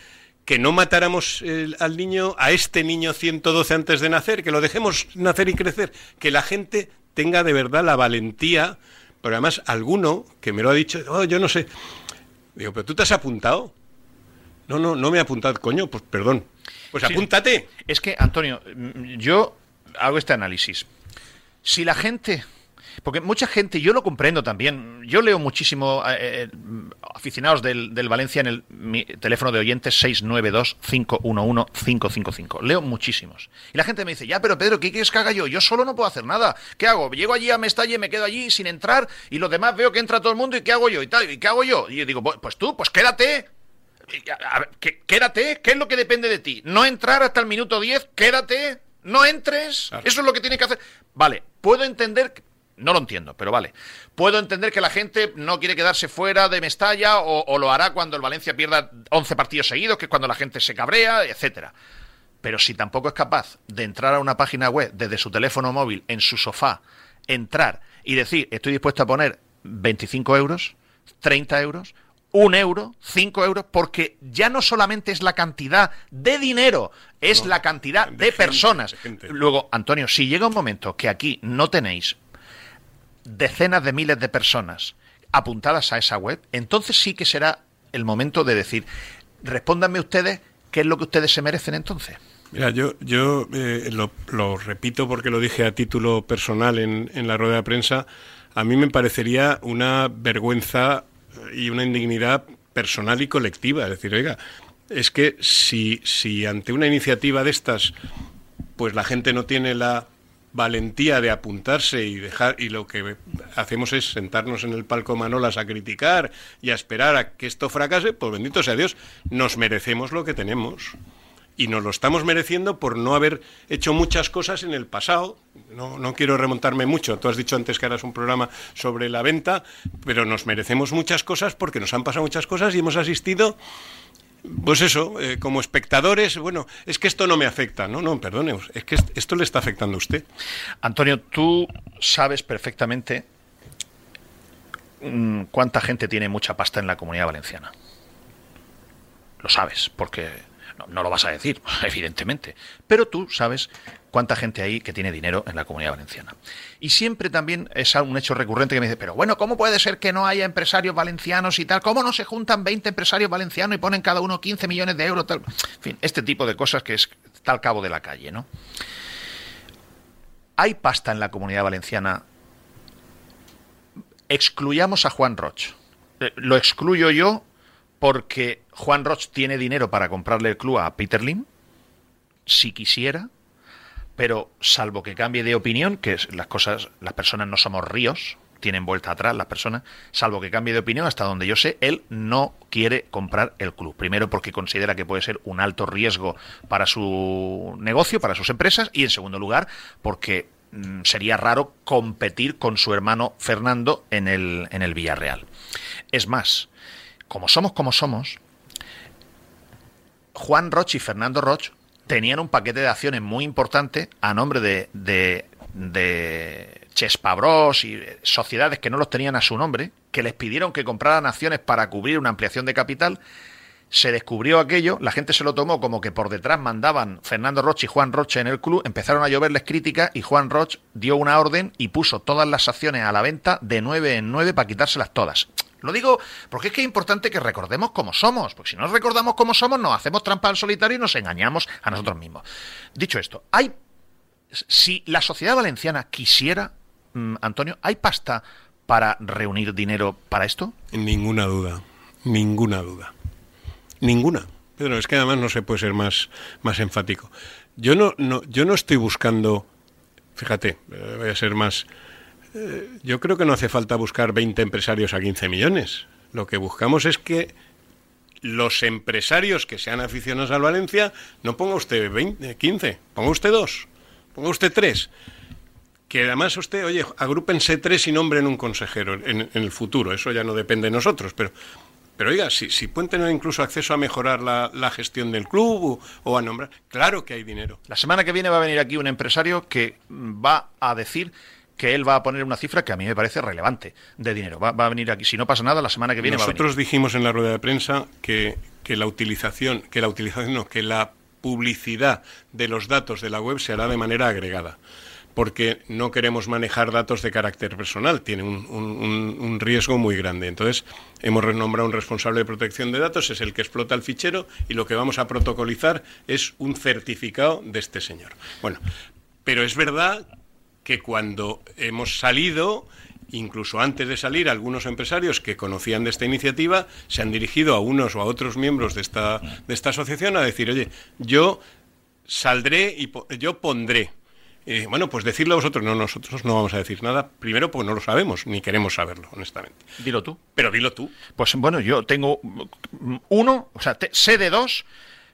que no matáramos al niño, a este niño 112 antes de nacer, que lo dejemos nacer y crecer, que la gente tenga de verdad la valentía, pero además alguno que me lo ha dicho, "Oh, yo no sé, digo, pero tú te has apuntado. No, no, no me he apuntado, coño, pues perdón. Pues Sí. apúntate. Es que, Antonio, yo hago este análisis. Si la gente. Porque mucha gente, yo lo comprendo también. Yo leo muchísimo eh, eh, aficionados del, del Valencia en el mi teléfono de oyentes 692-511-555. Leo muchísimos. Y la gente me dice, ya, pero Pedro, ¿qué quieres que haga yo? Yo solo no puedo hacer nada. ¿Qué hago? Llego allí a Mestalla y me quedo allí sin entrar y los demás veo que entra todo el mundo y ¿qué hago yo? Y tal, ¿y qué hago yo? Y yo digo, pues tú, pues quédate. A- ver, quédate, ¿qué es lo que depende de ti? No entrar hasta el minuto 10, quédate, no entres, Claro. eso es lo que tiene que hacer. Vale, puedo entender, no lo entiendo, pero vale, puedo entender que la gente no quiere quedarse fuera de Mestalla o, o lo hará cuando el Valencia pierda 11 partidos seguidos, que es cuando la gente se cabrea, etcétera. Pero si tampoco es capaz de entrar a una página web desde su teléfono móvil, en su sofá, entrar y decir, estoy dispuesto a poner 25 euros, 30 euros, un euro, 5 euros, porque ya no solamente es la cantidad de dinero, es No, la cantidad de de, gente, personas. de. Luego, Antonio, si llega un momento que aquí no tenéis decenas de miles de personas apuntadas a esa web, entonces sí que será el momento de decir, respóndanme ustedes qué es lo que ustedes se merecen entonces. Mira, yo, yo eh, lo, repito porque lo dije a título personal en, en la rueda de prensa. A mí me parecería una vergüenza y una indignidad personal y colectiva. Es decir, oiga, es que si, si ante una iniciativa de estas, pues la gente no tiene la valentía de apuntarse y dejar y lo que hacemos es sentarnos en el palco Manolas a criticar y a esperar a que esto fracase, pues bendito sea Dios, nos merecemos lo que tenemos y nos lo estamos mereciendo por no haber hecho muchas cosas en el pasado. No, no quiero remontarme mucho. Tú has dicho antes que harás un programa sobre la venta, pero nos merecemos muchas cosas porque nos han pasado muchas cosas y hemos asistido. Pues eso, eh, como espectadores, bueno, es que esto no me afecta, no, no, perdone, es que est- esto le está afectando a usted. Antonio, tú sabes perfectamente mm, cuánta gente tiene mucha pasta en la comunidad valenciana. Lo sabes, porque no lo vas a decir, <laughs> evidentemente. Pero tú sabes cuánta gente hay que tiene dinero en la comunidad valenciana. Y siempre también es un hecho recurrente que me dice, pero bueno, ¿cómo puede ser que no haya empresarios valencianos y tal? ¿Cómo no se juntan 20 empresarios valencianos y ponen cada uno 15 millones de euros? En fin, este tipo de cosas que es está al cabo de la calle, ¿no? ¿Hay pasta en la comunidad valenciana? Excluyamos a Juan Roch. Eh, Lo excluyo yo porque Juan Roch tiene dinero para comprarle el club a Peter Lim, si quisiera, pero salvo que cambie de opinión, que las cosas, las personas no somos ríos, tienen vuelta atrás las personas, salvo que cambie de opinión, hasta donde yo sé, él no quiere comprar el club. Primero porque considera que puede ser un alto riesgo para su negocio, para sus empresas, y en segundo lugar porque mm, sería raro competir con su hermano Fernando en el, en el Villarreal. Es más, como somos como somos, Juan Roch y Fernando Roch tenían un paquete de acciones muy importante a nombre de, de, de Chespa Bros y eh, sociedades que no los tenían a su nombre, que les pidieron que compraran acciones para cubrir una ampliación de capital. Se descubrió aquello, la gente se lo tomó como que por detrás mandaban Fernando Roche y Juan Roche en el club, empezaron a lloverles críticas y Juan Roche dio una orden y puso todas las acciones a la venta de 9 en 9 para quitárselas todas. Lo digo porque es que es importante que recordemos cómo somos, porque si no recordamos cómo somos nos hacemos trampa al solitario y nos engañamos a nosotros mismos. Dicho esto, hay si la sociedad valenciana quisiera, mm, Antonio, ¿hay pasta para reunir dinero para esto? Ninguna duda, ninguna duda. Ninguna. Pedro, es que además no se puede ser más, más enfático. Yo no, no, yo no estoy buscando, fíjate, eh, voy a ser más... yo creo que no hace falta buscar 20 empresarios a 15 millones. Lo que buscamos es que los empresarios que sean aficionados al Valencia, no ponga usted 20, 15, ponga usted dos, ponga usted tres. Que además usted, oye, agrúpense tres y nombren un consejero en, el futuro. Eso ya no depende de nosotros, pero, pero oiga, si, si pueden tener incluso acceso a mejorar la, gestión del club o a nombrar, claro que hay dinero. La semana que viene va a venir aquí un empresario que va a decir que él va a poner una cifra que a mí me parece relevante de dinero. Va, a venir aquí, si no pasa nada, la semana que viene Nosotros va a venir. dijimos en la rueda de prensa que, que la utilización, que la utilización no, que la publicidad de los datos de la web se hará de manera agregada porque no queremos manejar datos de carácter personal, tiene un, un, riesgo muy grande. Entonces, hemos renombrado un responsable de protección de datos, es el que explota el fichero y lo que vamos a protocolizar es un certificado de este señor. Bueno, pero es verdad que cuando hemos salido, incluso antes de salir, algunos empresarios que conocían de esta iniciativa se han dirigido a unos o a otros miembros de esta, de esta asociación a decir, oye, yo saldré y yo pondré eh, bueno, pues decirlo a vosotros, no, nosotros no vamos a decir nada, primero porque no lo sabemos, ni queremos saberlo, honestamente. Dilo tú. Pero dilo tú. Pues bueno, yo tengo uno, o sea, sé de dos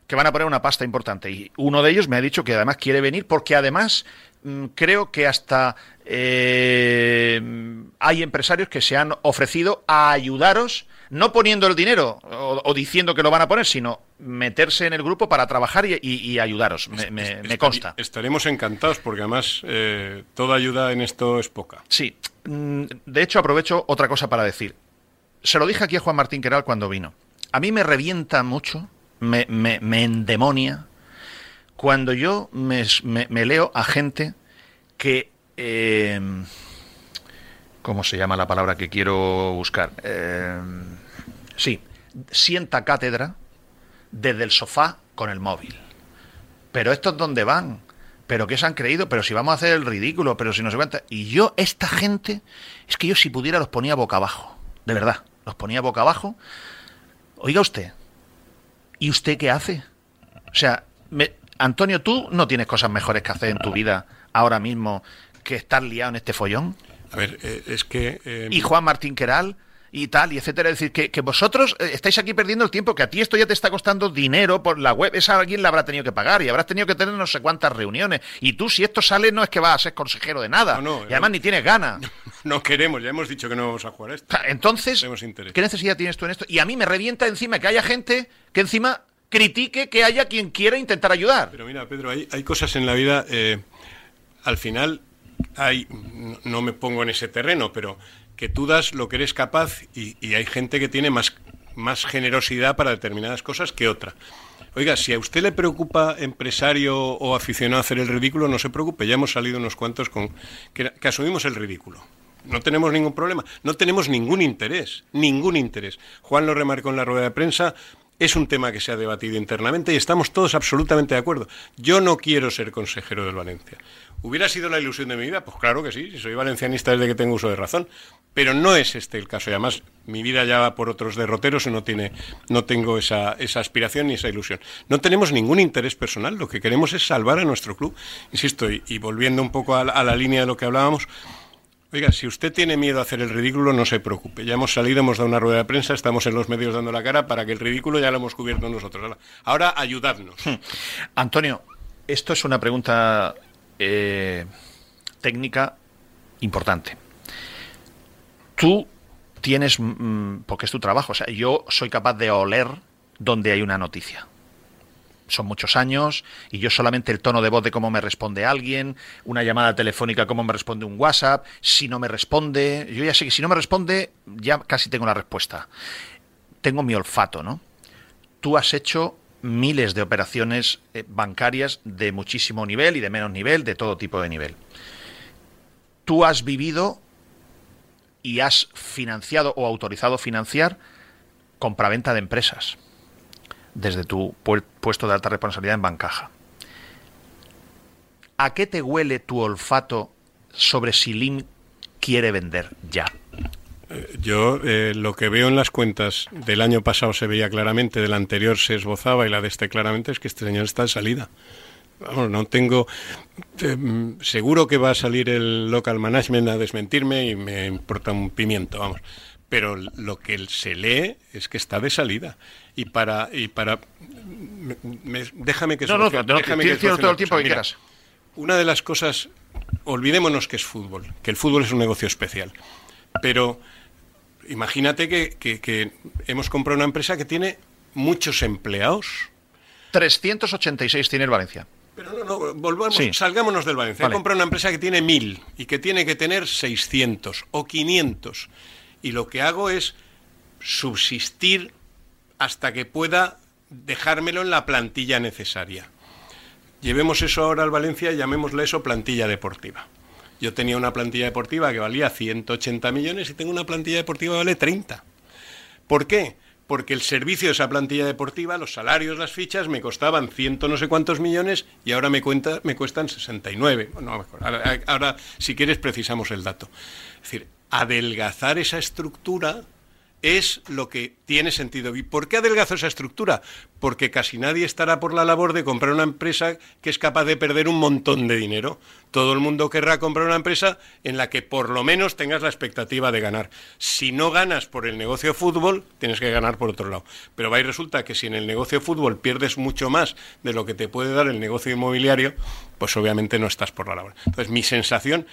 que van a poner una pasta importante y uno de ellos me ha dicho que además quiere venir porque además creo que hasta eh, hay empresarios que se han ofrecido a ayudaros no poniendo el dinero o, diciendo que lo van a poner, sino meterse en el grupo para trabajar y, ayudaros. Me, consta. Estaremos encantados porque además eh, toda ayuda en esto es poca. Sí. Mm, de hecho, aprovecho otra cosa para decir. Se lo dije aquí a Juan Martín Queral cuando vino. A mí me revienta mucho, me, endemonia, cuando yo me, leo a gente que... Eh, ¿Cómo se llama la palabra que quiero buscar? Eh, Sí, sienta cátedra desde el sofá con el móvil. Pero estos dónde van? ¿Pero qué se han creído? ¿Pero si vamos a hacer el ridículo? ¿Pero si no se cuenta? Y yo, esta gente, es que yo si pudiera los ponía boca abajo. De verdad, los ponía boca abajo. Oiga usted, ¿y usted qué hace? O sea, Antonio, ¿tú no tienes cosas mejores que hacer en tu vida ahora mismo que estar liado en este follón? A ver, eh, es que... Eh, y Juan Martín Queral, y tal, y etcétera. Es decir, que, vosotros eh, estáis aquí perdiendo el tiempo, que a ti esto ya te está costando dinero por la web, esa alguien la habrá tenido que pagar y habrás tenido que tener no sé cuántas reuniones. Y tú, si esto sale, no es que vas a ser consejero de nada. y además ni tienes ganas. <laughs> No queremos, ya hemos dicho que no vamos a jugar esto. Entonces, ¿qué necesidad tienes tú en esto? Y a mí me revienta encima que haya gente que encima critique que haya quien quiera intentar ayudar. Pero mira, Pedro, hay, cosas en la vida, eh, al final, hay, no me pongo en ese terreno, pero que tú das lo que eres capaz y, hay gente que tiene más, más generosidad para determinadas cosas que otra. Oiga, si a usted le preocupa empresario o aficionado a hacer el ridículo, no se preocupe, ya hemos salido unos cuantos con que, asumimos el ridículo. No tenemos ningún problema, no tenemos ningún interés, ningún interés. Juan lo remarcó en la rueda de prensa, es un tema que se ha debatido internamente y estamos todos absolutamente de acuerdo. Yo no quiero ser consejero del Valencia. ¿Hubiera sido la ilusión de mi vida? Pues claro que sí, si soy valencianista desde que tengo uso de razón. Pero no es este el caso. Y además, mi vida ya va por otros derroteros y no, tiene, no tengo esa, esa aspiración ni esa ilusión. No tenemos ningún interés personal. Lo que queremos es salvar a nuestro club. Insisto, y, volviendo un poco a la línea de lo que hablábamos, Oiga, si usted tiene miedo a hacer el ridículo, no se preocupe. Ya hemos salido, hemos dado una rueda de prensa, estamos en los medios dando la cara para que el ridículo ya lo hemos cubierto nosotros. Ahora, ayudadnos. Hmm. Antonio, esto es una pregunta eh, técnica importante. Tú tienes, mm, porque es tu trabajo, o sea, yo soy capaz de oler donde hay una noticia son muchos años y yo solamente el tono de voz de cómo me responde alguien, una llamada telefónica, cómo me responde un WhatsApp, si no me responde, yo ya sé que si no me responde ya casi tengo la respuesta. Tengo mi olfato, ¿no? Tú has hecho miles de operaciones eh, bancarias de muchísimo nivel y de menos nivel, de todo tipo de nivel. Tú has vivido y has financiado o autorizado financiar compraventa de empresas desde tu puesto de alta responsabilidad en Bancaja. ¿A qué te huele tu olfato sobre si Lim quiere vender ya? Eh, yo eh, lo que veo en las cuentas del año pasado se veía claramente, del anterior se esbozaba y la de este claramente es que este señor está en salida. Vamos, no tengo. Eh, seguro que va a salir el local management a desmentirme y me importa un pimiento, vamos pero lo que se lee es que está de salida. Y para... Y para déjame que... No, no, déjame que todo el tiempo que quieras. Una de las cosas, olvidémonos que es fútbol, que el fútbol es un negocio especial, pero imagínate que, que hemos comprado una empresa que tiene muchos empleados. 386 tiene el Valencia. Pero no, no, volvamos, salgámonos del Valencia. Vale. He una empresa que tiene mil y que tiene que tener 600 o 500. Y lo que hago es subsistir hasta que pueda dejármelo en la plantilla necesaria. Llevemos eso ahora al Valencia y llamémosle eso plantilla deportiva. Yo tenía una plantilla deportiva que valía 180 millones y tengo una plantilla deportiva que vale 30. ¿Por qué? porque el servicio de esa plantilla deportiva, los salarios, las fichas, me costaban ciento no sé cuántos millones y ahora me, cuenta, me cuestan 69. Bueno, ahora, ahora, si quieres, precisamos el dato. Es decir, adelgazar esa estructura es lo que tiene sentido. ¿Y por qué adelgazo esa estructura? Porque casi nadie estará por la labor de comprar una empresa que es capaz de perder un montón de dinero. Todo el mundo querrá comprar una empresa en la que por lo menos tengas la expectativa de ganar. Si no ganas por el negocio de fútbol, tienes que ganar por otro lado. Pero va y resulta que si en el negocio de fútbol pierdes mucho más de lo que te puede dar el negocio inmobiliario, pues obviamente no estás por la labor. Entonces, mi sensación...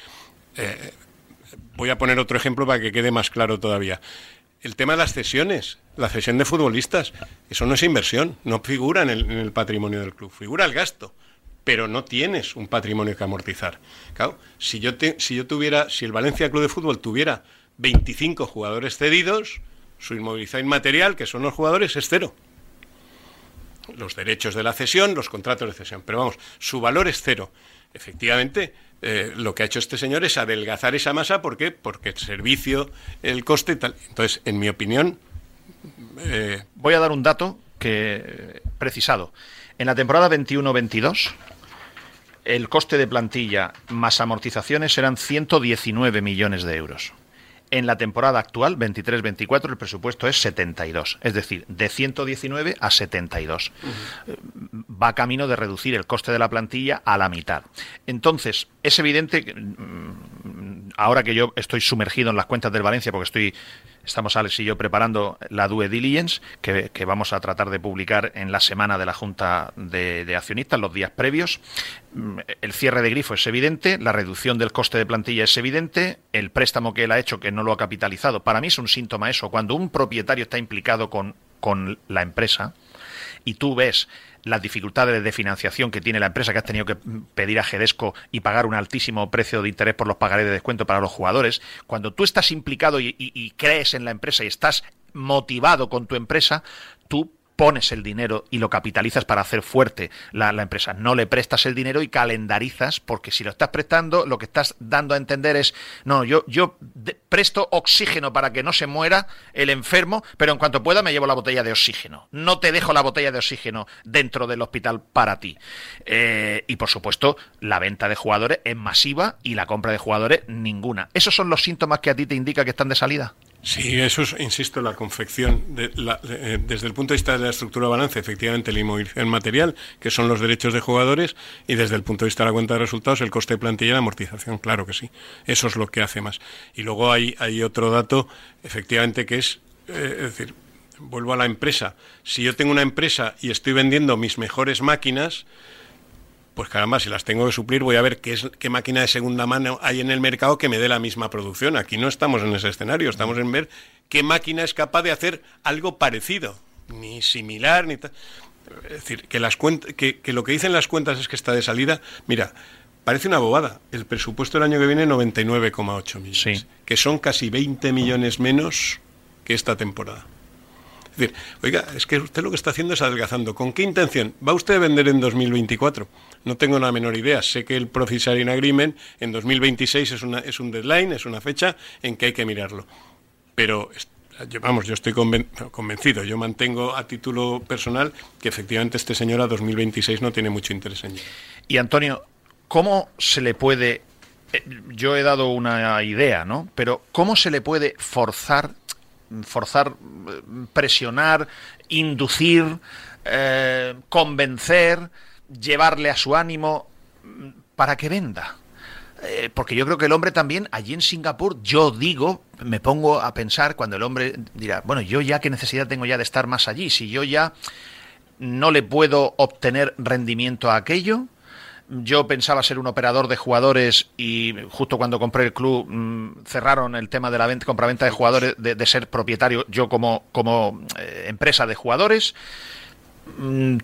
Eh, voy a poner otro ejemplo para que quede más claro todavía el tema de las cesiones, la cesión de futbolistas, eso no es inversión, no figura en el, patrimonio del club, figura el gasto, pero no tienes un patrimonio que amortizar. Claro, si yo, si yo tuviera, si el Valencia Club de Fútbol tuviera 25 jugadores cedidos, su inmovilización inmaterial, que son los jugadores, es cero. Los derechos de la cesión, los contratos de cesión, pero vamos, su valor es cero. Efectivamente, eh, lo que ha hecho este señor es adelgazar esa masa. ¿Por qué? Porque el servicio, el coste tal. Entonces, en mi opinión. Eh, Voy a dar un dato que precisado. En la temporada 21-22, el coste de plantilla más amortizaciones eran 119 millones de euros. En la temporada actual, 23-24, el presupuesto es 72. Es decir, de 119 a 72. Va camino de reducir el coste de la plantilla a la mitad. Entonces, es evidente que mm, ahora que yo estoy sumergido en las cuentas del Valencia, porque estoy Estamos Alex y yo preparando la Due Diligence que, vamos a tratar de publicar en la semana de la Junta de, Accionistas, los días previos. Mm, el cierre de grifo es evidente, la reducción del coste de plantilla es evidente, el préstamo que él ha hecho que no lo ha capitalizado. Para mí es un síntoma eso. Cuando un propietario está implicado con, con la empresa y tú ves las dificultades de financiación que tiene la empresa, que has tenido que pedir a Gedesco y pagar un altísimo precio de interés por los pagarés de descuento para los jugadores, cuando tú estás implicado y, y crees en la empresa y estás motivado con tu empresa, tú pones el dinero y lo capitalizas para hacer fuerte la, empresa. No le prestas el dinero y calendarizas, porque si lo estás prestando, lo que estás dando a entender es, no, yo, yo presto oxígeno para que no se muera el enfermo, pero en cuanto pueda me llevo la botella de oxígeno. No te dejo la botella de oxígeno dentro del hospital para ti. Eh, y por supuesto, la venta de jugadores es masiva y la compra de jugadores ninguna. ¿Esos son los síntomas que a ti te indica que están de salida? Sí, eso es, insisto, la confección, de eh, desde el punto de vista de la estructura de balance, efectivamente, la inmovilización material, que son los derechos de jugadores, y desde el punto de vista de la cuenta de resultados, el coste de plantilla y la amortización, claro que sí. Eso es lo que hace más. Y luego hay, hay otro dato, efectivamente, que es, eh, es decir, vuelvo a la empresa. Si yo tengo una empresa y estoy vendiendo mis mejores máquinas, pues caramba, si las tengo que suplir, voy a ver qué, es, qué máquina de segunda mano hay en el mercado que me dé la misma producción. Aquí no estamos en ese escenario, estamos en ver qué máquina es capaz de hacer algo parecido, ni similar, ni tal. Es decir, que, las que, que lo que dicen las cuentas es que está de salida. Mira, parece una bobada. El presupuesto del año que viene 99,8 millones, que son casi 20 millones menos que esta temporada. Es decir, oiga, es que usted lo que está haciendo es adelgazando. ¿Con qué intención? ¿Va usted a vender en 2024? No tengo la menor idea. Sé que el Profit Sharing Agreement en 2026 es, una, es un deadline, es una fecha en que hay que mirarlo. Pero vamos, yo estoy convencido, yo mantengo a título personal que efectivamente este señor a 2026 no tiene mucho interés en ello. Y Antonio, ¿cómo se le puede, eh, yo he dado una idea, ¿no? Pero ¿cómo se le puede forzar forzar, presionar, inducir, eh, convencer, llevarle a su ánimo para que venda. Eh, porque yo creo que el hombre también, allí en Singapur, yo digo, me pongo a pensar cuando el hombre dirá, bueno, yo ya qué necesidad tengo ya de estar más allí, si yo ya no le puedo obtener rendimiento a aquello, yo pensaba ser un operador de jugadores y justo cuando compré el club mm, cerraron el tema de la venta, compraventa de jugadores, de, ser propietario yo como, como eh, empresa de jugadores. Mm,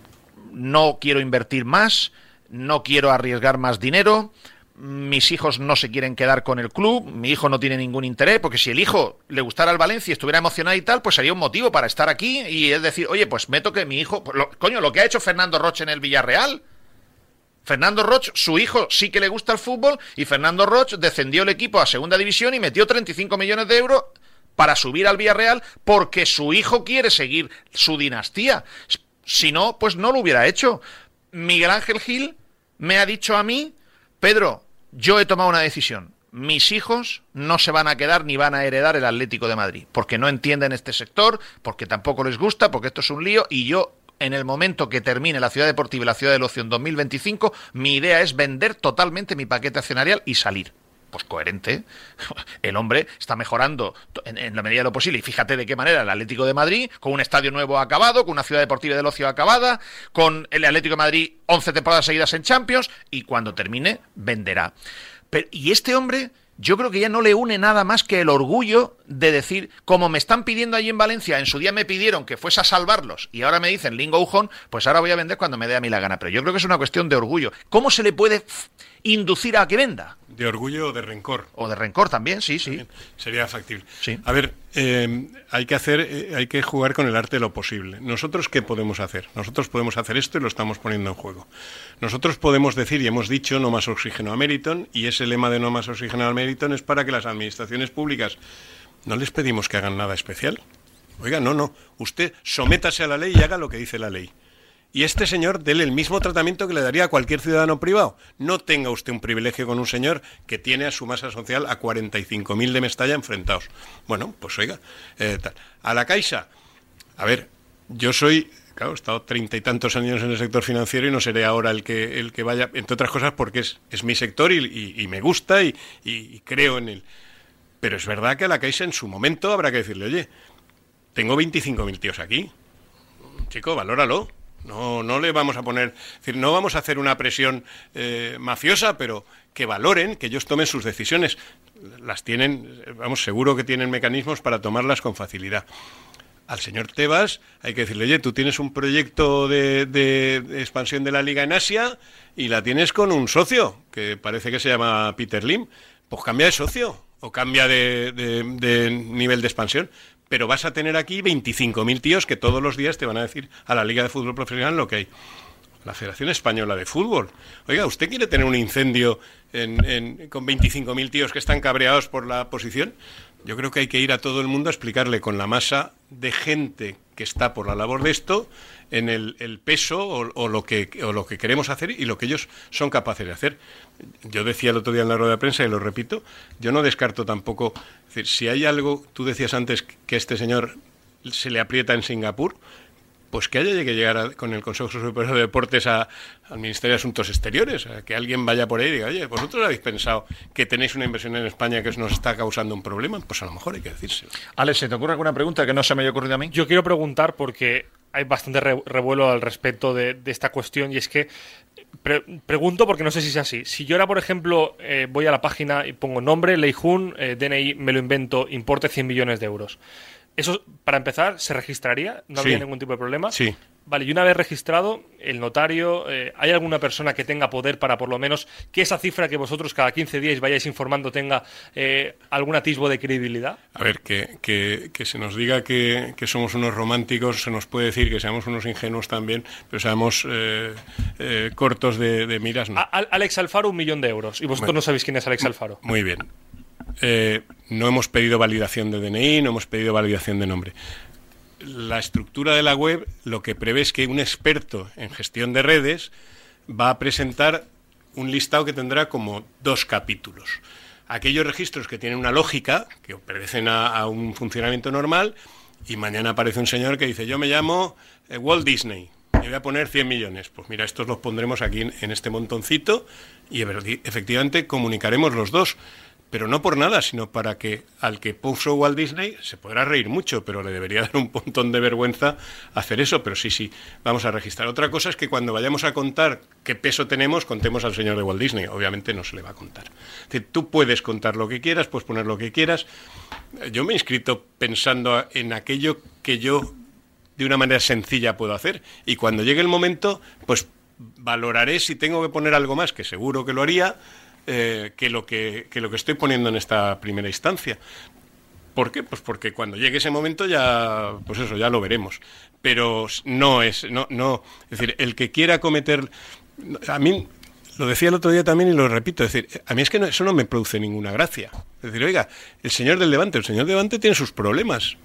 no quiero invertir más. no quiero arriesgar más dinero, mis hijos no se quieren quedar con el club, mi hijo no tiene ningún interés, porque si el hijo le gustara el Valencia y estuviera emocionado y tal, pues sería un motivo para estar aquí y es decir, oye, pues meto que mi hijo, pues coño, lo que ha hecho Fernando Roche en el Villarreal. Fernando Roche, su hijo sí que le gusta el fútbol y Fernando Roche descendió el equipo a segunda división y metió 35 millones de euros para subir al Villarreal porque su hijo quiere seguir su dinastía. Si no, pues no lo hubiera hecho. Miguel Ángel Gil me ha dicho a mí, Pedro, yo he tomado una decisión. Mis hijos no se van a quedar ni van a heredar el Atlético de Madrid, porque no entienden este sector, porque tampoco les gusta, porque esto es un lío, y yo en el momento que termine la ciudad deportiva y la ciudad del ocio en 2025, mi idea es vender totalmente mi paquete accionarial y salir pues coherente. El hombre está mejorando en, la medida de lo posible. Y fíjate de qué manera el Atlético de Madrid, con un estadio nuevo acabado, con una ciudad deportiva del ocio acabada, con el Atlético de Madrid 11 temporadas seguidas en Champions, y cuando termine, venderá. y este hombre yo creo que ya no le une nada más que el orgullo de decir, como me están pidiendo allí en Valencia, en su día me pidieron que fuese a salvarlos y ahora me dicen Lingo Ujón, pues ahora voy a vender cuando me dé a mí la gana. Pero yo creo que es una cuestión de orgullo. ¿Cómo se le puede inducir a que venda? De orgullo o de rencor. O de rencor también, sí, sí. sería factible. Sí. A ver, eh, hay que hacer, eh, hay que jugar con el arte de lo posible. Nosotros qué podemos hacer? Nosotros podemos hacer esto y lo estamos poniendo en juego. Nosotros podemos decir y hemos dicho no más oxígeno a Meriton y ese lema de no más oxígeno a Meriton es para que las administraciones públicas no les pedimos que hagan nada especial. Oiga, no, no. Usted sométase a la ley y haga lo que dice la ley y este señor déle el mismo tratamiento que le daría a cualquier ciudadano privado. No tenga usted un privilegio con un señor que tiene a su masa social a 45.000 de Mestalla enfrentados. Bueno, pues oiga, eh, a la Caixa. A ver, yo soy claro, he estado treinta y tantos años en el sector financiero y no seré ahora el que, el que vaya, entre otras cosas porque es, es mi sector y, me gusta y, y, creo en él. Pero es verdad que a la Caixa en su momento habrá que decirle, oye, tengo 25.000 tíos aquí. Chico, valóralo. No, no le vamos a poner, decir, no vamos a hacer una presión eh, mafiosa, pero que valoren, que ellos tomen sus decisiones. Las tienen, vamos, seguro que tienen mecanismos para tomarlas con facilidad. Al señor Tebas hay que decirle, oye, tú tienes un proyecto de, expansión de la liga en Asia y la tienes con un socio, que parece que se llama Peter Lim. Pues cambia de socio o cambia de nivel de expansión pero vas a tener aquí 25.000 tíos que todos los días te van a decir a la Liga de Fútbol Profesional lo que hay. La Federación Española de Fútbol. Oiga, ¿usted quiere tener un incendio en, con 25.000 tíos que están cabreados por la posición? Yo creo que hay que ir a todo el mundo a explicarle con la masa de gente que está por la labor de esto en el, peso o, lo que, o lo que queremos hacer y lo que ellos son capaces de hacer. Yo decía el otro día en la rueda de prensa y lo repito, yo no descarto tampoco, si hay algo, tú decías antes que este señor se le aprieta en Singapur, pues que haya que llegar con el Consejo Superior de Deportes al Ministerio de Asuntos Exteriores, a que alguien vaya por ahí y diga, oye, vosotros habéis pensado que tenéis una inversión en España que nos está causando un problema, pues a lo mejor hay que decírselo. Alex, ¿se te ocurre alguna pregunta que no se me haya ocurrido a mí? Yo quiero preguntar porque hay bastante revuelo al respecto de, esta cuestión y es que pregunto porque no sé si es así. Si yo ahora, por ejemplo, eh, voy a la página y pongo nombre, Leijun, eh, DNI, me lo invento, importe 100 millones de euros. Eso, para empezar, ¿se registraría? ¿No habría ningún tipo de problema? Sí. Vale, y una vez registrado, el notario, eh, ¿hay alguna persona que tenga poder para por lo menos que esa cifra que vosotros cada 15 días vayáis informando tenga eh, algún atisbo de credibilidad? A ver, que, que, se nos diga que, somos unos románticos, se nos puede decir que seamos unos ingenuos también, pero seamos eh, cortos de, miras. No. Alex Alfaro, un millón de euros, y vosotros no sabéis quién es Alex Alfaro. Muy bien. Eh, no hemos pedido validación de DNI, no hemos pedido validación de nombre. La estructura de la web lo que prevé es que un experto en gestión de redes va a presentar un listado que tendrá como dos capítulos. Aquellos registros que tienen una lógica, que obedecen a, un funcionamiento normal, y mañana aparece un señor que dice, yo me llamo eh, Walt Disney, y voy a poner 100 millones. Pues mira, estos los pondremos aquí en este montoncito y efectivamente comunicaremos los dos pero no por nada, sino para que al que puso Walt Disney se podrá reír mucho, pero le debería dar un montón de vergüenza hacer eso, pero sí, sí, vamos a registrar. Otra cosa es que cuando vayamos a contar qué peso tenemos, contemos al señor de Walt Disney, obviamente no se le va a contar. Es tú puedes contar lo que quieras, puedes poner lo que quieras. Yo me he inscrito pensando en aquello que yo de una manera sencilla puedo hacer y cuando llegue el momento, pues valoraré si tengo que poner algo más, que seguro que lo haría, eh, que, lo que, que lo que estoy poniendo en esta primera instancia. ¿Por qué? Pues porque cuando llegue ese momento ya, pues eso, ya lo veremos. Pero no es, no, no, es decir, el que quiera cometer, a mí lo decía el otro día también y lo repito, es decir, a mí es que eso no me produce ninguna gracia. Es decir, oiga, el señor del Levante, el señor Levante tiene sus problemas.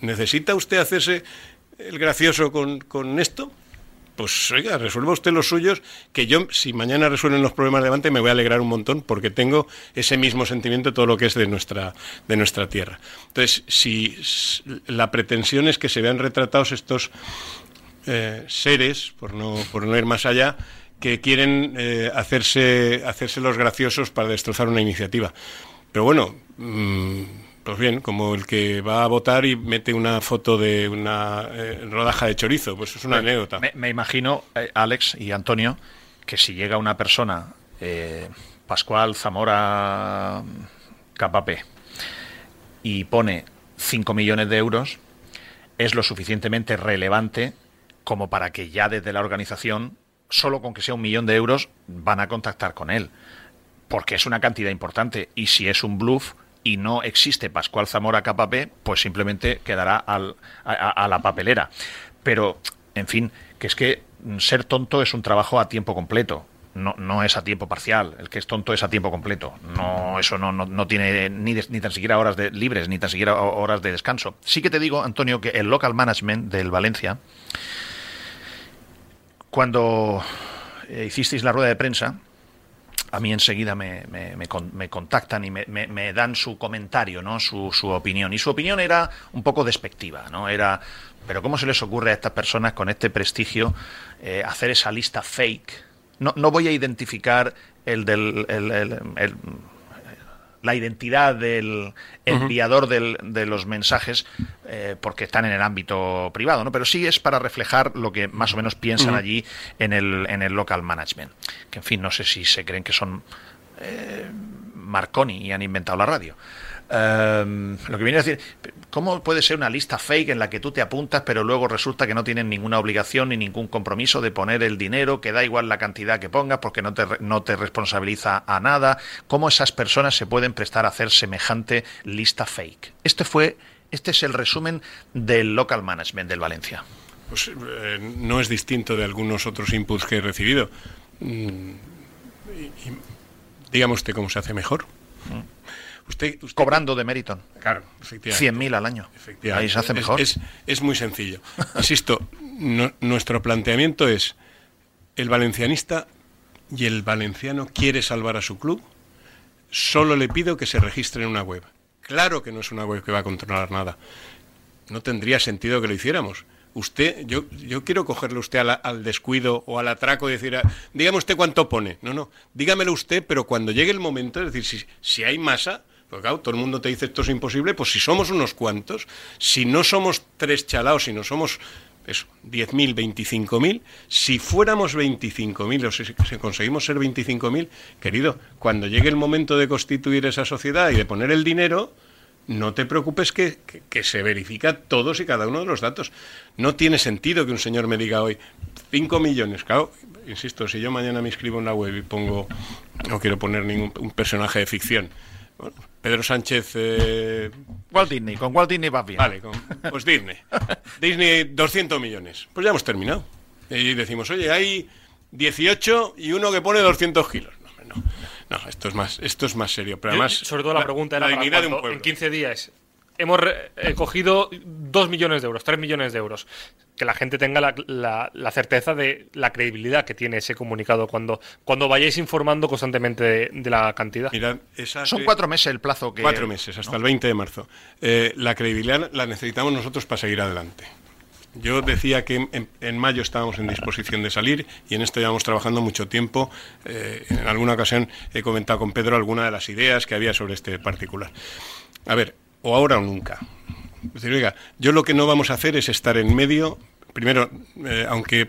¿Necesita usted hacerse el gracioso con, con esto? Pues oiga, resuelva usted los suyos, que yo, si mañana resuelven los problemas de Levante, me voy a alegrar un montón porque tengo ese mismo sentimiento todo lo que es de nuestra, de nuestra tierra. Entonces, si la pretensión es que se vean retratados estos eh, seres, por no, por no ir más allá, que quieren eh, hacerse, hacerse los graciosos para destrozar una iniciativa. Pero bueno, mm, pues bien, como el que va a votar y mete una foto de una eh, rodaja de chorizo, pues es una anécdota. Me, imagino, eh, Alex y Antonio, que si llega una persona, eh, Pascual Zamora Capapé, y pone 5 millones de euros, es lo suficientemente relevante como para que ya desde la organización, solo con que sea un millón de euros, van a contactar con él. Porque es una cantidad importante. Y si es un bluff, y no existe Pascual Zamora KP, pues simplemente quedará al, a, la papelera. Pero, en fin, que es que ser tonto es un trabajo a tiempo completo. No, no es a tiempo parcial. El que es tonto es a tiempo completo. No, eso no, no, tiene ni, ni, tan siquiera horas de, libres, ni tan siquiera horas de descanso. Sí que te digo, Antonio, que el local management del Valencia, cuando eh, hicisteis la rueda de prensa, a mí enseguida me, me, contactan y me, dan su comentario, ¿no? Su, su, opinión. Y su opinión era un poco despectiva, ¿no? Era, pero ¿cómo se les ocurre a estas personas con este prestigio eh, hacer esa lista fake? No, no voy a identificar el del la identidad del enviador de los mensajes eh, porque están en el ámbito privado, ¿no? Pero sí es para reflejar lo que más o menos piensan allí en el, en el local management. Que en fin, no sé si se creen que son eh, Marconi y han inventado la radio. Em, lo que viene a decir, ¿cómo puede ser una lista fake en la que tú te apuntas, pero luego resulta que no tienen ninguna obligación ni ningún compromiso de poner el dinero, que da igual la cantidad que pongas porque no te, no te responsabiliza a nada? ¿Cómo esas personas se pueden prestar a hacer semejante lista fake? Este fue, este es el resumen del local management del Valencia. Pues eh, no es distinto de algunos otros inputs que he recibido. Mm, dígame usted cómo se hace mejor. Mm. Usted, Cobrando de mérito. Claro, efectivamente. 100.000 al año. Ahí se hace mejor. Es, muy sencillo. <laughs> Insisto, nuestro planteamiento es, el valencianista y el valenciano quiere salvar a su club, solo le pido que se registre en una web. Claro que no es una web que va a controlar nada. No tendría sentido que lo hiciéramos. Usted, yo, yo quiero cogerle usted al, descuido o al atraco y decir, ah, dígame usted cuánto pone. No, no, dígamelo usted, pero cuando llegue el momento, es decir, si, si hay masa, porque claro, todo el mundo te dice esto es imposible, pues si somos unos cuantos, si no somos tres chalaos, si no somos eso, 10.000, 25.000, si fuéramos 25.000 o si, conseguimos ser 25.000, querido, cuando llegue el momento de constituir esa sociedad y de poner el dinero, no te preocupes que, que, se verifica todos y cada uno de los datos. No tiene sentido que un señor me diga hoy 5 millones. Claro, insisto, si yo mañana me inscribo en la web y pongo, no quiero poner ningún un personaje de ficción, Pedro Sánchez. Eh... Walt Disney, con Walt Disney va bien. Vale, pues Disney. <laughs> Disney 200 millones. Pues ya hemos terminado. Y decimos, oye, hay 18 y uno que pone 200 kilos. No, no, no esto es más, esto es más serio. Pero además, sobre todo la, pregunta era la de un en 15 días hemos eh, cogido 2 millones de euros, 3 millones de euros. Que la gente tenga la, la, certeza de la credibilidad que tiene ese comunicado cuando, cuando vayáis informando constantemente de, la cantidad. Son cuatro meses el plazo que... Cuatro meses, hasta el 20 de marzo. Eh, la credibilidad la necesitamos nosotros para seguir adelante. Yo decía que en, mayo estábamos en disposición de salir y en esto llevamos trabajando mucho tiempo. Eh, en alguna ocasión he comentado con Pedro alguna de las ideas que había sobre este particular. A ver, o ahora o nunca. decir, oiga, yo lo que no vamos a hacer es estar en medio, primero, eh, aunque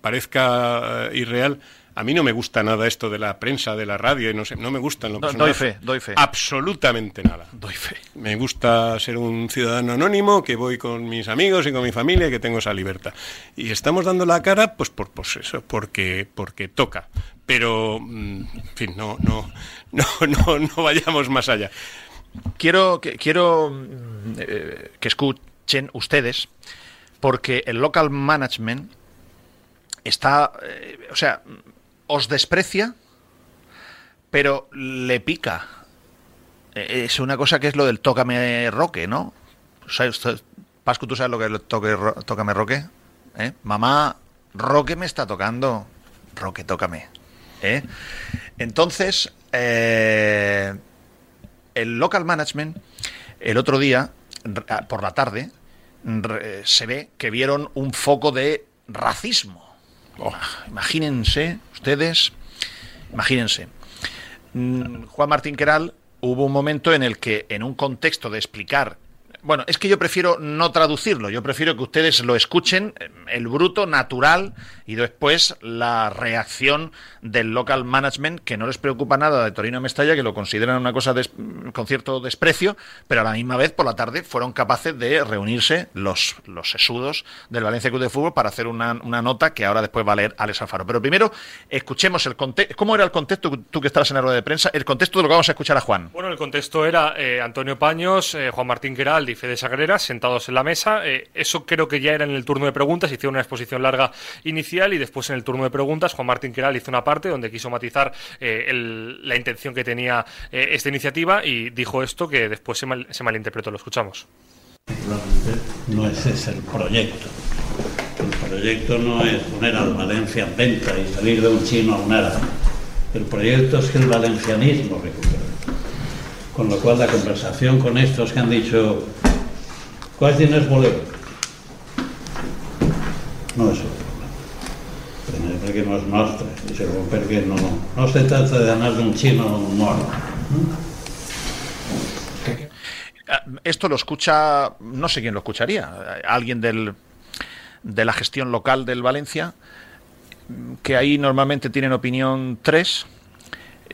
parezca eh, irreal, A mí no me gusta nada esto de la prensa, de la radio, y no sé, no me gusta en lo personal doy fe, doy fe. Absolutamente nada. Doy fe. Me gusta ser un ciudadano anónimo, que voy con mis amigos y con mi familia y que tengo esa libertad. Y estamos dando la cara, pues por pues eso, porque, porque toca. Pero, mm, en fin, no, no, <laughs> no, no, no vayamos más allá. Quiero que, quiero mm, eh, que escuchen ustedes, porque el local management está, eh, o sea, os desprecia, pero le pica. Eh, Es una cosa que es lo del tócame roque, ¿no? ¿Sabes usted- Pascu, ¿tú sabes lo que es el toque, ro- tócame roque? ¿Eh? Mamá, roque me está tocando. Roque, tócame. Entonces, el local management, el otro día, por la tarde, se ve que vieron un foco de racismo. Oh, imagínense, ustedes, imagínense. Mm, Juan Martín Queral hubo un momento en el que, en un contexto de explicar. Bueno, es que yo prefiero no traducirlo, yo prefiero que ustedes lo escuchen, eh, el bruto, natural, y después la reacción del local management, que no les preocupa nada de Torino Mestalla, que lo consideran una cosa des- con cierto desprecio, pero a la misma vez, por la tarde, fueron capaces de reunirse los, los sesudos del Valencia Club de Fútbol para hacer una, una nota que ahora después va a leer Alex Alfaro. Pero primero, escuchemos el contexto. ¿Cómo era el contexto, tú que estabas en la rueda de prensa? El contexto de lo que vamos a escuchar a Juan. Bueno, el contexto era eh, Antonio Paños, eh, Juan Martín Queral Fede Sagrera sentados en la mesa. Eh, eso creo que ya era en el turno de preguntas. Hicieron una exposición larga inicial y después en el turno de preguntas Juan Martín Queral hizo una parte donde quiso matizar eh, la intención que tenía eh, esta iniciativa y dijo esto que después se, mal- se malinterpretó. Lo escuchamos. No ese es el proyecto. El proyecto no es poner al Valencia en venta y salir de un chino a un árabe. El proyecto es que el valencianismo recupere. Con lo cual la conversación con estos que han dicho ¿cuáles tienes bolero? No és el problema. Perquè no és nostre i segon perquè no, no se trata d'anar d'un xino a un moro. Ah, Esto lo escucha, no sé quién lo escucharía, alguien del, de la gestión local del Valencia, que ahí normalmente tienen opinión tres, eh,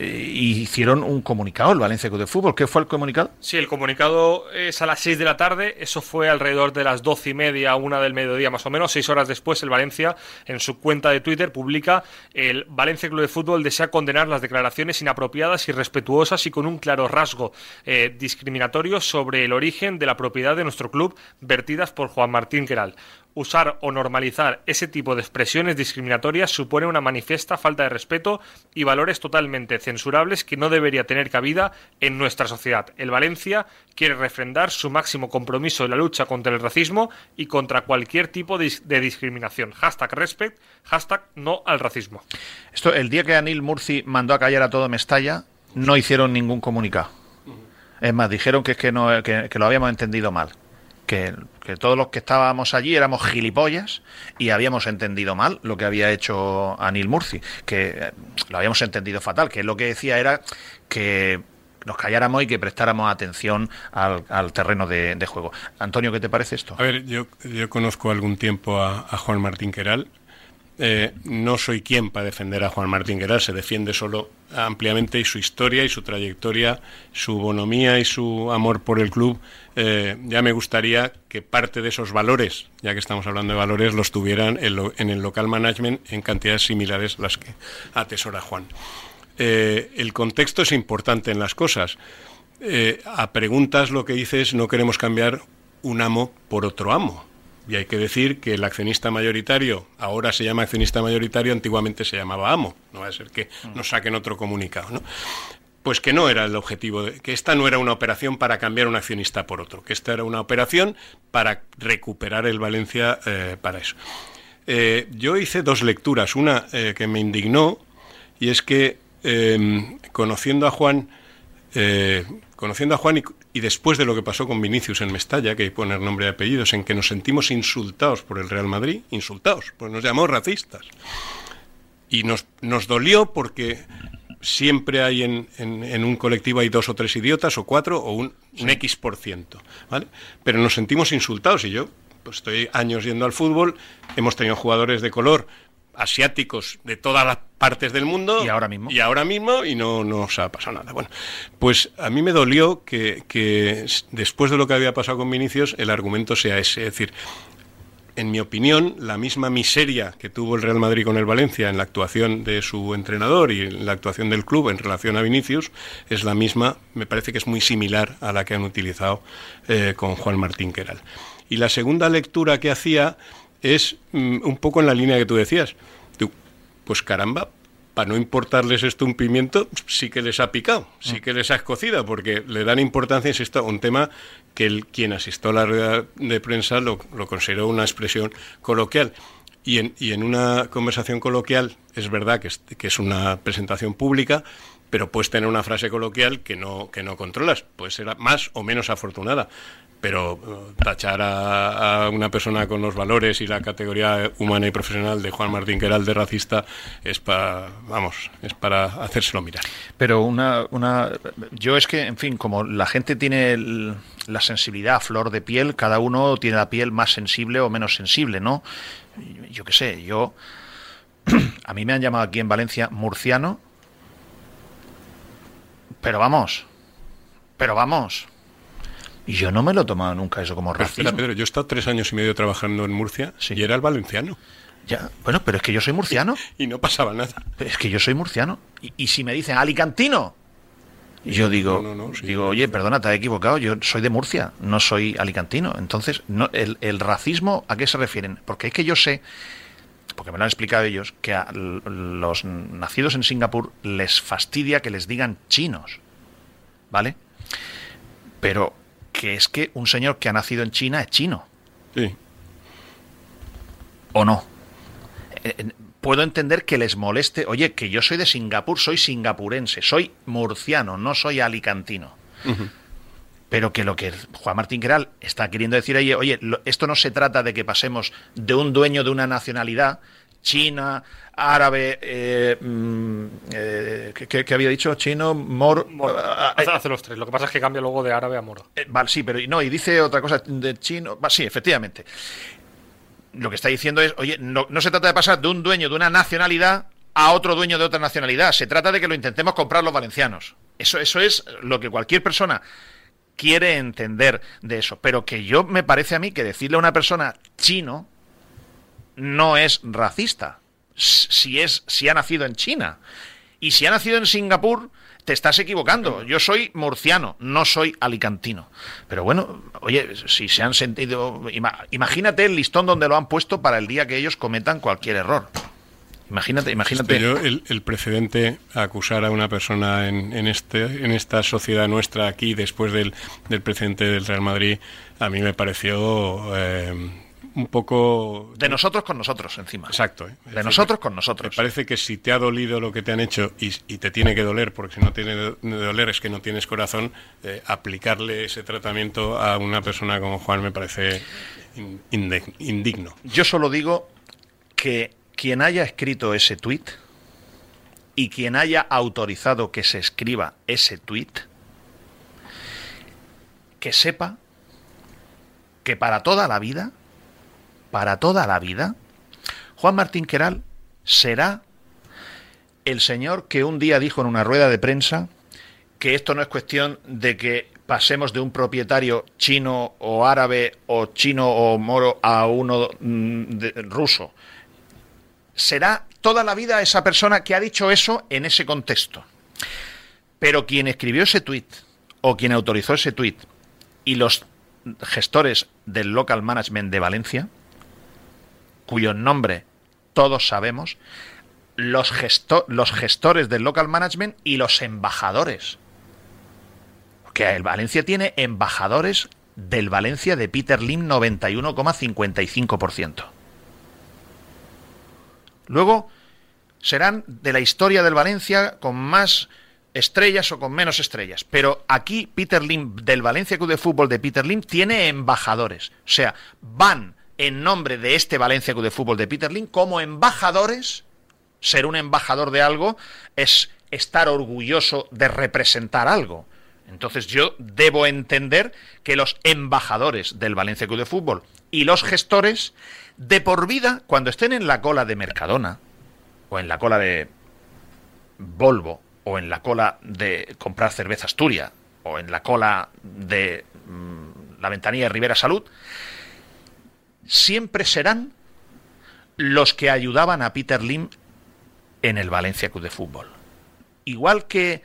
hicieron un comunicado, el Valencia Club de Fútbol. ¿Qué fue el comunicado? Sí, el comunicado es a las 6 de la tarde, eso fue alrededor de las doce y media, una del mediodía más o menos, seis horas después el Valencia en su cuenta de Twitter publica el Valencia Club de Fútbol desea condenar las declaraciones inapropiadas, irrespetuosas y con un claro rasgo eh, discriminatorio sobre el origen de la propiedad de nuestro club vertidas por Juan Martín Queral. Usar o normalizar ese tipo de expresiones discriminatorias supone una manifiesta falta de respeto y valores totalmente censurables que no debería tener cabida en nuestra sociedad. El Valencia quiere refrendar su máximo compromiso en la lucha contra el racismo y contra cualquier tipo de, dis- de discriminación. Hashtag respect, hashtag no al racismo. Esto, el día que Anil Murci mandó a callar a todo Mestalla, no hicieron ningún comunicado. Es más, dijeron que es que, no, que, que lo habíamos entendido mal. Que, todos los que estábamos allí éramos gilipollas y habíamos entendido mal lo que había hecho Anil Murci. Que eh, lo habíamos entendido fatal. Que lo que decía era que nos calláramos y que prestáramos atención al, terreno de, juego. Antonio, ¿qué te parece esto? A ver, yo, yo conozco algún tiempo a, a Juan Martín Queral. Eh, no soy quien para defender a Juan Martín Queral, se defiende solo ampliamente y su historia y su trayectoria, su bonomía y su amor por el club. Eh, ya me gustaría que parte de esos valores, ya que estamos hablando de valores, los tuvieran en, el local management en cantidades similares las que atesora Juan. Eh, el contexto es importante en las cosas. Eh, a preguntas lo que dices, no queremos cambiar un amo por otro amo. Y hay que decir que el accionista mayoritario, ahora se llama accionista mayoritario, antiguamente se llamaba amo. No va a ser que nos saquen otro comunicado. ¿no? Pues que no era el objetivo, de- que esta no era una operación para cambiar un accionista por otro, que esta era una operación para recuperar el Valencia eh, para eso. Eh, yo hice dos lecturas, una eh, que me indignó, y es que eh, conociendo a Juan, eh, conociendo a Juan y, y después de lo que pasó con Vinicius en Mestalla, que hay que poner nombre y apellidos, en que nos sentimos insultados por el Real Madrid, insultados, pues nos llamó racistas. Y nos, nos dolió porque siempre hay en, en- en un colectivo hay dos o tres idiotas o cuatro o un, un X por ciento, ¿vale? Pero nos sentimos insultados y yo pues estoy años yendo al fútbol, hemos tenido jugadores de color asiáticos de todas las partes del mundo. Y ahora mismo. Y ahora mismo, y no nos ha pasado nada. Bueno, pues a mí me dolió que, que después de lo que había pasado con Vinicius, el argumento sea ese. Es decir, en mi opinión, la misma miseria que tuvo el Real Madrid con el Valencia en la actuación de su entrenador y en la actuación del club en relación a Vinicius es la misma, me parece que es muy similar a la que han utilizado eh, con Juan Martín Queral. Y la segunda lectura que hacía es mm, un poco en la línea que tú decías. pues caramba, para no importarles esto un pimiento, sí que les ha picado, sí mm. que les ha escocido, porque le dan importancia, esto a un tema que el, quien asistió a la rueda de prensa lo, consideró una expresión coloquial. Y en, y en, una conversación coloquial es verdad que es, que es, una presentación pública, pero puedes tener una frase coloquial que no, que no controlas. Puede ser más o menos afortunada pero eh, tachar a, una persona con los valores y la categoría humana y profesional de Juan Martín Queral de racista es para, vamos, es para hacérselo mirar. Pero una, una, yo es que, en fin, como la gente tiene la sensibilidad a flor de piel, cada uno tiene la piel más sensible o menos sensible, ¿no? Yo qué sé, yo, <clears throat> a mí me han llamado aquí en Valencia murciano, pero vamos, pero vamos, y yo no me lo he tomado nunca eso como racismo. Pedro, yo he estado tres años y medio trabajando en Murcia y era el valenciano. Ya, bueno, pero es que yo soy murciano. <laughs> y no pasaba nada. es que yo soy murciano. Y, si me dicen alicantino, y yo digo, digo, oye, perdona, te he equivocado, yo soy de Murcia, no soy alicantino. Entonces, no, el, el, racismo, ¿a qué se refieren? Porque es que yo sé, porque me lo han explicado ellos, que a los nacidos en Singapur les fastidia que les digan chinos. ¿Vale? Pero que es que un señor que ha nacido en China es chino. Sí. ¿O no? Eh, eh, puedo entender que les moleste, oye, que yo soy de Singapur, soy singapurense, soy murciano, no soy alicantino. Pero que lo que Juan Martín Queral está queriendo decir ahí, oye, esto no se trata de que pasemos de un dueño de una nacionalidad, China, árabe, eh, mm, eh, ¿qué, había dicho? Chino, moro. Eh, hace, los tres. Lo que pasa es que cambia luego de árabe a moro. vale, sí, pero no, y dice otra cosa de chino. sí, efectivamente. Lo que está diciendo es, oye, no, no se trata de pasar de un dueño de una nacionalidad a otro dueño de otra nacionalidad. Se trata de que lo intentemos comprar los valencianos. Eso, eso es lo que cualquier persona quiere entender de eso. Pero que yo me parece a mí que decirle a una persona chino no es racista si es si ha nacido en China. Y si ha nacido en Singapur, te estás equivocando. Yo soy murciano, no soy alicantino. Pero bueno, oye, si se han sentido... Imagínate el listón donde lo han puesto para el día que ellos cometan cualquier error. Imagínate, imagínate. el, precedente acusar a una persona en, en, este, en esta sociedad nuestra aquí, después del, del precedente del Real Madrid, a mí me pareció... Eh, un poco... De nosotros con nosotros, encima. Exacto. ¿eh? De nosotros con nosotros. Me parece que si te ha dolido lo que te han hecho y, te tiene que doler, porque si no tiene de doler es que no tienes corazón, eh, aplicarle ese tratamiento a una persona como Juan me parece indigno. Yo solo digo que quien haya escrito ese tuit y quien haya autorizado que se escriba ese tuit, que sepa que para toda la vida para toda la vida? Juan Martín Queral será el señor que un día dijo en una rueda de prensa que esto no es cuestión de que pasemos de un propietario chino o árabe o chino o moro a uno mm, ruso. Será toda la vida esa persona que ha dicho eso en ese contexto. Pero quien escribió ese tuit o quien autorizó ese tuit y los gestores del local management de Valencia cuyo nombre todos sabemos, los, gestores del local management y los embajadores. Porque el Valencia tiene embajadores del Valencia de Peter Lim 91,55%. Luego serán de la historia del Valencia con más estrellas o con menos estrellas. Pero aquí Peter Lim, del Valencia Club de Fútbol de Peter Lim, tiene embajadores. O sea, van en nombre de este Valencia Club de Fútbol de Peter Lim como embajadores. Ser un embajador de algo es estar orgulloso de representar algo. Entonces yo debo entender que los embajadores del Valencia Club de Fútbol y los gestores de por vida, cuando estén en la cola de Mercadona, o en la cola de Volvo, o en la cola de comprar cerveza Asturia, o en la cola de mm, la ventanilla de Rivera Salud, siempre serán los que ayudaban a Peter Lim en el Valencia Club de Fútbol. Igual que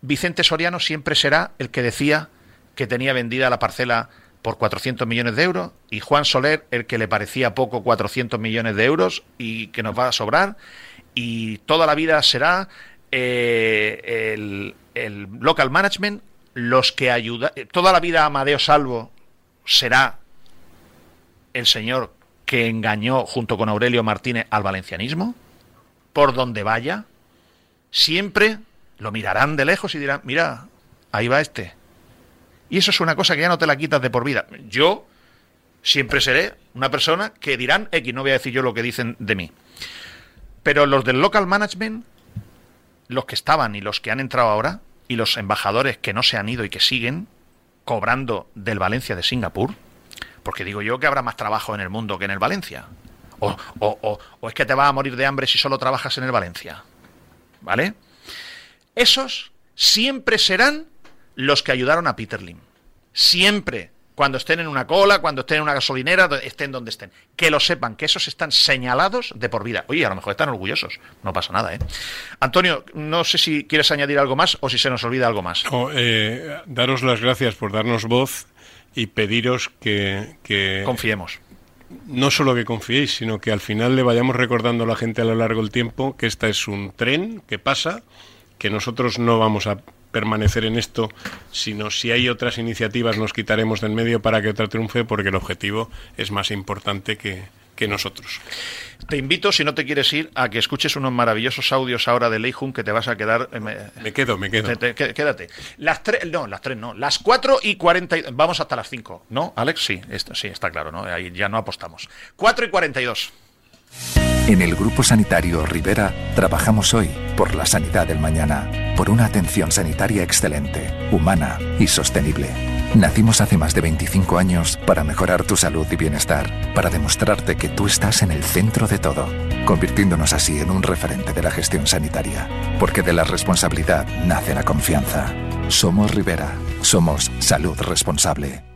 Vicente Soriano siempre será el que decía que tenía vendida la parcela por 400 millones de euros y Juan Soler el que le parecía poco 400 millones de euros y que nos va a sobrar y toda la vida será eh, el, el, local management los que ayuda toda la vida Amadeo Salvo será el señor que engañó junto con Aurelio Martínez al valencianismo por donde vaya siempre lo mirarán de lejos y dirán mira ahí va este y eso es una cosa que ya no te la quitas de por vida. Yo siempre seré una persona que dirán X, no voy a decir yo lo que dicen de mí. Pero los del local management, los que estaban y los que han entrado ahora, y los embajadores que no se han ido y que siguen cobrando del Valencia de Singapur, porque digo yo que habrá más trabajo en el mundo que en el Valencia. O, o, o, o es que te vas a morir de hambre si solo trabajas en el Valencia. ¿Vale? Esos siempre serán los que ayudaron a Peter Lim. Siempre, cuando estén en una cola, cuando estén en una gasolinera, estén donde estén. Que lo sepan, que esos están señalados de por vida. Oye, a lo mejor están orgullosos. No pasa nada, ¿eh? Antonio, no sé si quieres añadir algo más o si se nos olvida algo más. No, eh, daros las gracias por darnos voz y pediros que, que... Confiemos. no solo que confiéis, sino que al final le vayamos recordando a la gente a lo largo del tiempo que esta es un tren que pasa, que nosotros no vamos a permanecer en esto, sino si hay otras iniciativas nos quitaremos del medio para que otra triunfe, porque el objetivo es más importante que, que nosotros. Te invito, si no te quieres ir, a que escuches unos maravillosos audios ahora de Leijun que te vas a quedar. Eh, me, me quedo, me quedo. Te, te, quédate. Las tres, no, las tres no. Las cuatro y cuarenta. Vamos hasta las cinco, ¿no, Alex? Sí, esto, sí, está claro, ¿no? Ahí ya no apostamos. Cuatro y cuarenta y dos. En el Grupo Sanitario Rivera trabajamos hoy por la sanidad del mañana, por una atención sanitaria excelente, humana y sostenible. Nacimos hace más de 25 años para mejorar tu salud y bienestar, para demostrarte que tú estás en el centro de todo, convirtiéndonos así en un referente de la gestión sanitaria, porque de la responsabilidad nace la confianza. Somos Rivera, somos salud responsable.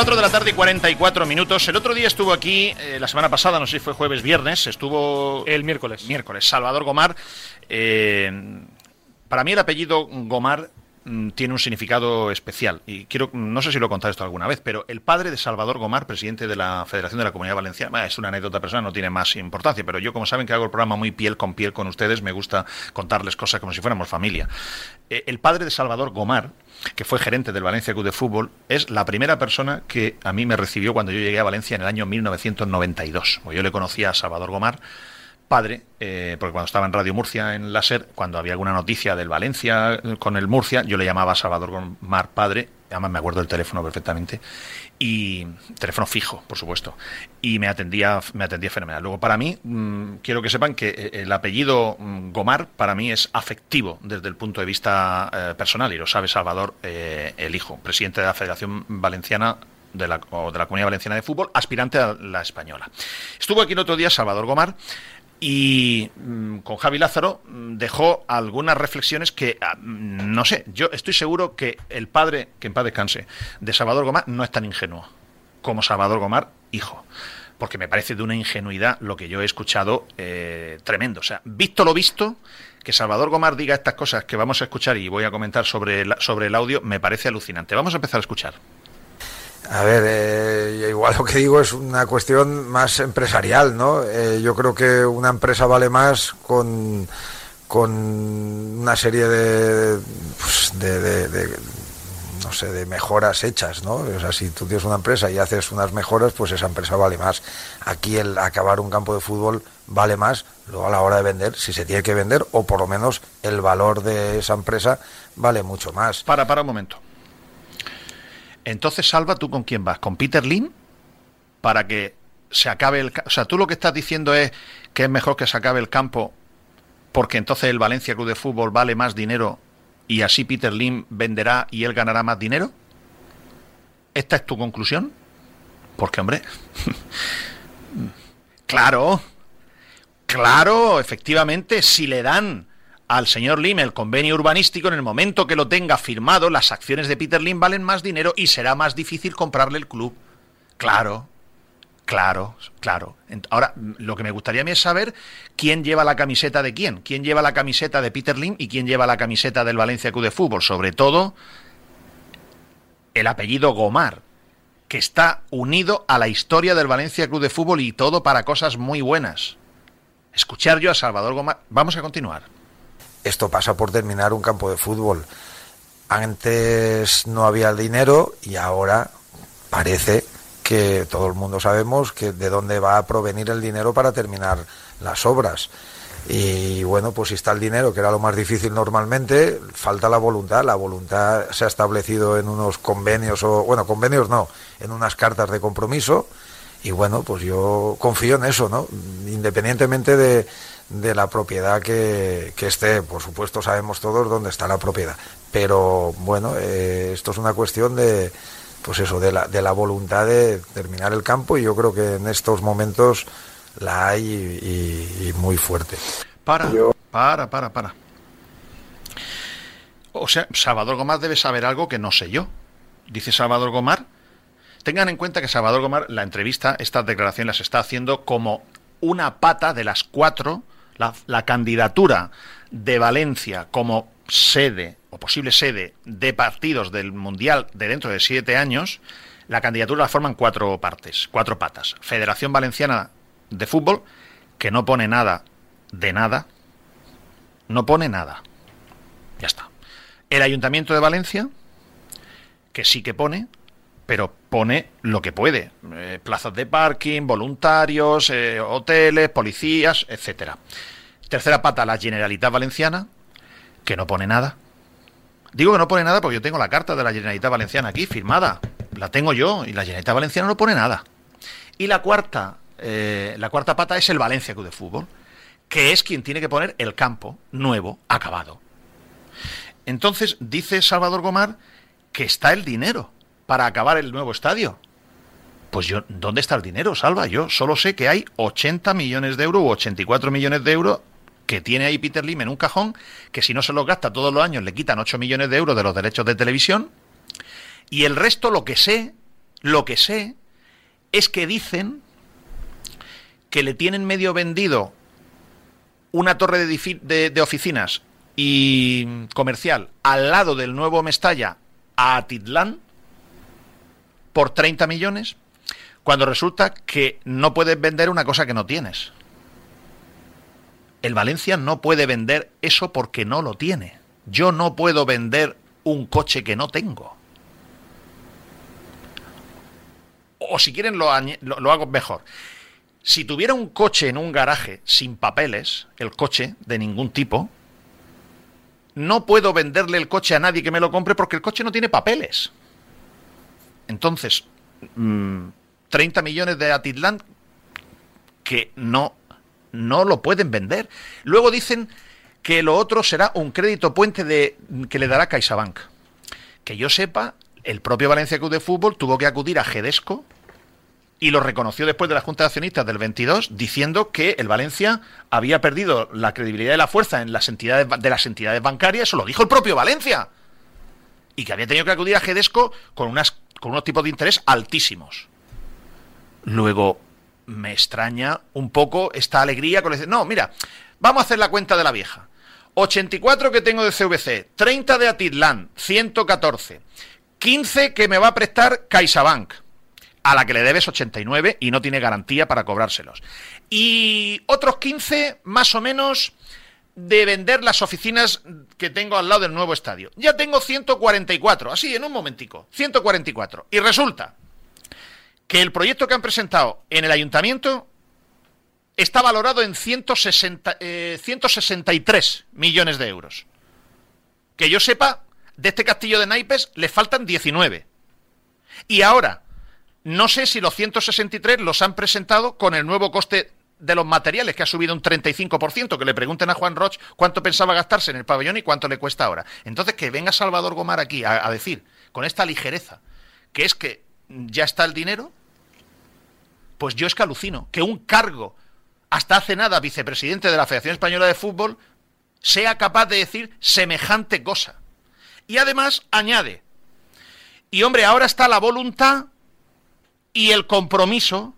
4 de la tarde y 44 minutos. El otro día estuvo aquí, eh, la semana pasada, no sé si fue jueves, viernes, estuvo... El miércoles. Miércoles, Salvador Gomar. Eh, para mí el apellido Gomar mm, tiene un significado especial y quiero no sé si lo he contado esto alguna vez pero el padre de Salvador Gomar presidente de la Federación de la Comunidad Valenciana es una anécdota personal no tiene más importancia pero yo como saben que hago el programa muy piel con piel con ustedes me gusta contarles cosas como si fuéramos familia Eh, el padre de Salvador Gomar que fue gerente del Valencia Club de Fútbol, es la primera persona que a mí me recibió cuando yo llegué a Valencia en el año 1992. Yo le conocía a Salvador Gomar, padre, eh, porque cuando estaba en Radio Murcia, en Láser, cuando había alguna noticia del Valencia con el Murcia, yo le llamaba a Salvador Gomar padre, además me acuerdo del teléfono perfectamente, y teléfono fijo, por supuesto, y me atendía, me atendía fenomenal. Luego, para mí, mmm, quiero que sepan que eh, el apellido mmm, Gomar para mí es afectivo desde el punto de vista eh, personal, y lo sabe Salvador, eh, el hijo, presidente de la Federación Valenciana de la, o de la Comunidad Valenciana de Fútbol, aspirante a la española. Estuvo aquí el otro día Salvador Gomar Y mm, con Javi Lázaro mm, dejó algunas reflexiones que, ah, mm, no sé, yo estoy seguro que el padre, que en paz descanse, de Salvador Gomar no es tan ingenuo como Salvador Gomar, hijo. Porque me parece de una ingenuidad lo que yo he escuchado eh, tremendo. O sea, visto lo visto, que Salvador Gomar diga estas cosas que vamos a escuchar y voy a comentar sobre, sobre el audio, me parece alucinante. Vamos a empezar a escuchar. A ver, eh, igual lo que digo es una cuestión más empresarial, ¿no? Eh, yo creo que una empresa vale más con, con una serie de, pues, de, no sé, de mejoras hechas, ¿no? O sea, si tú tienes una empresa y haces unas mejoras, pues esa empresa vale más. Aquí el acabar un campo de fútbol vale más, luego a la hora de vender, si se tiene que vender, o por lo menos el valor de esa empresa vale mucho más. Para, para un momento. Entonces, Salva, ¿tú con quién vas? ¿Con Peter Lim? Para que se acabe el... O sea, tú lo que estás diciendo es que es mejor que se acabe el campo porque entonces el Valencia Club de Fútbol vale más dinero y así Peter Lim venderá y él ganará más dinero? ¿Esta es tu conclusión? Porque, hombre, <laughs> claro, claro, efectivamente, si le dan al señor Lim el convenio urbanístico, en el momento que lo tenga firmado, las acciones de Peter Lim valen más dinero y será más difícil comprarle el club. Claro, claro, claro. Ahora, lo que me gustaría a mí es saber quién lleva la camiseta de quién. ¿Quién lleva la camiseta de Peter Lim y quién lleva la camiseta del Valencia Club de Fútbol? Sobre todo, el apellido Gomar, que está unido a la historia del Valencia Club de Fútbol y todo para cosas muy buenas. Escuchar yo a Salvador Gomar. Vamos a continuar esto pasa por terminar un campo de fútbol. Antes no había dinero y ahora parece que todo el mundo sabemos que de dónde va a provenir el dinero para terminar las obras. Y bueno, pues si está el dinero, que era lo más difícil normalmente, falta la voluntad. La voluntad se ha establecido en unos convenios, o bueno, convenios no, en unas cartas de compromiso. Y bueno, pues yo confío en eso, ¿no? Independientemente de, de la propiedad que, esté. Por supuesto, sabemos todos dónde está la propiedad. Pero bueno, eh, esto es una cuestión de, pues eso, de la, de la voluntad de terminar el campo y yo creo que en estos momentos la hay y, muy fuerte. Para, para, para, para. O sea, Salvador Gomar debe saber algo que no sé yo. Dice Salvador Gomar. Tengan en cuenta que Salvador Gomar, la entrevista, estas declaraciones las está haciendo como una pata de las cuatro la, candidatura de Valencia como sede o posible sede de partidos del Mundial de dentro de siete años, la candidatura la forman cuatro partes, cuatro patas. Federación Valenciana de Fútbol, que no pone nada de nada, no pone nada. Ya está. El Ayuntamiento de Valencia, que sí que pone, pero pone lo que puede. Eh, plazas de parking, voluntarios, eh, hoteles, policías, etcétera. Tercera pata, la Generalitat Valenciana, que no pone nada. Digo que no pone nada porque yo tengo la carta de la Generalitat Valenciana aquí, firmada. La tengo yo y la Generalitat Valenciana no pone nada. Y la cuarta, eh, la cuarta pata es el Valencia Club de Fútbol, que es quien tiene que poner el campo nuevo, acabado. Entonces dice Salvador Gomar que está el dinero para acabar el nuevo estadio. Pues yo, ¿dónde está el dinero, Salva? Yo solo sé que hay 80 millones de euros u 84 millones de euros que tiene ahí Peter Lim en un cajón, que si no se los gasta todos los años le quitan 8 millones de euros de los derechos de televisión. Y el resto, lo que sé, lo que sé, es que dicen que le tienen medio vendido una torre de, de oficinas y comercial al lado del nuevo Mestalla a Atitlán por 30 millones, cuando resulta que no puedes vender una cosa que no tienes. El Valencia no puede vender eso porque no lo tiene. Yo no puedo vender un coche que no tengo. O si quieren lo, lo, hago mejor. Si tuviera un coche en un garaje sin papeles, el coche de ningún tipo, no puedo venderle el coche a nadie que me lo compre porque el coche no tiene papeles. Entonces, 30 mm, millones de Atitlán que no, no lo pueden vender. Luego dicen que lo otro será un crédito puente de, que le dará CaixaBank. Que yo sepa, el propio Valencia Club de Fútbol tuvo que acudir a Gedesco y lo reconoció después de la Junta de Accionistas del 22, diciendo que el Valencia había perdido la credibilidad y la fuerza en las entidades de las entidades bancarias, eso lo dijo el propio Valencia, y que había tenido que acudir a Gedesco con, unas, con unos tipos de interés altísimos. Luego, me extraña un poco esta alegría con decir, no, mira, vamos a hacer la cuenta de la vieja. 84 que tengo de CVC, 30 de Atitlán, 114, 15 que me va a prestar CaixaBank a la que le debes 89 y no tiene garantía para cobrárselos. Y otros 15 más o menos de vender las oficinas que tengo al lado del nuevo estadio. Ya tengo 144, así en un momentico, 144. Y resulta que el proyecto que han presentado en el ayuntamiento está valorado en 160, 163 eh, millones de euros. Que yo sepa, de este castillo de naipes le faltan 19. Y ahora, no sé si los 163 los han presentado con el nuevo coste de los materiales, que ha subido un 35%, que le pregunten a Juan Roch cuánto pensaba gastarse en el pabellón y cuánto le cuesta ahora. Entonces, que venga Salvador Gomar aquí a, a decir, con esta ligereza, que es que ya está el dinero, pues yo es que alucino, que un cargo, hasta hace nada vicepresidente de la Federación Española de Fútbol, sea capaz de decir semejante cosa. Y además añade, y hombre, ahora está la voluntad y el compromiso.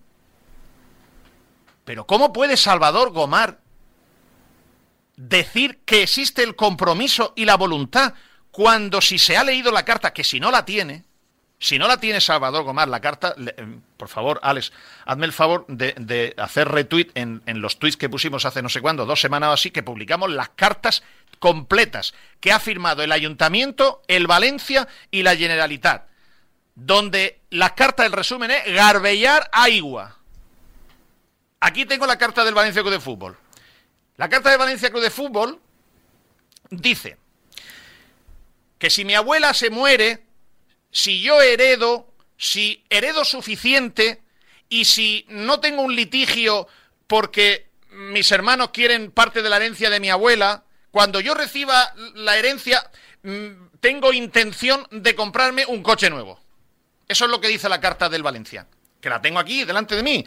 Pero ¿cómo puede Salvador Gomar decir que existe el compromiso y la voluntad cuando si se ha leído la carta, que si no la tiene, si no la tiene Salvador Gomar, la carta, eh, por favor, Alex, hazme el favor de, hacer retweet en, los tweets que pusimos hace no sé cuándo, dos semanas o así, que publicamos las cartas completas que ha firmado el Ayuntamiento, el Valencia y la Generalitat donde la carta del resumen es garbellar agua. Aquí tengo la carta del Valencia Club de Fútbol. La carta del Valencia Club de Fútbol dice que si mi abuela se muere, si yo heredo, si heredo suficiente y si no tengo un litigio porque mis hermanos quieren parte de la herencia de mi abuela, cuando yo reciba la herencia, mm, tengo intención de comprarme un coche nuevo. Eso es lo que dice la carta del Valencia, que la tengo aquí delante de mí.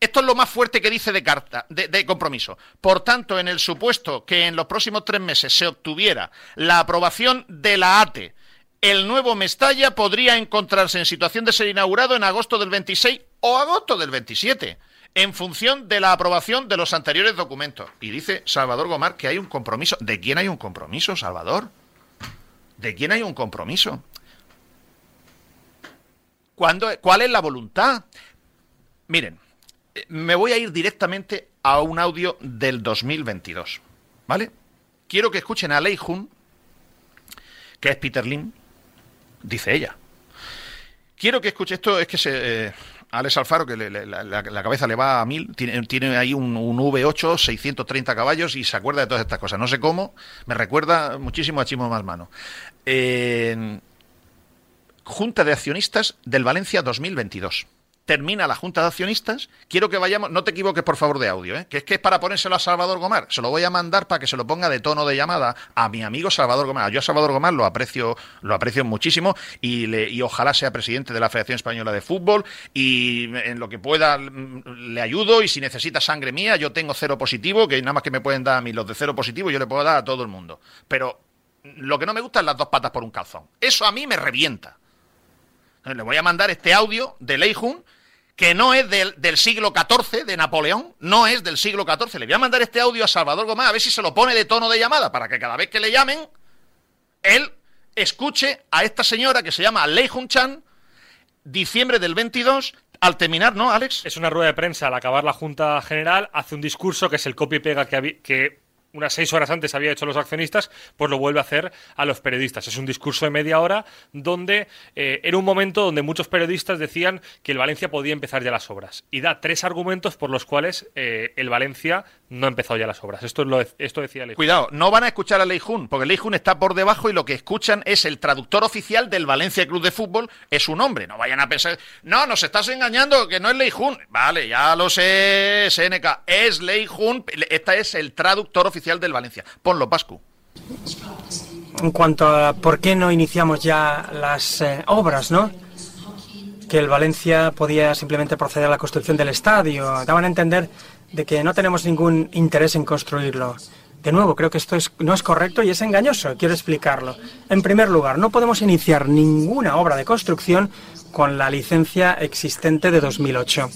Esto es lo más fuerte que dice de carta, de, compromiso. Por tanto, en el supuesto que en los próximos tres meses se obtuviera la aprobación de la ATE, el nuevo Mestalla podría encontrarse en situación de ser inaugurado en agosto del 26 o agosto del 27, en función de la aprobación de los anteriores documentos. Y dice Salvador Gomar que hay un compromiso. ¿De quién hay un compromiso, Salvador? ¿De quién hay un compromiso? ¿Cuál es la voluntad? Miren, me voy a ir directamente a un audio del 2022, ¿vale? Quiero que escuchen a Lei Jun, que es Peter Lim, dice ella. Quiero que escuche esto, es que se... Eh, Alex Alfaro, que la, cabeza le va a mil, tiene, ahí un, V8, 630 caballos y se acuerda de todas estas cosas. No sé cómo, me recuerda muchísimo a Chimo Malmano. Eh, Junta de Accionistas del Valencia 2022. Termina la Junta de Accionistas. Quiero que vayamos, no te equivoques por favor de audio, ¿eh? que es que es para ponérselo a Salvador Gomar. Se lo voy a mandar para que se lo ponga de tono de llamada a mi amigo Salvador Gomar. Yo a Salvador Gomar lo aprecio, lo aprecio muchísimo y, le, y ojalá sea presidente de la Federación Española de Fútbol y en lo que pueda le ayudo y si necesita sangre mía, yo tengo cero positivo, que nada más que me pueden dar a mí los de cero positivo, yo le puedo dar a todo el mundo. Pero lo que no me gusta es las dos patas por un calzón. Eso a mí me revienta. Le voy a mandar este audio de Leijun, que no es del, siglo XIV, de Napoleón, no es del siglo XIV. Le voy a mandar este audio a Salvador Gómez a ver si se lo pone de tono de llamada, para que cada vez que le llamen, él escuche a esta señora que se llama Leijun Chan, diciembre del 22, al terminar, ¿no, Alex? Es una rueda de prensa al acabar la Junta General, hace un discurso que es el copy pega que, que unas seis horas antes había hecho los accionistas, pues lo vuelve a hacer a los periodistas. Es un discurso de media hora donde eh, era un momento donde muchos periodistas decían que el Valencia podía empezar ya las obras. Y da tres argumentos por los cuales eh, el Valencia no ha empezado ya las obras. Esto, es lo, esto decía Leijun. Cuidado, no van a escuchar a Leijun, porque Leijun está por debajo y lo que escuchan es el traductor oficial del Valencia Club de Fútbol, es un hombre. No vayan a pensar, no, nos estás engañando, que no es Leijun. Vale, ya lo sé, SNK, es Leijun, esta es el traductor oficial del Valencia. Ponlo, Pascu. En cuanto a por qué no iniciamos ya las eh, obras, ¿no? que el Valencia podía simplemente proceder a la construcción del estadio. Daban a entender de que no tenemos ningún interés en construirlo. De nuevo, creo que esto es, no es correcto y es engañoso. Quiero explicarlo. En primer lugar, no podemos iniciar ninguna obra de construcción con la licencia existente de 2008.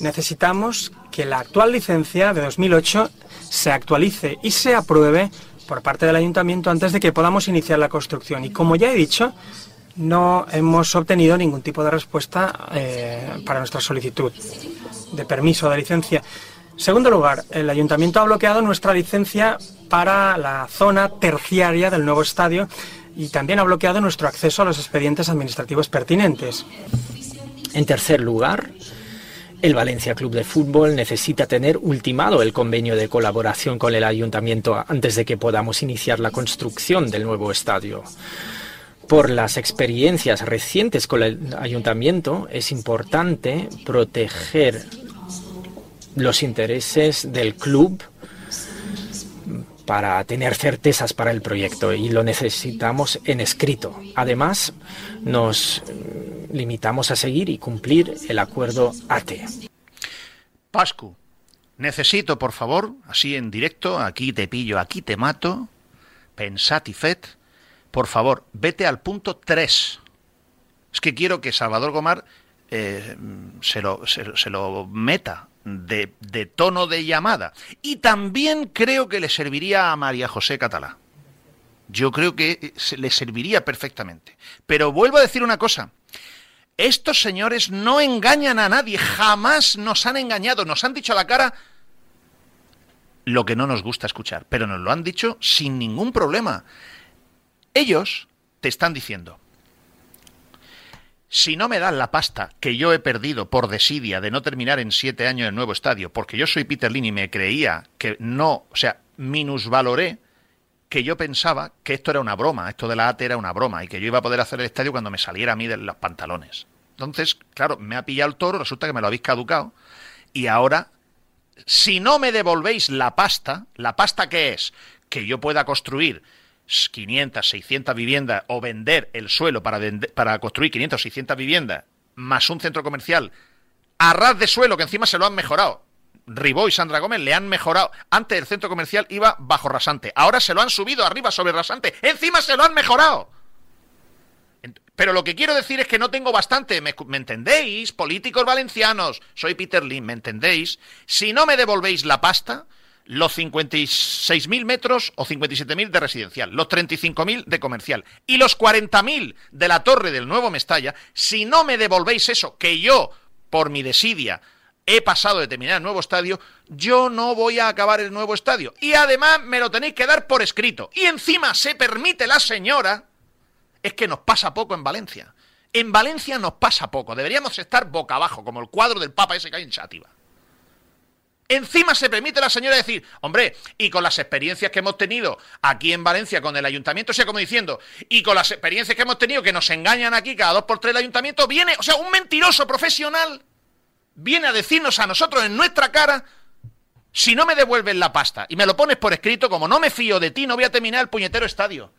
Necesitamos que la actual licencia de 2008 se actualice y se apruebe por parte del ayuntamiento antes de que podamos iniciar la construcción. Y como ya he dicho, no hemos obtenido ningún tipo de respuesta eh, para nuestra solicitud de permiso de licencia. Segundo lugar, el ayuntamiento ha bloqueado nuestra licencia para la zona terciaria del nuevo estadio y también ha bloqueado nuestro acceso a los expedientes administrativos pertinentes. En tercer lugar, el Valencia Club de Fútbol necesita tener ultimado el convenio de colaboración con el ayuntamiento antes de que podamos iniciar la construcción del nuevo estadio. Por las experiencias recientes con el ayuntamiento, es importante proteger los intereses del club para tener certezas para el proyecto y lo necesitamos en escrito. Además, nos limitamos a seguir y cumplir el acuerdo ATE. Pascu, necesito, por favor, así en directo, aquí te pillo, aquí te mato, pensat y fet, por favor, vete al punto 3. Es que quiero que Salvador Gomar eh, se, lo, se lo meta de, tono de llamada. Y también creo que le serviría a María José Catalá. Yo creo que le serviría perfectamente. Pero vuelvo a decir una cosa. Estos señores no engañan a nadie, jamás nos han engañado, nos han dicho a la cara lo que no nos gusta escuchar, pero nos lo han dicho sin ningún problema. Ellos te están diciendo, si no me dan la pasta que yo he perdido por desidia de no terminar en siete años el nuevo estadio, porque yo soy Peter Lin y me creía que no, o sea, minusvaloré que yo pensaba que esto era una broma, esto de la AT era una broma y que yo iba a poder hacer el estadio cuando me saliera a mí de los pantalones. Entonces, claro, me ha pillado el toro, resulta que me lo habéis caducado y ahora, si no me devolvéis la pasta, ¿la pasta qué es? Que yo pueda construir 500, 600 viviendas o vender el suelo para, para construir 500, 600 viviendas más un centro comercial a ras de suelo que encima se lo han mejorado. Ribó y Sandra Gómez le han mejorado. Antes el centro comercial iba bajo rasante. Ahora se lo han subido arriba sobre rasante. Encima se lo han mejorado. Pero lo que quiero decir es que no tengo bastante. ¿Me, ¿me entendéis? Políticos valencianos. Soy Peter ¿me entendéis? Si no me devolvéis la pasta, los 56.000 metros o 57.000 de residencial, los 35.000 de comercial y los 40.000 de la torre del nuevo Mestalla, si no me devolvéis eso que yo, por mi desidia, he pasado de terminar el nuevo estadio, yo no voy a acabar el nuevo estadio. Y además me lo tenéis que dar por escrito. Y encima se permite la señora, es que nos pasa poco en Valencia. En Valencia nos pasa poco. Deberíamos estar boca abajo, como el cuadro del Papa ese que hay en Chátiva. Encima se permite la señora decir, hombre, y con las experiencias que hemos tenido aquí en Valencia con el ayuntamiento, o sea, como diciendo, y con las experiencias que hemos tenido que nos engañan aquí cada dos por tres el ayuntamiento, viene, o sea, un mentiroso profesional viene a decirnos a nosotros en nuestra cara, si no me devuelves la pasta y me lo pones por escrito, como no me fío de ti, no voy a terminar el puñetero estadio.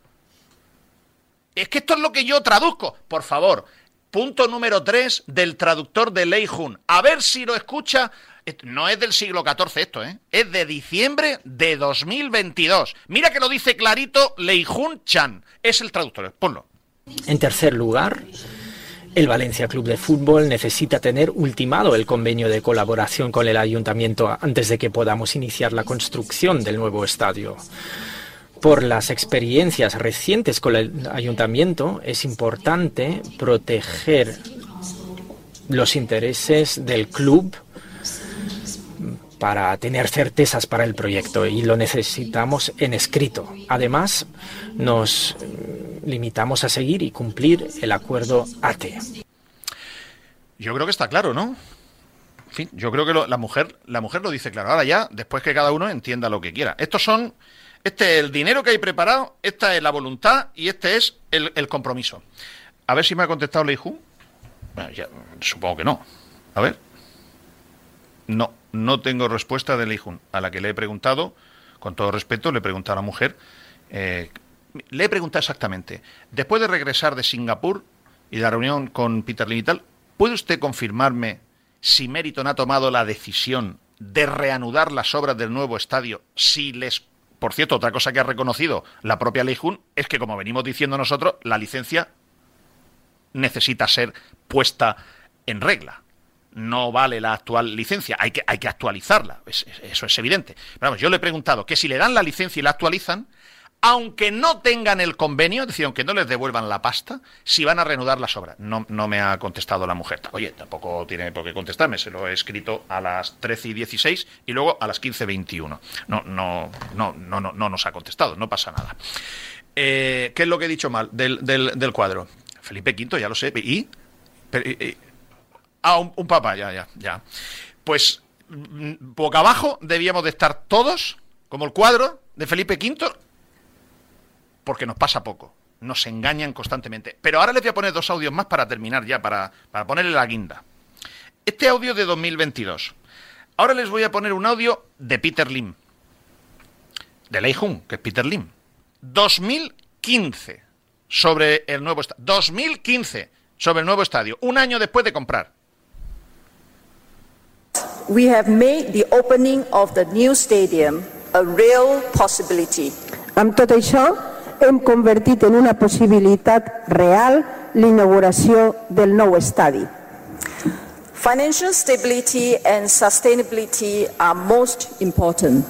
Es que esto es lo que yo traduzco. Por favor, punto número tres del traductor de Lei Jun. A ver si lo escucha no es del siglo XIV esto, ¿eh? Es de diciembre de 2022. Mira que lo dice clarito Lei Jun Chan. Es el traductor. Ponlo. En tercer lugar, el Valencia Club de Fútbol necesita tener ultimado el convenio de colaboración con el ayuntamiento antes de que podamos iniciar la construcción del nuevo estadio. Por las experiencias recientes con el ayuntamiento, es importante proteger los intereses del club para tener certezas para el proyecto y lo necesitamos en escrito. Además, nos limitamos a seguir y cumplir el acuerdo ATE. Yo creo que está claro, ¿no? En fin, yo creo que la mujer la mujer lo dice claro. Ahora ya, después que cada uno entienda lo que quiera. Estos son, este es el dinero que hay preparado, esta es la voluntad y este es el, compromiso. A ver si me ha contestado Leiju. Bueno, ya, supongo que no. A ver. No no tengo respuesta de Leijun, a la que le he preguntado, con todo respeto, le he preguntado a la mujer, eh, le he preguntado exactamente, después de regresar de Singapur y de la reunión con Peter Lin y tal, ¿Puede usted confirmarme si Meriton ha tomado la decisión de reanudar las obras del nuevo estadio si les por cierto, otra cosa que ha reconocido la propia Ley Jun es que, como venimos diciendo nosotros, la licencia necesita ser puesta en regla. No vale la actual licencia, hay que, hay que actualizarla, eso es evidente. Pero vamos, yo le he preguntado que si le dan la licencia y la actualizan, aunque no tengan el convenio, es decir, aunque no les devuelvan la pasta, si van a reanudar las obras. No, no me ha contestado la mujer. Oye, tampoco tiene por qué contestarme, se lo he escrito a las 13 y 16 y luego a las 15.21. No, no, no, no, no, no nos ha contestado, no pasa nada. Eh, ¿Qué es lo que he dicho mal del, del, cuadro? Felipe V, ya lo sé. ¿Y? Ah, un, un papá, ya, ya, ya. Pues mm, boca abajo debíamos de estar todos, como el cuadro de Felipe V, porque nos pasa poco. Nos engañan constantemente. Pero ahora les voy a poner dos audios más para terminar ya, para, para ponerle la guinda. Este audio de 2022. Ahora les voy a poner un audio de Peter Lim. De Lei Jun, que es Peter Lim. 2015 sobre el nuevo estadio. 2015 sobre el nuevo estadio. Un año después de comprar. We have made the opening of the new stadium a real possibility. Amb tot això, hem convertit en una possibilitat real l'inauguració del nou estadi. Financial stability and sustainability are most important.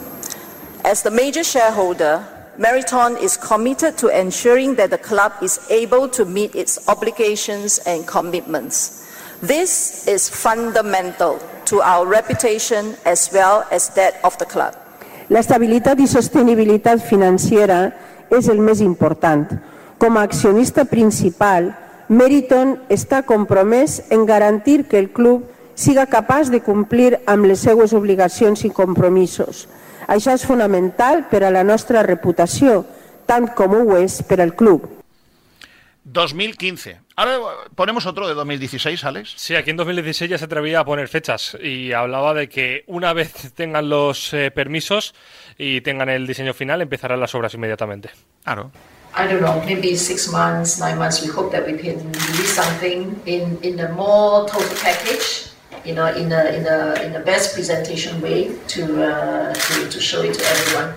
As the major shareholder, Meriton is committed to ensuring that the club is able to meet its obligations and commitments. This is fundamental to our reputation as well as that of the club. La estabilitat i sostenibilitat financiera és el més important. Com a accionista principal, Meriton està compromès en garantir que el club siga capaç de complir amb les seues obligacions i compromisos. Això és fonamental per a la nostra reputació, tant com ho és per al club. 2015. Ahora ponemos otro de 2016, Alex. Sí, aquí en 2016 ya se atrevía a poner fechas y hablaba de que una vez tengan los eh, permisos y tengan el diseño final, empezarán las obras inmediatamente. Claro. I don't know, maybe six months, nine months. We hope that we can release something in in a more total package, you know, in a in a in a best presentation way to uh, to, to show it to everyone.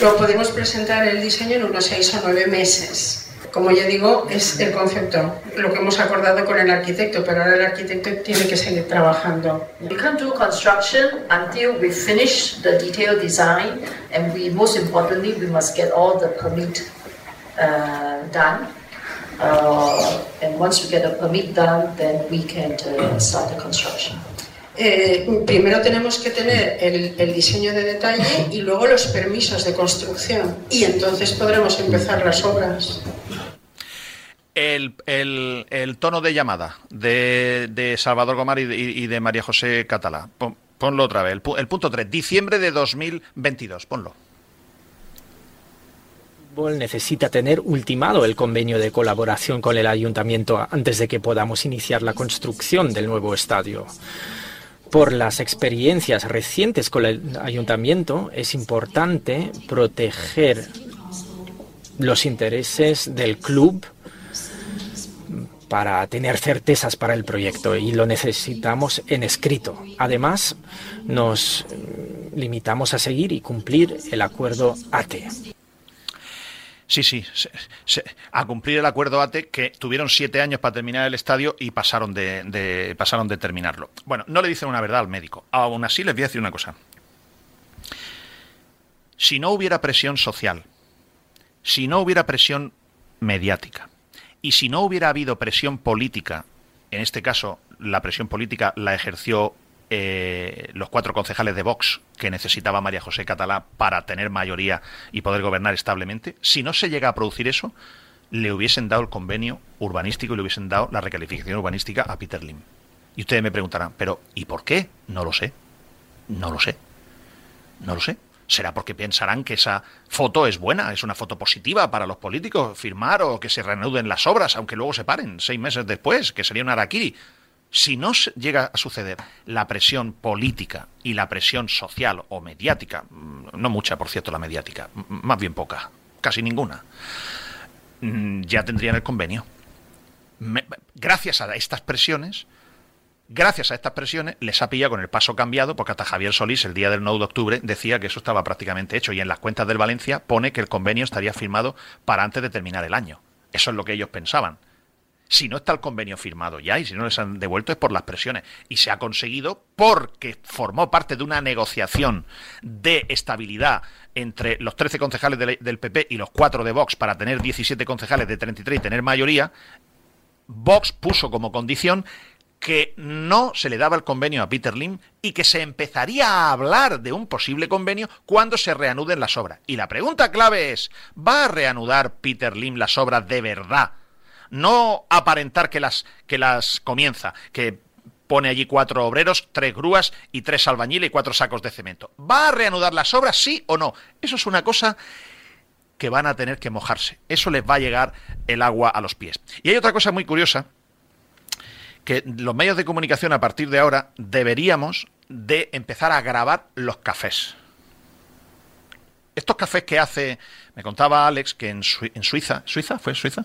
Lo podemos presentar el diseño en unos seis o nueve meses. Como ya digo, es el concepto, lo que hemos acordado con el arquitecto, pero ahora el arquitecto tiene que seguir trabajando. We can't do construction until we finish the detailed design, and we most importantly we must get all the permit uh, done. Uh, and once we get the permit done, then we can uh, start the construction. Eh, primero tenemos que tener el, el, diseño de detalle y luego los permisos de construcción y entonces podremos empezar las obras el, el, tono de llamada de, Salvador Gomar y de, María José Catalá. ponlo otra vez. El, punto 3, diciembre de 2022. Ponlo necesita tener ultimado el convenio de colaboración con el ayuntamiento antes de que podamos iniciar la construcción del nuevo estadio. Por las experiencias recientes con el ayuntamiento, es importante proteger los intereses del club para tener certezas para el proyecto y lo necesitamos en escrito. Además, nos limitamos a seguir y cumplir el acuerdo ATE. Sí, sí, a cumplir el acuerdo ATE que tuvieron siete años para terminar el estadio y pasaron de, pasaron de terminarlo. Bueno, no le dicen una verdad al médico. Aún así les voy a decir una cosa. Si no hubiera presión social, si no hubiera presión mediática, y si no hubiera habido presión política, en este caso la presión política la ejerció eh, los cuatro concejales de Vox que necesitaba María José Catalá para tener mayoría y poder gobernar establemente, si no se llega a producir eso, le hubiesen dado el convenio urbanístico y le hubiesen dado la recalificación urbanística a Peter Lim. Y ustedes me preguntarán, pero ¿y por qué? No lo sé. No lo sé. No lo sé será porque pensarán que esa foto es buena, es una foto positiva para los políticos, firmar o que se reanuden las obras, aunque luego se paren seis meses después, que sería un araquiri. Si no llega a suceder la presión política y la presión social o mediática, mm, no mucha, por cierto, la mediática, más bien poca, casi ninguna, mm, ya tendrían el convenio. gracias a estas presiones, Gracias a estas presiones les ha pillado con el paso cambiado, porque hasta Javier Solís el día del 9 de octubre decía que eso estaba prácticamente hecho y en las cuentas del Valencia pone que el convenio estaría firmado para antes de terminar el año. Eso es lo que ellos pensaban. Si no está el convenio firmado ya y si no les han devuelto es por las presiones. Y se ha conseguido porque formó parte de una negociación de estabilidad entre los 13 concejales del, PP y los 4 de Vox para tener 17 concejales de 33 y tener mayoría. Vox puso como condición que no se le daba el convenio a Peter Lim y que se empezaría a hablar de un posible convenio cuando se reanuden las obras. Y la pregunta clave es, ¿va a reanudar Peter Lim las obras de verdad? No aparentar que las, que las comienza, que pone allí cuatro obreros, tres grúas y tres albañiles y cuatro sacos de cemento. ¿Va a reanudar las obras, sí o no? Eso es una cosa que van a tener que mojarse. Eso les va a llegar el agua a los pies. Y hay otra cosa muy curiosa, que los medios de comunicación a partir de ahora deberíamos de empezar a grabar los cafés. Estos cafés que hace, me contaba Alex, que en, en Suiza, ¿Suiza? ¿Fue Suiza?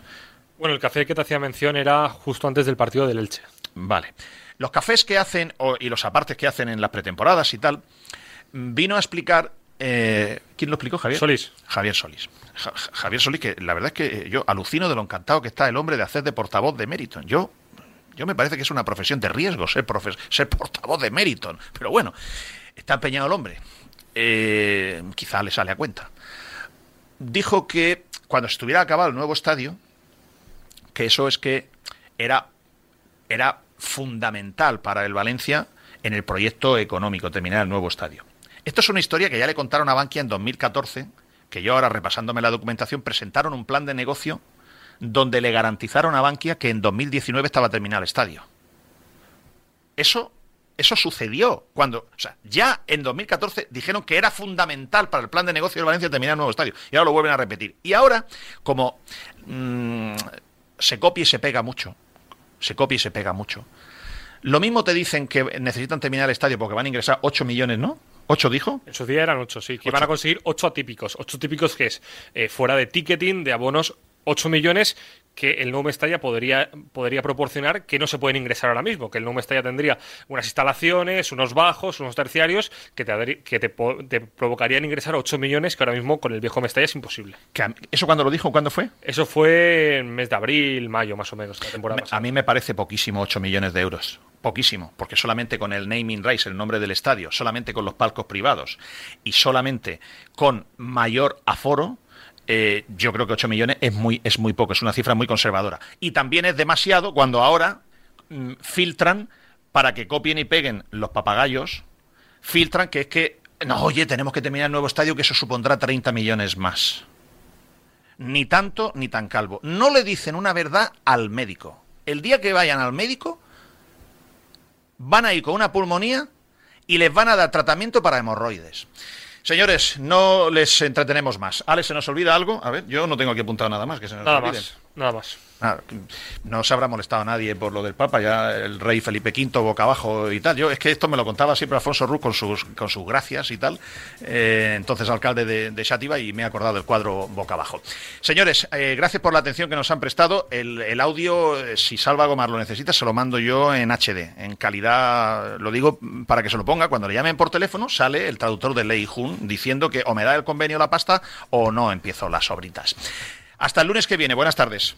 Bueno, el café que te hacía mención era justo antes del partido del Elche. Vale. Los cafés que hacen y los apartes que hacen en las pretemporadas y tal, vino a explicar. Eh, ¿Quién lo explicó, Javier? Solís. Javier Solís. Javier Solís, que la verdad es que yo alucino de lo encantado que está el hombre de hacer de portavoz de Meriton. Yo, yo me parece que es una profesión de riesgo ser, ser portavoz de Meriton. Pero bueno, está empeñado el hombre. Eh, quizá le sale a cuenta. Dijo que cuando estuviera acabado el nuevo estadio, que eso es que era, era fundamental para el Valencia en el proyecto económico, terminar el nuevo estadio. Esto es una historia que ya le contaron a Bankia en 2014, que yo ahora repasándome la documentación, presentaron un plan de negocio donde le garantizaron a Bankia que en 2019 estaba terminado el estadio. Eso, eso sucedió cuando, o sea, ya en 2014 dijeron que era fundamental para el plan de negocio de Valencia terminar el nuevo estadio. Y ahora lo vuelven a repetir. Y ahora, como mmm, se copia y se pega mucho. Se copia y se pega mucho. Lo mismo te dicen que necesitan terminar el estadio porque van a ingresar 8 millones, ¿no? ¿8 dijo? En su día eran 8, sí. Que iban a conseguir 8 atípicos. 8 típicos que es eh, fuera de ticketing, de abonos, 8 millones que el nuevo Mestalla podría, podría proporcionar que no se pueden ingresar ahora mismo, que el nuevo Mestalla tendría unas instalaciones, unos bajos, unos terciarios que te, que te, provocarían ingresar 8 millones que ahora mismo con el viejo Mestalla es imposible. ¿Eso cuando lo dijo? ¿Cuándo fue? Eso fue en mes de abril, mayo más o menos, la temporada A mí me parece poquísimo 8 millones de euros poquísimo, porque solamente con el naming rights, el nombre del estadio, solamente con los palcos privados y solamente con mayor aforo, eh, yo creo que 8 millones es muy, es muy poco, es una cifra muy conservadora. Y también es demasiado cuando ahora mm, filtran para que copien y peguen los papagayos, filtran que es que, no, oye, tenemos que terminar el nuevo estadio, que eso supondrá 30 millones más. Ni tanto ni tan calvo. No le dicen una verdad al médico. El día que vayan al médico, van a ir con una pulmonía y les van a dar tratamiento para hemorroides. Señores, no les entretenemos más. Alex, ¿se nos olvida algo? A ver, yo no tengo aquí apuntado nada más que se nos nada Más, nada más. Ah, no se habrá molestado a nadie por lo del Papa, ya el rey Felipe V boca abajo y tal. Yo es que esto me lo contaba siempre Alfonso Ruz con sus, con sus gracias y tal, eh, entonces alcalde de, de y me he acordado del cuadro boca abajo. Señores, eh, gracias por la atención que nos han prestado. El, audio, eh, si Salva Gomar lo necesita, se lo mando yo en HD, en calidad, lo digo para que se lo ponga, cuando le llamen por teléfono sale el traductor de Lei Jun diciendo que o me da el convenio la pasta o no empiezo las obritas. Hasta el lunes que viene. Buenas tardes.